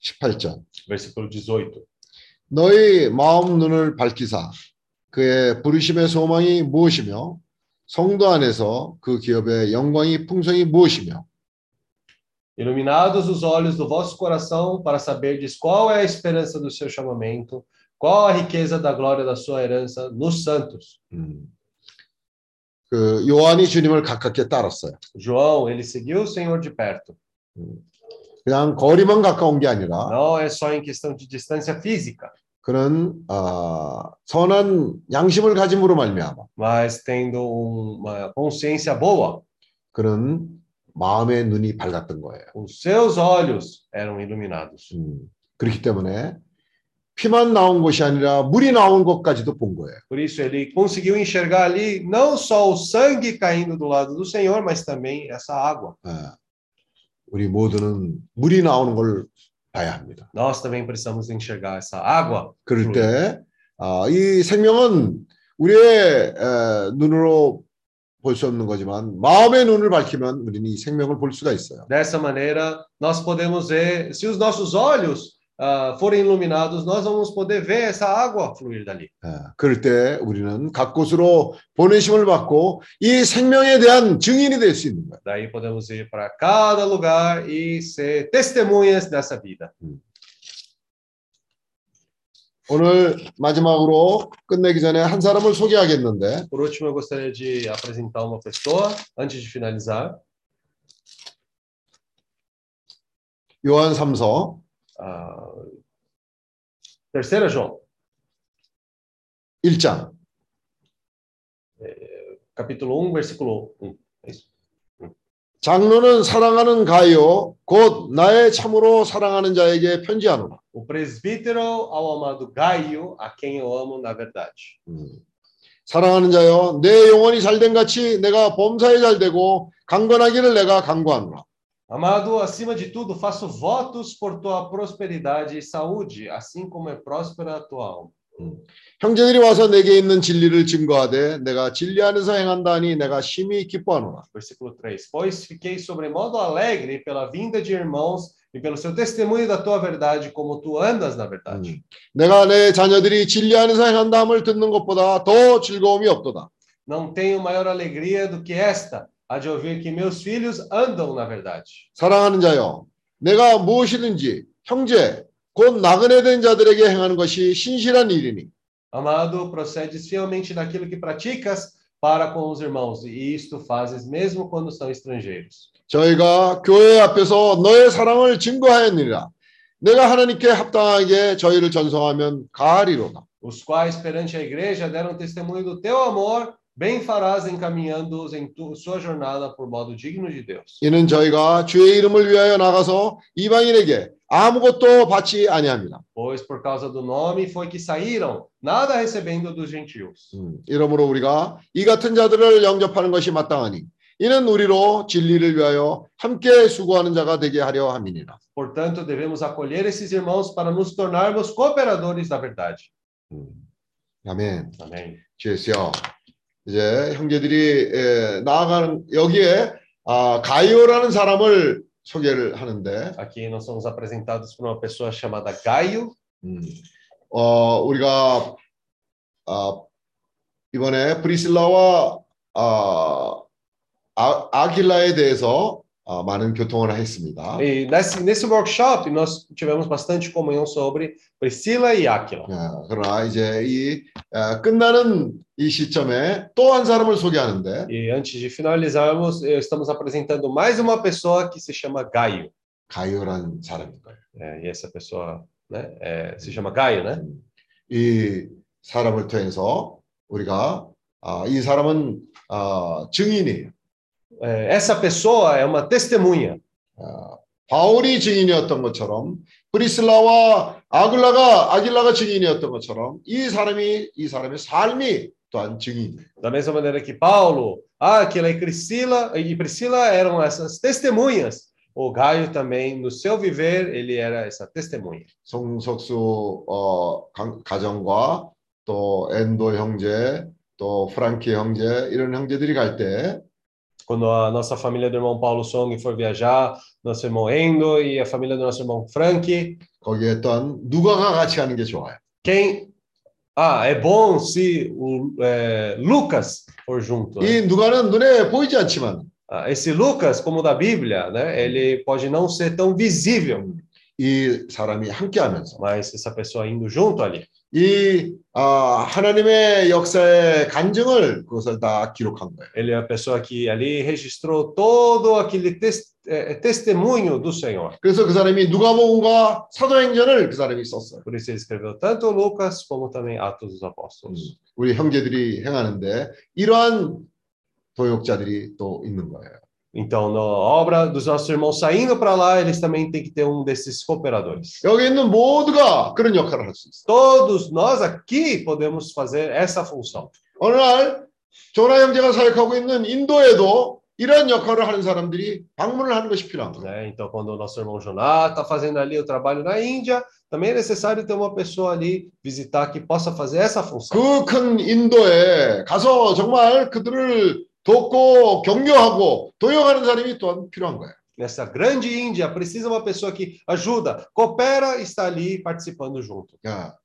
[SPEAKER 2] 십팔 절
[SPEAKER 1] versículo 18.
[SPEAKER 2] 너희 마음 눈을 밝히사 그의 부르심의 소망이 무엇이며 성도 안에서 그 기업의 영광이 풍성이 무엇이며
[SPEAKER 1] Iluminados os olhos do vosso coração para saberdes qual é a esperança do seu chamamento, qual a riqueza da glória da sua herança nos santos.
[SPEAKER 2] 음, 그 요한이 주님을 가깝게 따랐어요.
[SPEAKER 1] João, ele seguiu o Senhor de perto.
[SPEAKER 2] 그냥 거리만 가까운 게 아니라
[SPEAKER 1] Não é só em questão de distância física,
[SPEAKER 2] 그는 어, 선한 양심을 가짐으로 말미암아
[SPEAKER 1] mas tendo um- uma consciência boa.
[SPEAKER 2] 그는 마음의 눈이 밝았던 거예요.
[SPEAKER 1] Os seus olhos eram iluminados.
[SPEAKER 2] 음, 그렇기 때문에 피만 나온 것이 아니라 물이 나온 것까지도 본 거예요.
[SPEAKER 1] Por isso ele conseguiu enxergar ali não só o sangue caindo do lado do Senhor, mas também essa água.
[SPEAKER 2] 예, 우리 모두는 물이 나오는 걸 봐야 합니다.
[SPEAKER 1] Nós também precisamos enxergar essa água.
[SPEAKER 2] 그럴 때, 아, 이 생명은 우리의 에, 눈으로 볼 수 없는 거지만 마음의 눈을 밝히면 우리는 이 생명을 볼 수가 있어요.
[SPEAKER 1] Dessa maneira, nós podemos ver, se os nossos olhos ah, forem iluminados, nós vamos poder ver essa água fluir dali.
[SPEAKER 2] 예, 그럴 때 우리는 각 곳으로 보내심을 받고 이 생명에 대한 증인이 될 수 있는 거예요.
[SPEAKER 1] Daí podemos ir para cada lugar e ser testemunhas dessa vida.
[SPEAKER 2] 오늘 마지막으로 끝내기 전에 한 사람을 소개하겠는데
[SPEAKER 1] Por último, eu gostaria de apresentar uma pessoa antes de finalizar.
[SPEAKER 2] 요한 3서
[SPEAKER 1] Ah, terceira João,
[SPEAKER 2] 1장
[SPEAKER 1] capítulo 1, versículo 1. É isso.
[SPEAKER 2] 장로는 사랑하는 가요 곧 나의 참으로 사랑하는 자에게 편지하노라.
[SPEAKER 1] O presbítero ao amado Gaio, a quem eu amo na verdade.
[SPEAKER 2] 사랑하는 자여 내 영혼이 잘된 같이 내가 범사에 잘되고 강건하기를 내가 강구하노라.
[SPEAKER 1] Amado, acima de tudo, faço votos por tua prosperidade e saúde, assim como é próspera a tua alma.
[SPEAKER 2] 형제들이 와서 내게 있는 진리를 증거하되 내가 진리 안에서 행한다니 내가 심히 기뻐하노라.
[SPEAKER 1] Versículo 3. Pois fiquei sobremodo alegre pela vinda de irmãos e pelo seu testemunho da tua verdade, como tu andas na verdade.
[SPEAKER 2] 내가 내 자녀들이 진리 안에서 행한다 함을 듣는 것보다 더 즐거움이 없도다.
[SPEAKER 1] Não tenho maior alegria do que esta, a de ouvir que meus filhos andam na verdade.
[SPEAKER 2] 사랑하는 자여 내가 무엇이든지 형제 곧 나그네 된 자들에게 행하는 것이 신실한 일이니
[SPEAKER 1] Amado, procedes fielmente naquilo que praticas para com os irmãos, e isto fazes mesmo quando são estrangeiros.
[SPEAKER 2] 저희가 교회 앞에서 너의 사랑을 증거하였느니라. 내가 하나님께 합당하게 저희를 전송하면 가하리로다.
[SPEAKER 1] Os quais, perante a igreja, deram testemunho do teu amor, bem farás encaminhando-os em tu- sua jornada por modo digno de Deus.
[SPEAKER 2] 이는 저희가 주의 이름을 위하여 나가서 이방인에게 아무것도 받지 아니합니다.
[SPEAKER 1] Pois por causa do nome foi que saíram, nada recebendo dos gentios.
[SPEAKER 2] 음, 이러므로 우리가 이 같은 자들을 영접하는 것이 마땅하니 이는 우리로 진리를 위하여 함께 수고하는 자가 되게 하려 함이니라.
[SPEAKER 1] Portanto, devemos acolher esses irmãos para nos tornarmos cooperadores da verdade.
[SPEAKER 2] 아멘.
[SPEAKER 1] Amém.
[SPEAKER 2] 주여. 이제 형제들이 에, 나아가는 여기에 아, 가이오라는 사람을 소개를 하는데
[SPEAKER 1] Aqui nós somos apresentados por uma pessoa chamada Gaio.
[SPEAKER 2] 음, 어, 우리가 아, 이번에 브리실라와 아, 아, 아길라에 대해서 아, 많은 교통을 했습니다.
[SPEAKER 1] E nesse, nesse workshop nós tivemos bastante comunhão sobre Priscila e Áquila.
[SPEAKER 2] 아, 그러나 이제 이 아, 끝나는 이 시점에 또 한 사람을 소개하는데
[SPEAKER 1] E antes de finalizarmos, eh, estamos apresentando mais uma pessoa que se chama Gaio.
[SPEAKER 2] 가이오라는 사람인 거예요.
[SPEAKER 1] É, e essa pessoa né, é, se chama Gaio, né?
[SPEAKER 2] 이 사람을 통해서 우리가 아, 이 사람은 아, 증인이에요.
[SPEAKER 1] Essa pessoa é uma testemunha.
[SPEAKER 2] 아, 바울이 증인이었던 것처럼 브리슬라와 아글라가 아길라가 증인이었던 것처럼 이 사람이 이 사람의 삶이 또한 증인이에요.
[SPEAKER 1] Da mesma maneira que Paulo, Áquila e Priscila, e Priscila eram essas testemunhas, o Gaio também, no seu viver, ele era essa testemunha.
[SPEAKER 2] 송석수 어, 강- 가정과 또 엔도 형제 또 프랑키 형제 이런 형제들이 갈때
[SPEAKER 1] Quando a nossa família do irmão Paulo Song foi viajar, nosso irmão Endo e a família do nosso irmão Frank,
[SPEAKER 2] 거기에 또한 누가가 같이 가는 게 좋아요.
[SPEAKER 1] quem. Ah, é bom se o é, Lucas for junto. né?
[SPEAKER 2] 이 누가는 눈에 보이지 않지만
[SPEAKER 1] Ah, esse Lucas, como da Bíblia, né, ele pode não ser tão visível,
[SPEAKER 2] 이 사람이 함께하면서
[SPEAKER 1] mas essa pessoa indo junto ali,
[SPEAKER 2] 이 아, 하나님의 역사의 간증을 그것을 다 기록한 거예요.
[SPEAKER 1] ele é a pessoa que ali registrou todo aquele tes- é, testemunho do Senhor.
[SPEAKER 2] 그래서 그 사람이 누가복음과 사도행전을 그 사람이 썼어요.
[SPEAKER 1] Por isso ele escreveu tanto Lucas como também Atos dos Apóstolos.
[SPEAKER 2] 우리 형제들이 행하는데 이러한 도역자들이 또 있는 거예요.
[SPEAKER 1] Então, na obra dos nossos irmãos saindo para lá, eles também têm que ter um desses cooperadores.
[SPEAKER 2] 여기 있는 모두가 그런 역할을 할 수 있어요.
[SPEAKER 1] Todos nós aqui podemos fazer essa função.
[SPEAKER 2] 어느 날 조나 형제가 사역하고 있는 인도에도 이런 역할을 하는 사람들이 방문을 하는 것이 필요한 거예요.
[SPEAKER 1] né? Então, quando o nosso irmão Joná está fazendo ali o trabalho na Índia, também é necessário ter uma pessoa ali visitar que possa fazer essa função.
[SPEAKER 2] 그 큰 인도에 가서 정말 그들을 돕고 격려하고 도역하는 사람이 또한 필요한 거예요.
[SPEAKER 1] Nessa grande Índia, precisa uma pessoa que ajuda, coopera, está ali participando junto.
[SPEAKER 2] 야,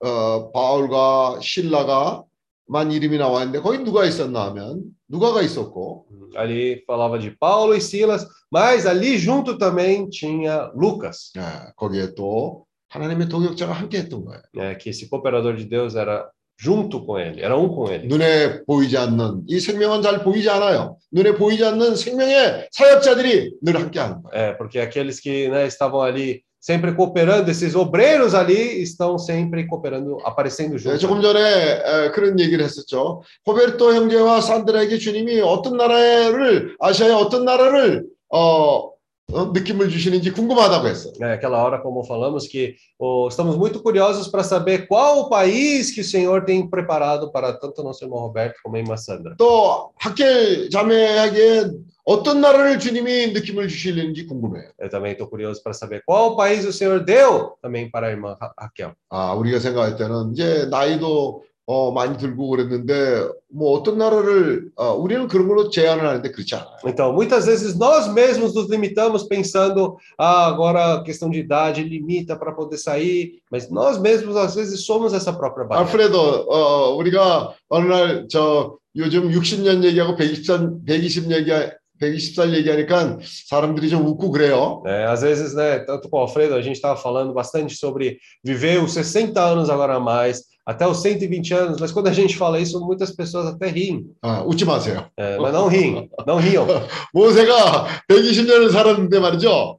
[SPEAKER 2] 어, 바울과 신라가 만 이름이 나와 있는데 거기 누가 있었나 하면 누가가 있었고
[SPEAKER 1] Ali falava de Paulo e Silas, mas ali junto também tinha Lucas,
[SPEAKER 2] 야, 거기에 또 하나님의 도역자가 함께 했던 거예요.
[SPEAKER 1] né? que esse cooperador de Deus era junto com ele, era um com ele.
[SPEAKER 2] 눈에 보이지 않는 이 생명은 잘 보이지 않아요. 눈에 보이지 않는 생명의 사역자들이 늘 함께 하는 거예요.
[SPEAKER 1] É, porque aqueles que né, estavam ali sempre cooperando, esses obreiros ali estão sempre cooperando, aparecendo
[SPEAKER 2] 네,
[SPEAKER 1] juntos.
[SPEAKER 2] 조금 전에 에, 그런 얘기를 했었죠. 호베르토 형제와 산드라에게 주님이 어떤 나라를 아시아의 어떤 나라를 어, 어, 느낌을 주시는지 궁금하다고 했어요.
[SPEAKER 1] É, aquela hora, como falamos, que oh, estamos muito curiosos para saber qual o país que o Senhor tem preparado para tanto nosso irmão Roberto como a irmã Sandra.
[SPEAKER 2] 또 학계 자매에게 어떤 나라를 주님이 느낌을 주시는지 궁금해요.
[SPEAKER 1] Eu também estou curioso para saber qual país o Senhor deu também para a irmã Ra- Raquel.
[SPEAKER 2] 아, 우리가 생각할 때는 이제 나이도 어, 많이 들고 그랬는데 뭐 어떤 나라를 어, 우리는 그런 걸로 제안을 하는데 그렇지 않아요.
[SPEAKER 1] Então, muitas vezes nós mesmos nos limitamos pensando, ah, agora a questão de idade limita para poder sair, mas nós mesmos às vezes somos essa própria barreira.
[SPEAKER 2] 알프레도 어, 우리가 어느 날 저 요즘 60년 얘기하고 120살 120 얘기 120살 얘기하니까 사람들이 좀 웃고 그래요.
[SPEAKER 1] É, às vezes, né, tanto com o Alfredo, a gente estava falando bastante sobre viver os 60 anos agora a mais, até os 120 anos, mas quando a gente fala isso, muitas pessoas até riem.
[SPEAKER 2] 아, 웃지 마세요.
[SPEAKER 1] É, mas não riem, não riam.
[SPEAKER 2] 모세가 120년을 살았는데 말이죠.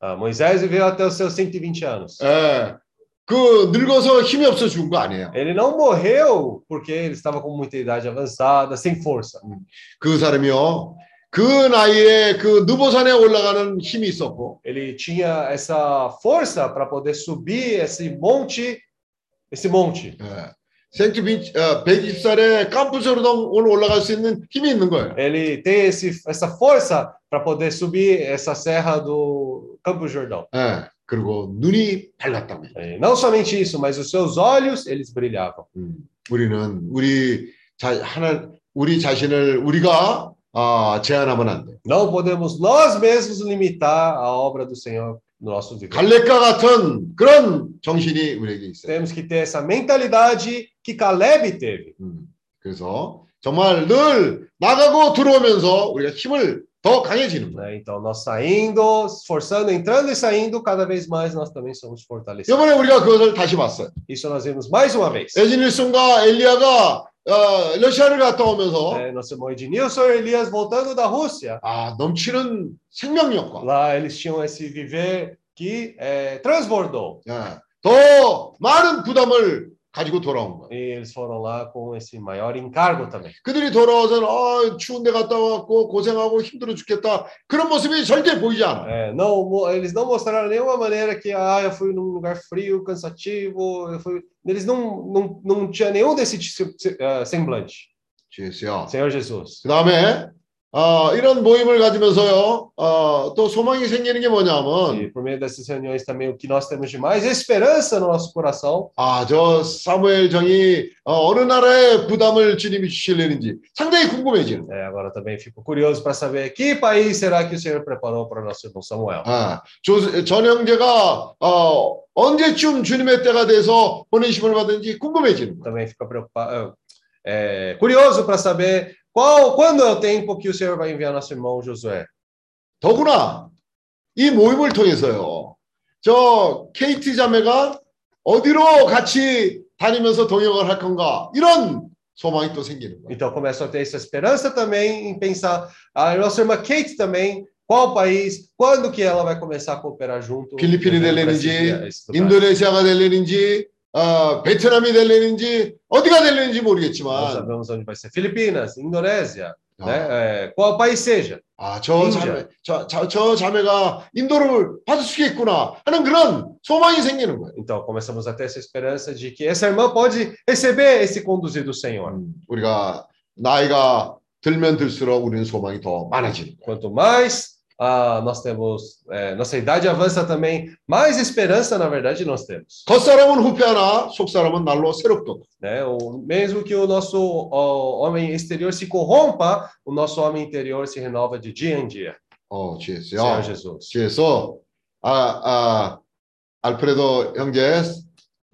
[SPEAKER 1] Ah, Moisés viveu até os seus 120 anos.
[SPEAKER 2] 예. 그 늙어서 힘이 없어 죽은 거 아니에요.
[SPEAKER 1] Ele não morreu porque ele estava com muita idade avançada, sem força.
[SPEAKER 2] 그 사람이요. 그 나이에 그 느보산에 올라가는 힘이 있었고
[SPEAKER 1] Ele tinha essa força para poder subir esse monte, esse monte.
[SPEAKER 2] 예. 생트 빈, 어, 120살에 깜푸스로동 올라갈 수 있는 힘이 있는 거예요.
[SPEAKER 1] Ele tem esse, essa força para poder subir essa serra do Campo Jordão.
[SPEAKER 2] 예. 그리고 눈이 밝았답니다.
[SPEAKER 1] É, não somente isso, mas os seus olhos, eles brilhavam.
[SPEAKER 2] 음, 우리는 우리 자, 하나 우리 자신을 우리가 아, 제한하면 안 돼.
[SPEAKER 1] Não podemos nós mesmos limitar a obra do Senhor no nosso viver.
[SPEAKER 2] 갈렙과 같은 그런 정신이 우리에게 있어요.
[SPEAKER 1] Temos que ter essa mentalidade que Caleb teve.
[SPEAKER 2] 음, 그래서 정말 늘 나가고 들어오면서 우리가 힘을 더 강해지는 거예요.
[SPEAKER 1] né? Então, nós saindo, esforçando, entrando e saindo, cada vez mais nós também somos fortalecidos.
[SPEAKER 2] 이번에 우리가 그것을 다시 봤어요.
[SPEAKER 1] Isso nós vimos mais uma vez.
[SPEAKER 2] 에즈닐슨과 엘리야가 어, 러시아를 갔다 오면서
[SPEAKER 1] É, nosso irmão Ednilson e Elias voltando da Rússia.
[SPEAKER 2] 아, 넘치는 생명력과
[SPEAKER 1] Lá eles tinham esse viver que é, transbordou.
[SPEAKER 2] 예, 더 많은 부담을 가지고 돌아온 거예요.
[SPEAKER 1] E eles foram lá com esse maior encargo também.
[SPEAKER 2] 그들이 돌아와서는 아, 추운 데 갔다 왔고 고생하고 힘들어 죽겠다. 그런 모습이 절대 보이지 않아요.
[SPEAKER 1] É, não, mo- eles não mostraram nenhuma maneira que ah, eu fui num lugar frio, cansativo. Eu fui... Eles não, não, não tinha nenhum desse ti- se- eh, semblante.
[SPEAKER 2] 주예수요.
[SPEAKER 1] Senhor Jesus.
[SPEAKER 2] 그 다음에 어, 이런 모임을 가지면서요. 어, 또 소망이 생기는 게 뭐냐면
[SPEAKER 1] E por meio dessas reuniões também o que nós temos de mais esperança no nosso coração.
[SPEAKER 2] 아, 저 사무엘 정이 어, 어느 나라에 부담을 주실려는지 상당히 궁금해지는.
[SPEAKER 1] É, agora também fico curioso para saber que país será que o Senhor preparou para o nosso irmão Samuel.
[SPEAKER 2] 아, 조, 전 형제가 어, 언제쯤 주님의 때가 돼서 보내심을 받은지 궁금해지는.
[SPEAKER 1] Também fico preocupado, é, curioso para saber qual, quando é o tempo que o Senhor vai enviar nosso irmão Josué.
[SPEAKER 2] 더구나 이 모임을 통해서요. 저 KT 자매가 어디로 같이 다니면서 동역을 할 건가 이런 소망이 또 생기는 거예요.
[SPEAKER 1] Então começo a ter essa esperança também em pensar, a nossa irmã Kate também, qual país, quando que ela vai começar a cooperar junto?
[SPEAKER 2] 필리핀이
[SPEAKER 1] lugares.
[SPEAKER 2] 인도네시아가 될려는지 어, 베트남이 될려는지 어디가 될려는지
[SPEAKER 1] Não
[SPEAKER 2] 모르겠지만
[SPEAKER 1] sabemos onde vai ser. Filipinas, Indonésia,
[SPEAKER 2] 아,
[SPEAKER 1] né? É, qual país seja.
[SPEAKER 2] 아, 저
[SPEAKER 1] 인디아.
[SPEAKER 2] 자매, 저, 저, 저 자매가 인도를 받을 수 있겠구나 하는 그런 소망이 생기는 거예요.
[SPEAKER 1] Então começamos a ter essa esperança de que essa irmã pode receber esse conduzir do Senhor.
[SPEAKER 2] 음, 우리가 나이가 들면 들수록 우리는 소망이 더 많아지는 거예요.
[SPEAKER 1] Quanto mais ah, nós temos, é, nossa idade avança também, mais esperança, na verdade, nós temos.
[SPEAKER 2] 겉사람은 후패하나 속사람은 날로 새롭도다.
[SPEAKER 1] Né? O, mesmo que o nosso ó, homem exterior se corrompa, o nosso homem interior se renova de dia em dia.
[SPEAKER 2] 어, 주예수요.
[SPEAKER 1] Senhor Jesus.
[SPEAKER 2] 주에서 아, 아, 알프레도 형제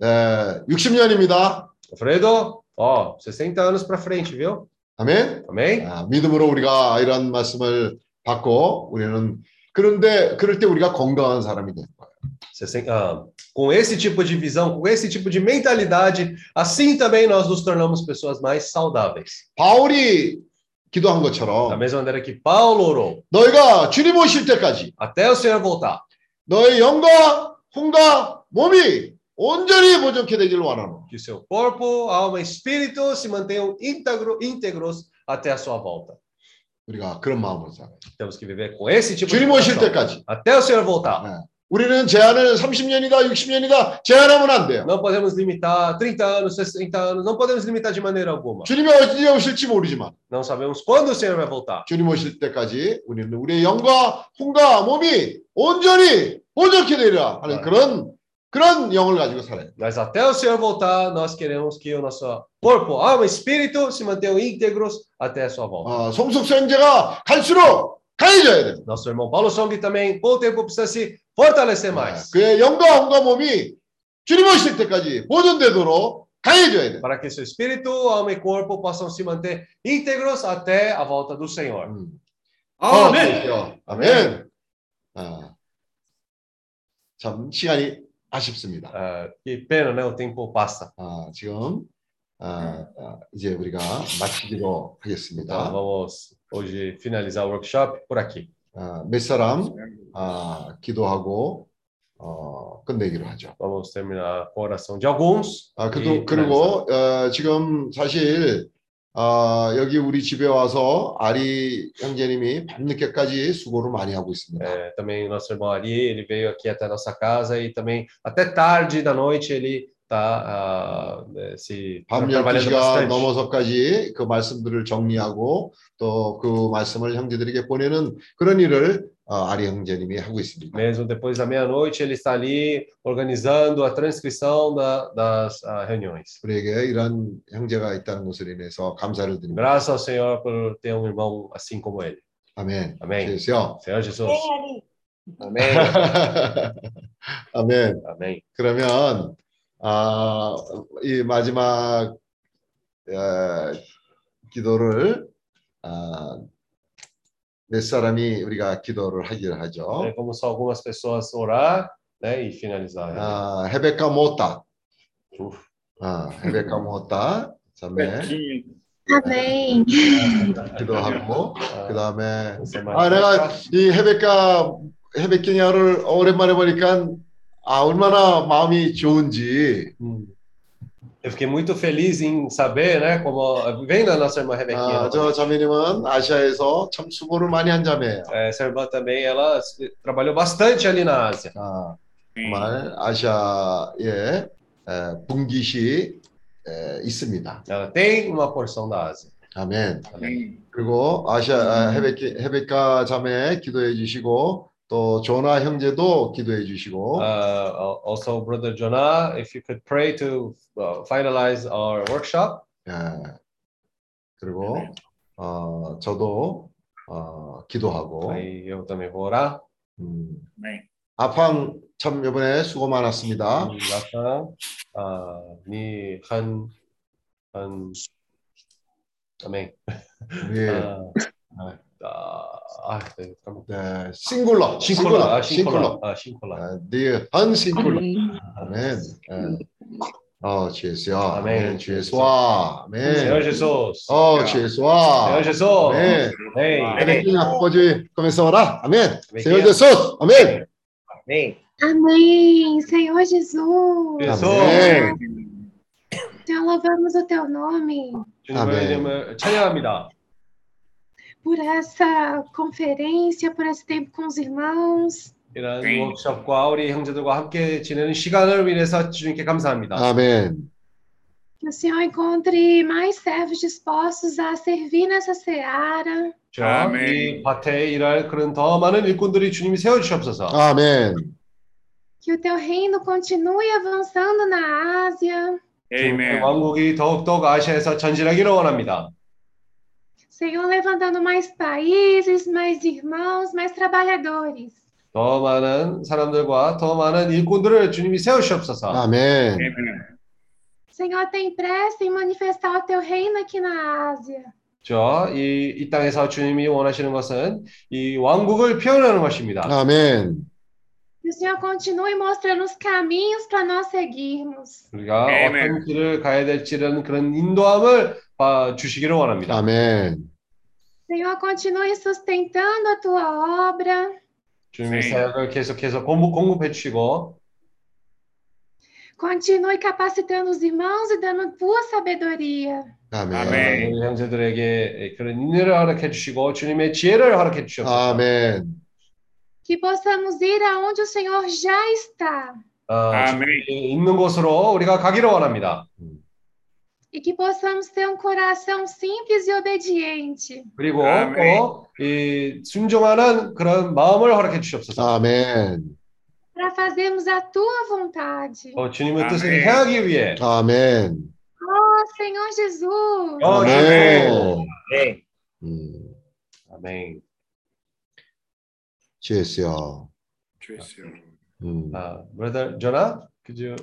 [SPEAKER 2] 에, 60년입니다.
[SPEAKER 1] Alfredo, ó, 60 anos para frente, viu?
[SPEAKER 2] 아멘.
[SPEAKER 1] Amém?
[SPEAKER 2] 아, 믿음으로 우리가 이런 말씀을 받고 우리는 그런데 그럴 때 우리가 건강한 사람이 될 거예요.
[SPEAKER 1] 60, ah, com esse tipo de visão, com esse tipo de mentalidade, assim também nós nos tornamos pessoas mais saudáveis.
[SPEAKER 2] 바울이 기도한
[SPEAKER 1] Da
[SPEAKER 2] 것처럼
[SPEAKER 1] mesma maneira que Paulo orou,
[SPEAKER 2] 너희가 주님 오실 때까지
[SPEAKER 1] até o Senhor voltar,
[SPEAKER 2] 너의 영과 혼과 몸이 온전히 보존케 되기를 원하노.
[SPEAKER 1] que o seu corpo, alma e espírito se mantenham íntegro, íntegros até a sua volta.
[SPEAKER 2] 우리가 그런 마음으로 살아요.
[SPEAKER 1] Temos que viver com esse tipo de
[SPEAKER 2] 주님 오실
[SPEAKER 1] coração,
[SPEAKER 2] 때까지.
[SPEAKER 1] até o Senhor voltar.
[SPEAKER 2] 네. 우리는 제한을 30년이다, 60년이다 제한하면 안 돼요.
[SPEAKER 1] Não podemos limitar 30 anos, 60 anos, não podemos limitar de maneira alguma.
[SPEAKER 2] 주님이 언제 오실지 모르지만
[SPEAKER 1] Não sabemos quando o Senhor vai voltar.
[SPEAKER 2] 주님 오실 때까지 우리는 우리의 영과 혼과 몸이 온전히 보존케 되리라 하는
[SPEAKER 1] 네.
[SPEAKER 2] 그런 그런 영을 가지고 살아요.
[SPEAKER 1] Mas até o Senhor voltar, nós queremos que o nosso corpo, alma e espírito se mantenham íntegros até a sua volta.
[SPEAKER 2] 어, 성숙 형제가 갈수록 강해져야 돼요.
[SPEAKER 1] Nosso irmão Paulo Song também, com o tempo, precisa se fortalecer mais.
[SPEAKER 2] 그의 영과 혼과 몸이 주님 오실 때까지 보존되도록 강해져야 돼요.
[SPEAKER 1] Para que seu espírito, alma e corpo possam se manter íntegros até a volta do Senhor.
[SPEAKER 2] 음.
[SPEAKER 3] 아멘.
[SPEAKER 2] 그렇죠. 아멘. 아, 참 시간이 아쉽습니다.
[SPEAKER 1] Ah, que pena, né? O tempo passa.
[SPEAKER 2] 아, 지금 아, 아, 이제 우리가 마치기로
[SPEAKER 1] Então,
[SPEAKER 2] 하겠습니다.
[SPEAKER 1] vamos hoje finalizar o workshop por aqui.
[SPEAKER 2] 아, 몇 사람 아, 기도하고 어, 끝내기로 하죠.
[SPEAKER 1] Vamos terminar com oração de alguns.
[SPEAKER 2] 아,
[SPEAKER 1] e
[SPEAKER 2] 그도. 그리고 어, 지금 사실 어, 여기 우리 집에 와서 아리 형제님이 밤늦게까지 수고를 많이 하고 있습니다.
[SPEAKER 1] É, também nosso irmão Ari, ele veio aqui até a nossa casa e também até tarde da noite ele está se
[SPEAKER 2] 밤
[SPEAKER 1] trabalhando
[SPEAKER 2] 12시가
[SPEAKER 1] bastante.
[SPEAKER 2] 넘어서까지 그 말씀들을 정리하고 또 그 말씀을 형제들에게 보내는 그런 일을 어, 아리 형제님이 하고 있습니다.
[SPEAKER 1] Mesmo depois da meia-noite, ele está ali organizando a transcrição da, das ah, reuniões.
[SPEAKER 2] 우리에게 이런 형제가 있다는 것을 인해서 감사를 드립니다.
[SPEAKER 1] Graças ao Senhor por ter um irmão assim como ele.
[SPEAKER 2] 아멘.
[SPEAKER 1] Amém.
[SPEAKER 2] 주여.
[SPEAKER 1] Senhor Jesus.
[SPEAKER 5] Amém.
[SPEAKER 2] 아멘.
[SPEAKER 1] Amém.
[SPEAKER 2] 그러면 아, 이 마지막 어, 기도를 아, 몇 사람이 우리가 기도를 하기를 하죠.
[SPEAKER 1] É como só algumas pessoas orar né, e finalizar. né?
[SPEAKER 2] 아, 헤베카 모타. 아, 헤베카 모타. 자매
[SPEAKER 16] 아멘.
[SPEAKER 2] 기도하고 그다음에
[SPEAKER 1] Você
[SPEAKER 2] 아 내가 이 헤베카 헤베키냐를 오랜만에 보니까 아 얼마나 마음이 좋은지
[SPEAKER 1] Eu fiquei muito feliz em saber, né, como vendo a nossa irmã Rebequinha.
[SPEAKER 2] 아, 저 자매님은 아시아에서 참 수고를 많이 한 자매예요.
[SPEAKER 1] É, essa irmã também, ela se- trabalhou bastante ali na Ásia.
[SPEAKER 2] 아, 정말 아시아에 에, 분깃이 에, 있습니다.
[SPEAKER 1] Ela tem uma porção da Ásia.
[SPEAKER 2] 아멘. 그리고 아시아 아, 헤베키, 헤베카 자매 기도해 주시고 또 조나 형제도 기도해 주시고
[SPEAKER 1] Uh, also, Brother Jonah, if you could pray to uh, finalize our workshop.
[SPEAKER 2] 예. 그리고 어, 저도 어, 기도하고
[SPEAKER 1] também vou orar.
[SPEAKER 2] 음, 아팡 참 이번에 수고 많았습니다.
[SPEAKER 1] E uh, Han, Han, Amém.
[SPEAKER 2] 예.
[SPEAKER 1] Ah, ah, ah, 네, 잠깐만.
[SPEAKER 2] 네, 싱글러,
[SPEAKER 1] 싱콜라, 아,
[SPEAKER 2] 싱글러,
[SPEAKER 1] 싱콜라, 아, 싱콜라.
[SPEAKER 2] 네, 한 싱글러. 아멘. 예. 어, 주예수야. 아멘. 주예수와. 아멘.
[SPEAKER 1] Senhor Jesus.
[SPEAKER 2] 어, 주예수와.
[SPEAKER 1] Senhor Jesus.
[SPEAKER 2] 아멘.
[SPEAKER 1] Amém.
[SPEAKER 2] Rebequinha, pode começar a orar? Amém.
[SPEAKER 1] Rebequinha.
[SPEAKER 2] Senhor Jesus. Amém.
[SPEAKER 1] Amém.
[SPEAKER 16] Amém, Senhor Jesus.
[SPEAKER 2] Amém.
[SPEAKER 16] Então louvamos o teu nome
[SPEAKER 1] 주님의
[SPEAKER 2] 아멘.
[SPEAKER 1] 이름을 찬양합니다.
[SPEAKER 16] por essa conferência, por esse tempo com os irmãos.
[SPEAKER 1] 이런 워크숍과 우리 형제들과 함께 지내는 시간을 위해서 주님께 감사합니다.
[SPEAKER 2] 아멘.
[SPEAKER 16] Que o Senhor encontre mais servos dispostos a servir nessa seara.
[SPEAKER 1] 자, 이 밭에 일할 그런 더 많은 일꾼들이 주님이 세워 주시옵소서.
[SPEAKER 2] 아멘.
[SPEAKER 16] Que o teu reino continue avançando na Ásia.
[SPEAKER 1] 주님의 왕국이 더욱더욱 아시아에서 전진하기를 원합니다.
[SPEAKER 16] Senhor, levantando mais países, mais irmãos, mais trabalhadores.
[SPEAKER 1] 더 많은 사람들과 더 많은 일꾼들을 주님이 세워 주시옵소서.
[SPEAKER 2] 아멘.
[SPEAKER 16] Senhor, tem pressa em manifestar o teu reino aqui na Ásia.
[SPEAKER 1] 저, 이, 이 땅에서 주님이 원하시는 것은 이 왕국을 표현하는 것입니다.
[SPEAKER 2] 아멘.
[SPEAKER 16] Que o Senhor continue mostrando os caminhos para nós seguirmos.
[SPEAKER 1] 우리가 어떤 길을 가야 될지라는 그런 인도함을 봐 주시기를 원합니다.
[SPEAKER 2] 아멘.
[SPEAKER 16] Senhor, continue sustentando a tua obra.
[SPEAKER 1] 주님의 사역을 계속해서 공급, 공급해 주시고
[SPEAKER 16] Continue capacitando os irmãos e dando tua sabedoria.
[SPEAKER 2] 아멘.
[SPEAKER 1] 우리 형제들에게 그런 인내를 허락해 주시고 주님의 지혜를 허락해 주시옵소서.
[SPEAKER 2] 아멘.
[SPEAKER 16] Que possamos ir aonde o Senhor já está.
[SPEAKER 1] 어, 주님이 있는 곳으로 우리가 가기를 원합니다.
[SPEAKER 16] E que possamos ter um coração simples e obediente.
[SPEAKER 1] 그리고 또 이 순종하는 그런 마음을 허락해 주시옵소서.
[SPEAKER 2] 아멘.
[SPEAKER 16] Para fazermos a tua vontade.
[SPEAKER 1] 어, 주님의 뜻을 행하기 위해
[SPEAKER 2] 아멘.
[SPEAKER 16] Oh, Senhor Jesus.
[SPEAKER 1] 어,
[SPEAKER 2] 아멘.
[SPEAKER 1] 주님.
[SPEAKER 2] 음,
[SPEAKER 1] 아멘.
[SPEAKER 2] 주예수야. 음.
[SPEAKER 1] Uh, brother Jonah, could you?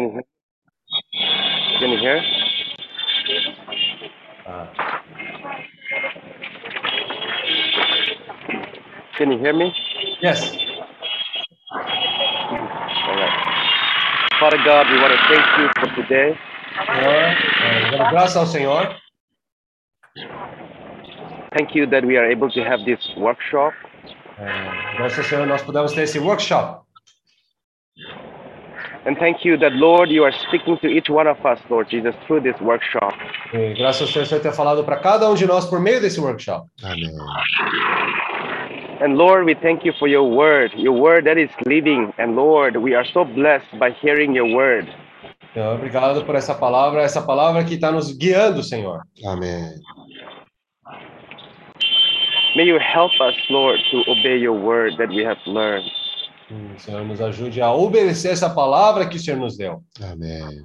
[SPEAKER 15] Can you, can you hear?
[SPEAKER 1] Uh,
[SPEAKER 15] Can you hear me?
[SPEAKER 1] yes.
[SPEAKER 15] All right. Father God, we want to thank you for today.
[SPEAKER 1] Senhor, graças ao Senhor.
[SPEAKER 15] Thank you that we are able to have this workshop.
[SPEAKER 1] Eh, graças ao Senhor nós pudemos ter esse workshop.
[SPEAKER 17] And thank you that, Lord, you are speaking to each one of us, Lord Jesus, through this workshop.
[SPEAKER 1] Graças ao Senhor, ter falado para cada um de nós por meio desse workshop.
[SPEAKER 2] Amém.
[SPEAKER 17] And Lord, we thank you for your word, your word that is living. And Lord, we are so blessed by hearing your word.
[SPEAKER 1] Obrigado por essa palavra, essa palavra que está nos guiando, Senhor.
[SPEAKER 2] Amém.
[SPEAKER 17] May you help us, Lord, to obey your word that we have learned.
[SPEAKER 1] Senhor nos ajude a obedecer essa palavra que o Senhor nos deu.
[SPEAKER 2] Amém.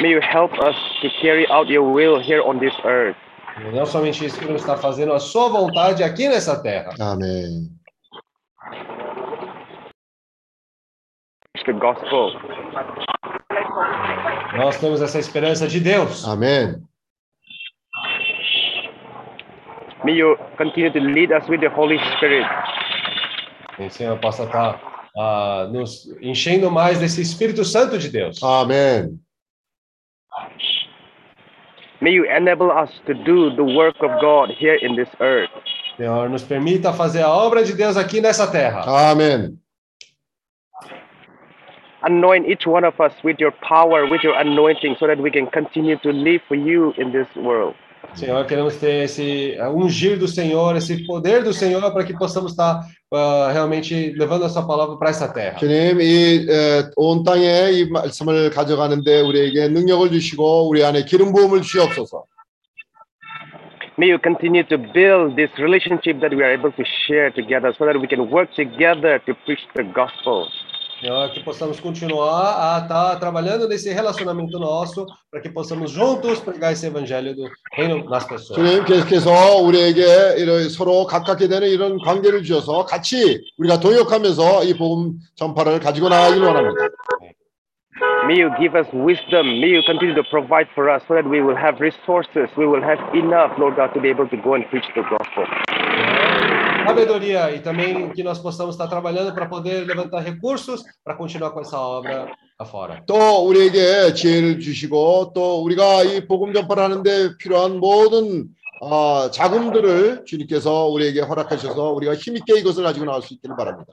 [SPEAKER 17] May you help us to carry out your will here on this earth.
[SPEAKER 1] Não somente isso, que está fazendo a sua vontade aqui nessa terra.
[SPEAKER 2] Amém.
[SPEAKER 17] The gospel.
[SPEAKER 1] Nós temos essa esperança de Deus.
[SPEAKER 2] Amém.
[SPEAKER 17] May you continue to lead us with the Holy Spirit.
[SPEAKER 1] Que o Senhor possa estar uh, nos enchendo mais desse Espírito Santo de Deus.
[SPEAKER 2] Amém.
[SPEAKER 17] May you enable us to do the work of God here in this earth.
[SPEAKER 1] Senhor, nos permita fazer a obra de Deus aqui nessa terra.
[SPEAKER 2] Amém.
[SPEAKER 17] Anoint each one of us with your power, with your anointing, so that we can continue to live for you in this world.
[SPEAKER 1] Senhor, queremos ter esse ungir do Senhor, esse poder do Senhor, para que possamos estar ah, realmente levando a sua palavra para essa terra.
[SPEAKER 2] 주님, 이 에, 온 땅에 이 말씀을 가져가는데 우리에게 능력을 주시고 우리 안에 기름 부음을 주옵소서.
[SPEAKER 17] May you continue to build this relationship that we are able to share together so that we can work together to preach the gospel.
[SPEAKER 1] Senhor, que possamos continuar a estar trabalhando nesse relacionamento nosso, para que possamos juntos pregar esse evangelho do reino nas pessoas.
[SPEAKER 2] 주님 계속해서 우리에게 이런 서로 가깝게 되는 이런 관계를 주셔서 같이 우리가 동역하면서 이 복음 전파를 가지고 나가길 원합니다.
[SPEAKER 17] May you give us wisdom. May you continue to provide for us so that we will have resources. We will have enough, Lord God, to be able to go and preach the gospel.
[SPEAKER 1] Sabedoria e também que nós possamos estar trabalhando para poder levantar recursos para continuar com essa obra afora.
[SPEAKER 2] 또 우리에게 지혜를 주시고 또 우리가 이 복음 전파를 하는데 필요한 모든 어, 자금들을 주님께서 우리에게 허락하셔서 우리가 힘있게 이것을 가지고 나갈 수 있기를 바랍니다.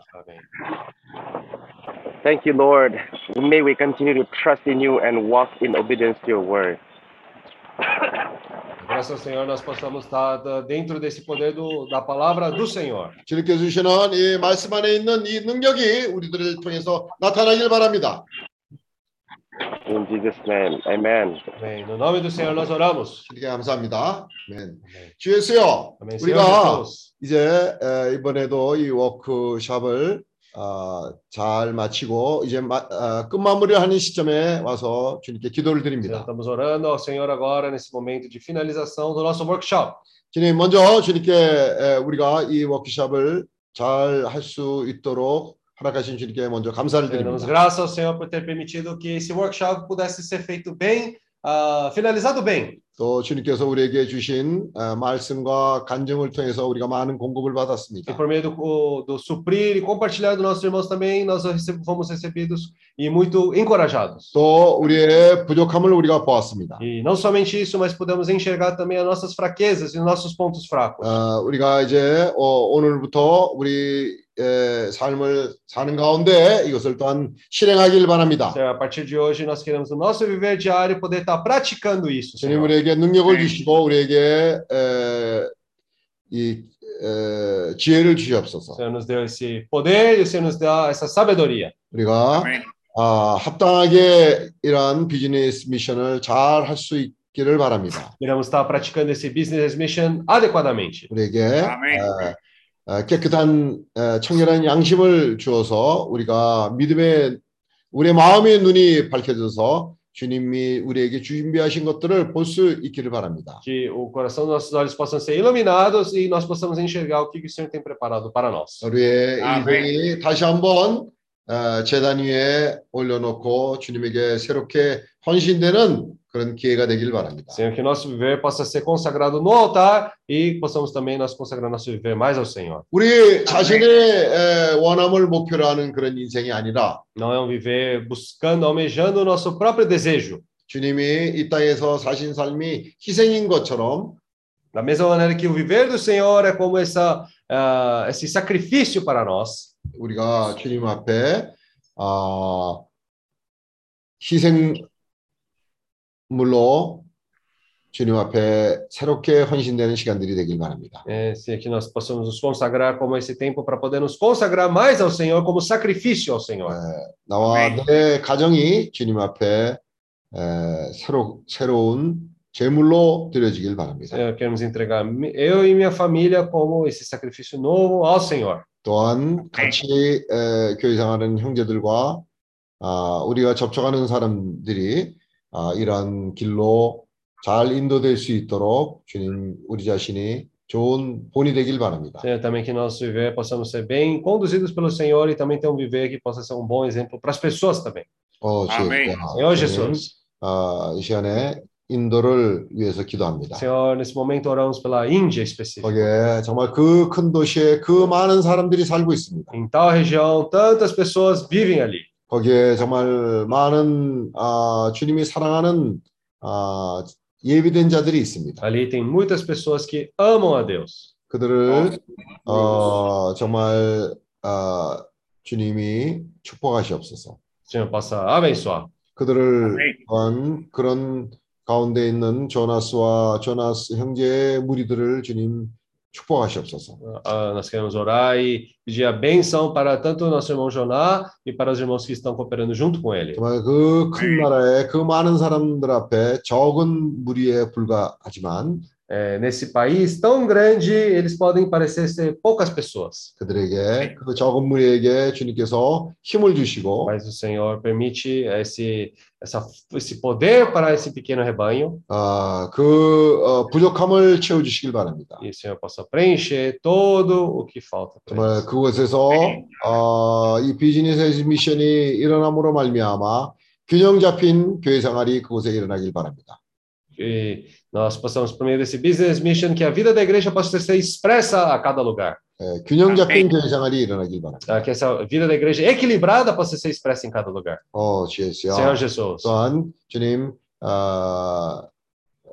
[SPEAKER 17] Thank you, Lord. May we continue to trust in you and walk in obedience to your word.
[SPEAKER 1] Graças ao Senhor nós possamos estar dentro desse poder do, da palavra do Senhor.
[SPEAKER 2] 주님께서 주시는 이 말씀 안에 있는 이 능력이 우리들을 통해서 나타나길 바랍니다.
[SPEAKER 17] In Jesus' name, amen.
[SPEAKER 1] Amém. No nome do Senhor nós oramos.
[SPEAKER 2] 주님께 감사합니다. 아멘. 주 예수여. 우리가
[SPEAKER 1] Jesus.
[SPEAKER 2] 이제 에, 이번에도 이 워크샵을 어, 잘 마치고 이제 마, 어, 끝마무리를 하는 시점에 와서 주님께 기도를 드립니다.
[SPEAKER 1] Estamos orando ao Senhor agora nesse momento de finalização do nosso workshop.
[SPEAKER 2] 주님 먼저 주님께 에, 우리가 이 워크샵을 잘 할 수 있도록 허락하신 주님께 먼저 감사를 드립니다.
[SPEAKER 1] graças ao Senhor por ter permitido que esse workshop pudesse ser feito bem, ah, finalizado bem.
[SPEAKER 2] 또 주님께서 우리에게 주신 어, 말씀과 간증을 통해서 우리가 많은 공급을
[SPEAKER 1] E
[SPEAKER 2] 받았습니다.
[SPEAKER 1] por meio do, do suprir e compartilhar dos nossos irmãos também, nós receb- fomos recebidos e muito encorajados.
[SPEAKER 2] 또 우리의 부족함을 우리가 보았습니다.
[SPEAKER 1] E não somente isso, mas pudemos enxergar também as nossas fraquezas e os nossos pontos fracos.
[SPEAKER 2] 어, 우리가 이제 어, 오늘부터 우리 의 삶을 사는 가운데 이것을 또한 실행하길 바랍니다.
[SPEAKER 1] Então, a partir de hoje, nós queremos no nosso viver diário poder estar praticando isso.
[SPEAKER 2] 주님
[SPEAKER 1] Senhor.
[SPEAKER 2] 우리에게 능력을 주시고 우리에게 에, 이 에, 지혜를 주시옵소서.
[SPEAKER 1] Senhor nos deu esse poder e Senhor nos dá essa sabedoria.
[SPEAKER 2] 우리가 아, 합당하게 이러한 비즈니스 미션을 잘 할 수 있기를 바랍니다.
[SPEAKER 1] Queremos estar praticando esse business mission adequadamente.
[SPEAKER 2] 우리에게
[SPEAKER 3] 아멘.
[SPEAKER 2] 에, 에, 깨끗한 에, 청결한 양심을 주어서 우리가 믿음의 우리의 마음의 눈이 밝혀져서 주님이 우리에게 준비하신 것들을 볼 수 있기를 바랍니다.
[SPEAKER 1] Que o coração dos nossos olhos possam ser iluminados e nós possamos enxergar o que o Senhor tem preparado para nós.
[SPEAKER 2] 우리의. 인생이 다시 한번 어, 재단 위에 올려놓고 주님에게 새롭게 헌신되는 그런 기회가 되길 바랍니다.
[SPEAKER 1] Senhor, que o nosso viver possa ser consagrado no altar e possamos também nós consagrar nosso viver mais ao Senhor.
[SPEAKER 2] 우리 자신의 에, 원함을 목표로 하는 그런 인생이 아니라
[SPEAKER 1] Não é um viver buscando, almejando o nosso próprio desejo.
[SPEAKER 2] 주님이 이 땅에서 사신 삶이 희생인 것처럼
[SPEAKER 1] Da mesma maneira que o viver do Senhor é como essa, ah, esse sacrifício para nós.
[SPEAKER 2] 우리가 주님 앞에 아, 희생 물로 주님 앞에 새롭게 헌신되는 시간들이 되길 바랍니다.
[SPEAKER 1] É, se que nós possamos nos consagrar como esse tempo para poder nos consagrar mais ao Senhor como sacrifício ao Senhor.
[SPEAKER 2] 나와 내 가정이 주님 앞에 에, 새로 새로운 제물로 드려지길 바랍니다.
[SPEAKER 1] Senhor, queremos entregar eu e minha família como esse sacrifício novo ao Senhor.
[SPEAKER 2] 또한 같이 에, 교회 생활하는 형제들과 아, 우리가 접촉하는 사람들이 아, 이러한 길로 잘 인도될 수 있도록 주님 우리 자신이 좋은 본이 되길 바랍니다.
[SPEAKER 1] Senhor, também que nosso viver possamos ser bem conduzidos pelo Senhor e também ter um viver que possa ser um bom exemplo para as pessoas também.
[SPEAKER 2] 어,
[SPEAKER 1] 아멘.
[SPEAKER 2] 주여,
[SPEAKER 1] Senhor
[SPEAKER 2] 주님,
[SPEAKER 1] Jesus.
[SPEAKER 2] 아, 이 시간에 인도를 위해서 기도합니다.
[SPEAKER 1] Senhor, nesse momento oramos pela Índia específica.
[SPEAKER 2] 거기에 정말 그 큰 도시에 그 많은 사람들이 살고 있습니다.
[SPEAKER 1] Em tal região, tantas pessoas vivem ali.
[SPEAKER 2] 거기에 정말 많은 아, 주님이 사랑하는 아, 예비된 자들이 있습니다.
[SPEAKER 1] Ali tem muitas pessoas que amam a Deus.
[SPEAKER 2] 그들을 어, 정말 아, 주님이 축복하시옵소서.
[SPEAKER 1] Senhor possa abençoar.
[SPEAKER 2] 그들을 또한 그런 가운데 있는 조나스와 조나스 형제의 무리들을 주님 축복하시옵소서.
[SPEAKER 1] Ah, nós queremos orar e pedir a benção para tanto o nosso irmão Joná e para os irmãos que estão cooperando junto com ele.
[SPEAKER 2] 정말 그 큰 나라에 그 많은 사람들 앞에 적은 무리에 불과하지만
[SPEAKER 1] É, nesse país tão grande, eles podem parecer ser poucas pessoas.
[SPEAKER 2] 그들에게 그 적은 무리에게 주님께서 힘을 주시고
[SPEAKER 1] Mas o Senhor permite esse, essa, esse poder para esse pequeno rebanho
[SPEAKER 2] 아, 그 어, 부족함을 채워 주시길 바랍니다.
[SPEAKER 1] e o Senhor possa preencher todo o que falta. para
[SPEAKER 2] 정말
[SPEAKER 1] eles.
[SPEAKER 2] 그곳에서 어, 이 비즈니스 미션이 일어남으로 말미암아 균형 잡힌 교회 생활이 그곳에 일어나길 바랍니다.
[SPEAKER 1] E nós possamos, por meio desse business mission, que a vida da igreja possa ser expressa a cada lugar.
[SPEAKER 2] 예, 균형 잡힌 교회 생활이 일어나길 바랍니다.
[SPEAKER 1] Ah, Que essa vida da igreja equilibrada possa ser expressa em cada lugar.
[SPEAKER 2] 어, 주예수요.
[SPEAKER 1] Senhor Jesus.
[SPEAKER 2] 또한 주님 어,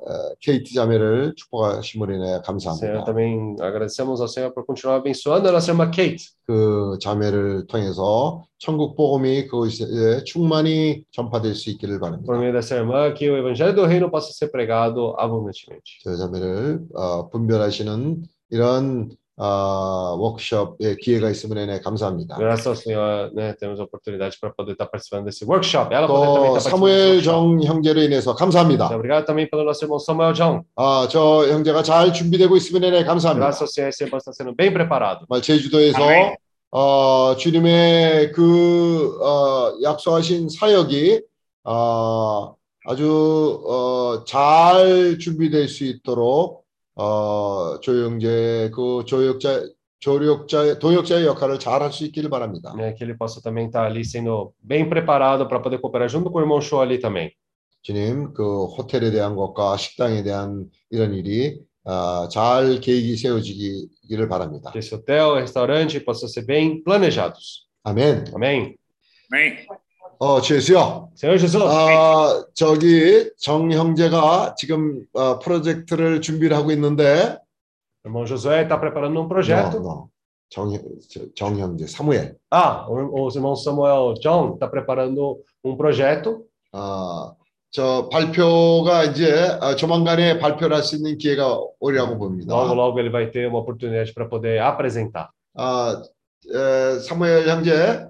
[SPEAKER 2] 어, 케이트 자매를 축복하심으로 인해 감사합니다.
[SPEAKER 1] também agradecemos ao Senhor por continuar abençoando a nossa irmã Kate.
[SPEAKER 2] 그 자매를 통해서 천국 복음이 그곳에 충만히 전파될 수 있기를 바랍니다.
[SPEAKER 1] Por meio dessa irmã, que o evangelho do reino possa ser pregado abundantemente.
[SPEAKER 2] 저 자매를 어, 분별하시는 이런 어, 워크숍의 기회가 있음으로 인해 감사합니다.
[SPEAKER 1] Graças ao Senhor, né, temos a oportunidade para poder estar participando desse workshop. Ela poder também
[SPEAKER 2] 또
[SPEAKER 1] estar
[SPEAKER 2] 사무엘. 정 형제로 인해서 감사합니다.
[SPEAKER 1] Muito Obrigado também pelo nosso irmão Samuel John.
[SPEAKER 2] 아, 저 형제가 잘 준비되고 있음으로 인해 감사합니다.
[SPEAKER 1] Graças ao Senhor, esse irmão está sendo bem preparado.
[SPEAKER 2] 정말 제주도에서
[SPEAKER 1] 아멘.
[SPEAKER 2] 어, 주님의 그 어, 약속하신 사역이 어, 아주 어, 잘 준비될 수 있도록 어, 조영재 그 조역자 조력자 도역자의 역할을 잘 할 수 있기를 바랍니다.
[SPEAKER 1] Né, que ele possa também estar ali sendo bem preparado para poder cooperar junto com o irmão Show ali também.
[SPEAKER 2] 주님 그 호텔에 대한 것과 식당에 대한 이런 일이 어, 잘 계획이 세워지기를 바랍니다.
[SPEAKER 1] Que esse hotel, restaurante possam ser bem planejados.
[SPEAKER 2] 아멘.
[SPEAKER 1] Amém.
[SPEAKER 3] Amém.
[SPEAKER 2] 어,
[SPEAKER 1] Jesus.
[SPEAKER 2] 아, 저기 정 형제가 지금 어, 프로젝트를 준비를 하고 있는데
[SPEAKER 1] O irmão Josué está preparando um projeto.
[SPEAKER 2] 너, 너. 정, 저- 정 형제 사무엘.
[SPEAKER 1] Ah, o, os irmãos Samuel John está preparando um projeto.
[SPEAKER 2] 아, 저 발표가 이제 아, 조만간에 발표를 할 수 있는 기회가 오리라고 봅니다.
[SPEAKER 1] Logo, logo ele vai ter uma oportunidade para poder apresentar.
[SPEAKER 2] 아, 에, 사무엘 형제,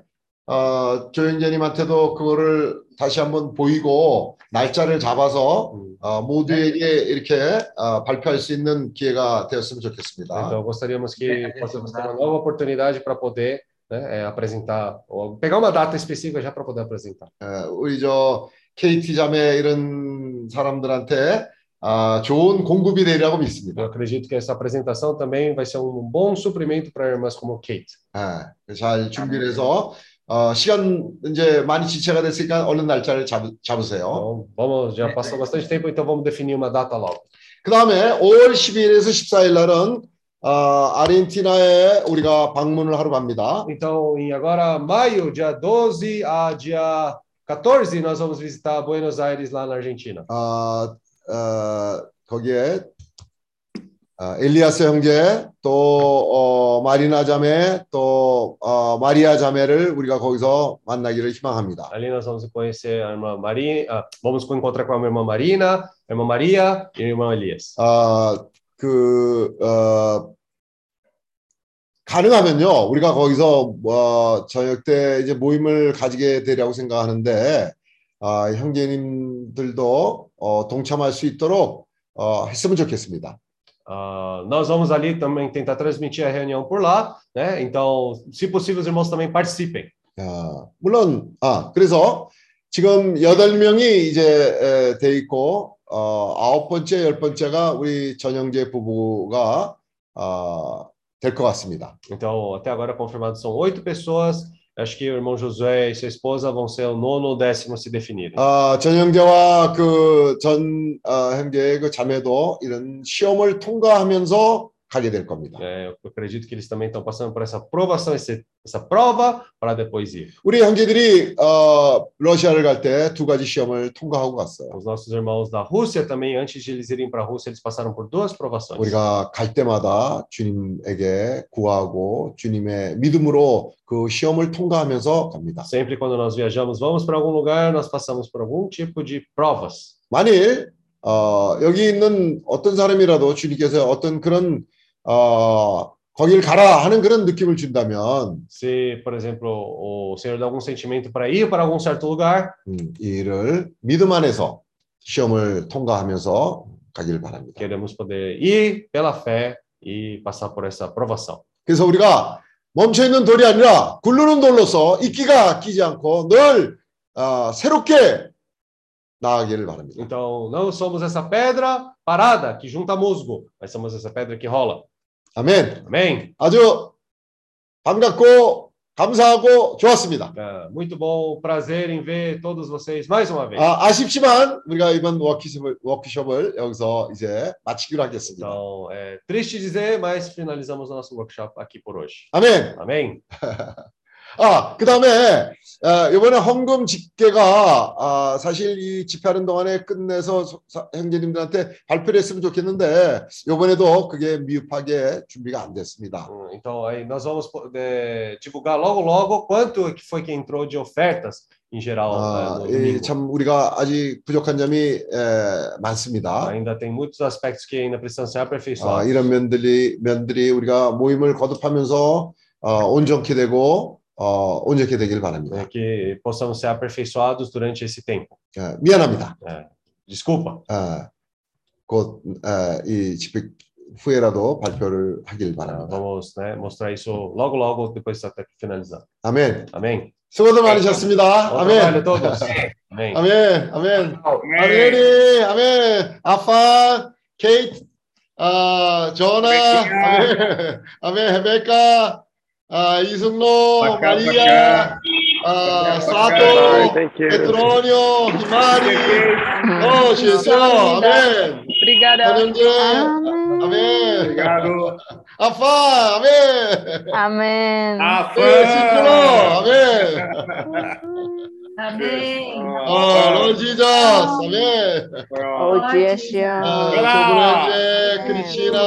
[SPEAKER 2] 어, 조영재님한테도 그거를 다시 한번 보이고 날짜를 잡아서 어, 모두에게 이렇게 어, 발표할 수 있는 기회가 되었으면 좋겠습니다.
[SPEAKER 1] Então, gostaríamos que possamos ter uma nova oportunidade para poder né, é, apresentar, ou pegar uma data específica já para poder apresentar.
[SPEAKER 2] 에, 우리 저 KT 자매 이런 사람들한테 아, 좋은 공급이 되리라고 믿습니다.
[SPEAKER 1] Eu acredito que essa apresentação também vai ser um bom suprimento para irmãs como Kate.
[SPEAKER 2] 예, 잘 준비를 해서 어, 시간 이제 많이 지체가 됐으니까 얼른 날짜를 잡, 잡으세요.
[SPEAKER 1] Então, vamos, já passou bastante tempo, então vamos definir uma data logo.
[SPEAKER 2] 그 다음에 5월 12일에서 14일 날은 어, 아르헨티나에 우리가 방문을 하러 갑니다.
[SPEAKER 1] Então, em agora, maio, dia 12 a dia 14, nós vamos visitar Buenos Aires, lá na Argentina.
[SPEAKER 2] 어, 어, 거기에 어, 엘리아스 형제 또 어, 마리나 자매 또 어, 마리아 자매를 우리가 거기서 만나기를 희망합니다.
[SPEAKER 1] Ali nós vamos conhecer a irmã Maria, ah, vamos encontrar com a irmã Marina, a irmã Maria e a irmã Elias.
[SPEAKER 2] 아, 그, 어, 가능하면요, 우리가 거기서, 뭐, 저녁 때 이제 모임을 가지게 되리라고 생각하는데, 아, 형제님들도, 어, 동참할 수 있도록, 어, 했으면 좋겠습니다.
[SPEAKER 1] Ah, nós vamos ali também tentar transmitir a reunião por lá, né? Então, se possível, os irmãos também participem.
[SPEAKER 2] 아, 물론, 아, 그래서 지금 여덟 명이 이제 에, 돼 있고, 어, 아홉 번째, 열 번째가 우리 전영재 부부가, 어, 될 것 같습니다.
[SPEAKER 1] Então, até agora confirmado são oito pessoas. Acho que o irmão Josué e sua esposa vão ser o nono ou décimo se definirem.
[SPEAKER 2] 아, 전형제와 그 전 어, 형제의 그 자매도 이런 시험을 통과하면서 가게 될 겁니다.
[SPEAKER 1] É, eu acredito que eles também estão passando por essa provação, esse- essa prova, para depois ir.
[SPEAKER 2] 우리 형제들이 어, 러시아를 갈 때 두 가지 시험을 통과하고 갔어요.
[SPEAKER 1] Os nossos irmãos da Rússia também, antes de eles irem para a Rússia, eles passaram por duas provações.
[SPEAKER 2] 우리가 갈 때마다 주님에게 구하고 주님의 믿음으로 그 시험을 통과하면서 갑니다.
[SPEAKER 1] Sempre quando nós viajamos, vamos para algum lugar, nós passamos por algum tipo de provas.
[SPEAKER 2] 만일 어, 여기 있는 어떤 사람이라도 주님께서 어떤 그런 어, 거길 가라 하는 그런 느낌을 준다면
[SPEAKER 1] Se, por exemplo, o Senhor dá algum sentimento para ir para algum certo lugar,
[SPEAKER 2] 음, 이 일을 믿음 안에서 시험을 통과하면서 가길 바랍니다.
[SPEAKER 1] queremos poder ir pela fé e passar por essa provação.
[SPEAKER 2] 그래서 우리가 멈춰 있는 돌이 아니라 굴르는 돌로서 이끼가 끼지 않고 늘 어, 새롭게 나아가기를 바랍니다.
[SPEAKER 1] Então, não somos essa pedra parada que junta musgo, mas somos essa pedra que rola.
[SPEAKER 2] 아멘.
[SPEAKER 1] Amém?
[SPEAKER 2] 아주 반갑고 감사하고 좋았습니다.
[SPEAKER 1] É, muito bom, prazer em ver todos vocês mais uma vez.
[SPEAKER 2] 아, 아쉽지만 우리가 이번 워크숍을, 워크숍을 여기서 이제 마치기로 하겠습니다.
[SPEAKER 1] Então, é triste dizer, mas finalizamos nosso workshop aqui por hoje.
[SPEAKER 2] 아멘.
[SPEAKER 1] Amém?
[SPEAKER 2] 아, 그 다음에, 어, 이번에 헌금 집계가, 아, 사실 이 집회하는 동안에 끝내서 소- 사- 형제님들한테 발표를 했으면 좋겠는데, 이번에도 그게 미흡하게 준비가 안 됐습니다.
[SPEAKER 1] Então, aí nós vamos poder divulgar logo, logo quanto que foi que entrou de ofertas em geral
[SPEAKER 2] 아,
[SPEAKER 1] é, domingo.
[SPEAKER 2] 참 우리가 아직 부족한 점이 에, 많습니다.
[SPEAKER 1] Ainda tem muitos aspectos que ainda precisam ser
[SPEAKER 2] 아,
[SPEAKER 1] aperfeiçoados.
[SPEAKER 2] 이런 면들이, 면들이 우리가 모임을 거듭하면서 어, 온전케 되고, 어, 온전케 되길 바랍니다.
[SPEAKER 1] né, que possamos ser aperfeiçoados durante esse tempo.
[SPEAKER 2] 예, 미안합니다.
[SPEAKER 1] É, desculpa.
[SPEAKER 2] 아, 곧, 에, 이 집회 후에라도 발표를 하길
[SPEAKER 1] Ah,
[SPEAKER 2] 바랍니다.
[SPEAKER 1] Vamos né, mostrar isso logo, logo, depois até finalizar.
[SPEAKER 2] 아멘.
[SPEAKER 1] Amém?
[SPEAKER 2] 수고들 많으셨습니다.
[SPEAKER 1] Bom trabalho a
[SPEAKER 2] 아멘.
[SPEAKER 1] todos. Amém.
[SPEAKER 2] 아멘. 아멘. 아멘이. 아멘. 아파, 케이트, 아, 전아, 아멘. 아멘. 헤베카, Uh, Isunno, Maria, uh, Sato, Petronio, Himari, Roche, Senhor, amém.
[SPEAKER 11] Obrigada.
[SPEAKER 2] Amém. amém. Obrigado. Afã, amém. Amém. Afã.
[SPEAKER 18] Amém.
[SPEAKER 2] 네.
[SPEAKER 5] Amém.
[SPEAKER 2] 어, Lord Jesus, 아멘.
[SPEAKER 18] Oh, dia.
[SPEAKER 2] 아, 조그라제, 크리스티나,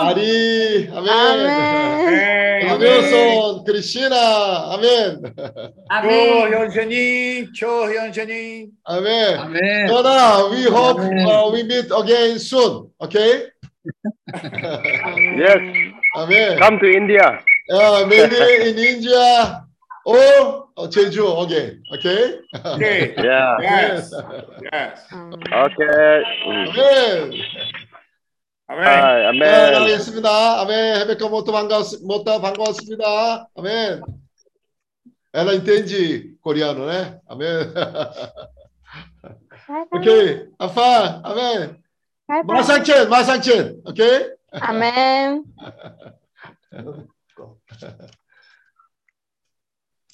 [SPEAKER 2] 아리, 아멘.
[SPEAKER 3] Amém.
[SPEAKER 2] 아메손, 크리스티나, 아멘.
[SPEAKER 3] Cho Hyunjanin, Cho Hyunjanin.
[SPEAKER 2] 아멘.
[SPEAKER 3] 아멘.
[SPEAKER 2] 전하, we hope uh, we meet again soon, okay?
[SPEAKER 17] Yes.
[SPEAKER 2] 아멘.
[SPEAKER 17] Come to India.
[SPEAKER 2] Uh, maybe in India or Jeju again, okay?
[SPEAKER 3] Okay.
[SPEAKER 17] Yeah.
[SPEAKER 3] Yes. Yes.
[SPEAKER 17] Okay.
[SPEAKER 2] 아멘.
[SPEAKER 17] Hi,
[SPEAKER 2] 네,
[SPEAKER 17] amen.
[SPEAKER 2] 나가겠습니다. 아멘. 헤베카 모토 반가웠, 모타 반가웠습니다. 아멘. Ela entende coreano, né? Amém. ok. Afá, amém. Masangchen, Masangchen, ok?
[SPEAKER 18] Amém.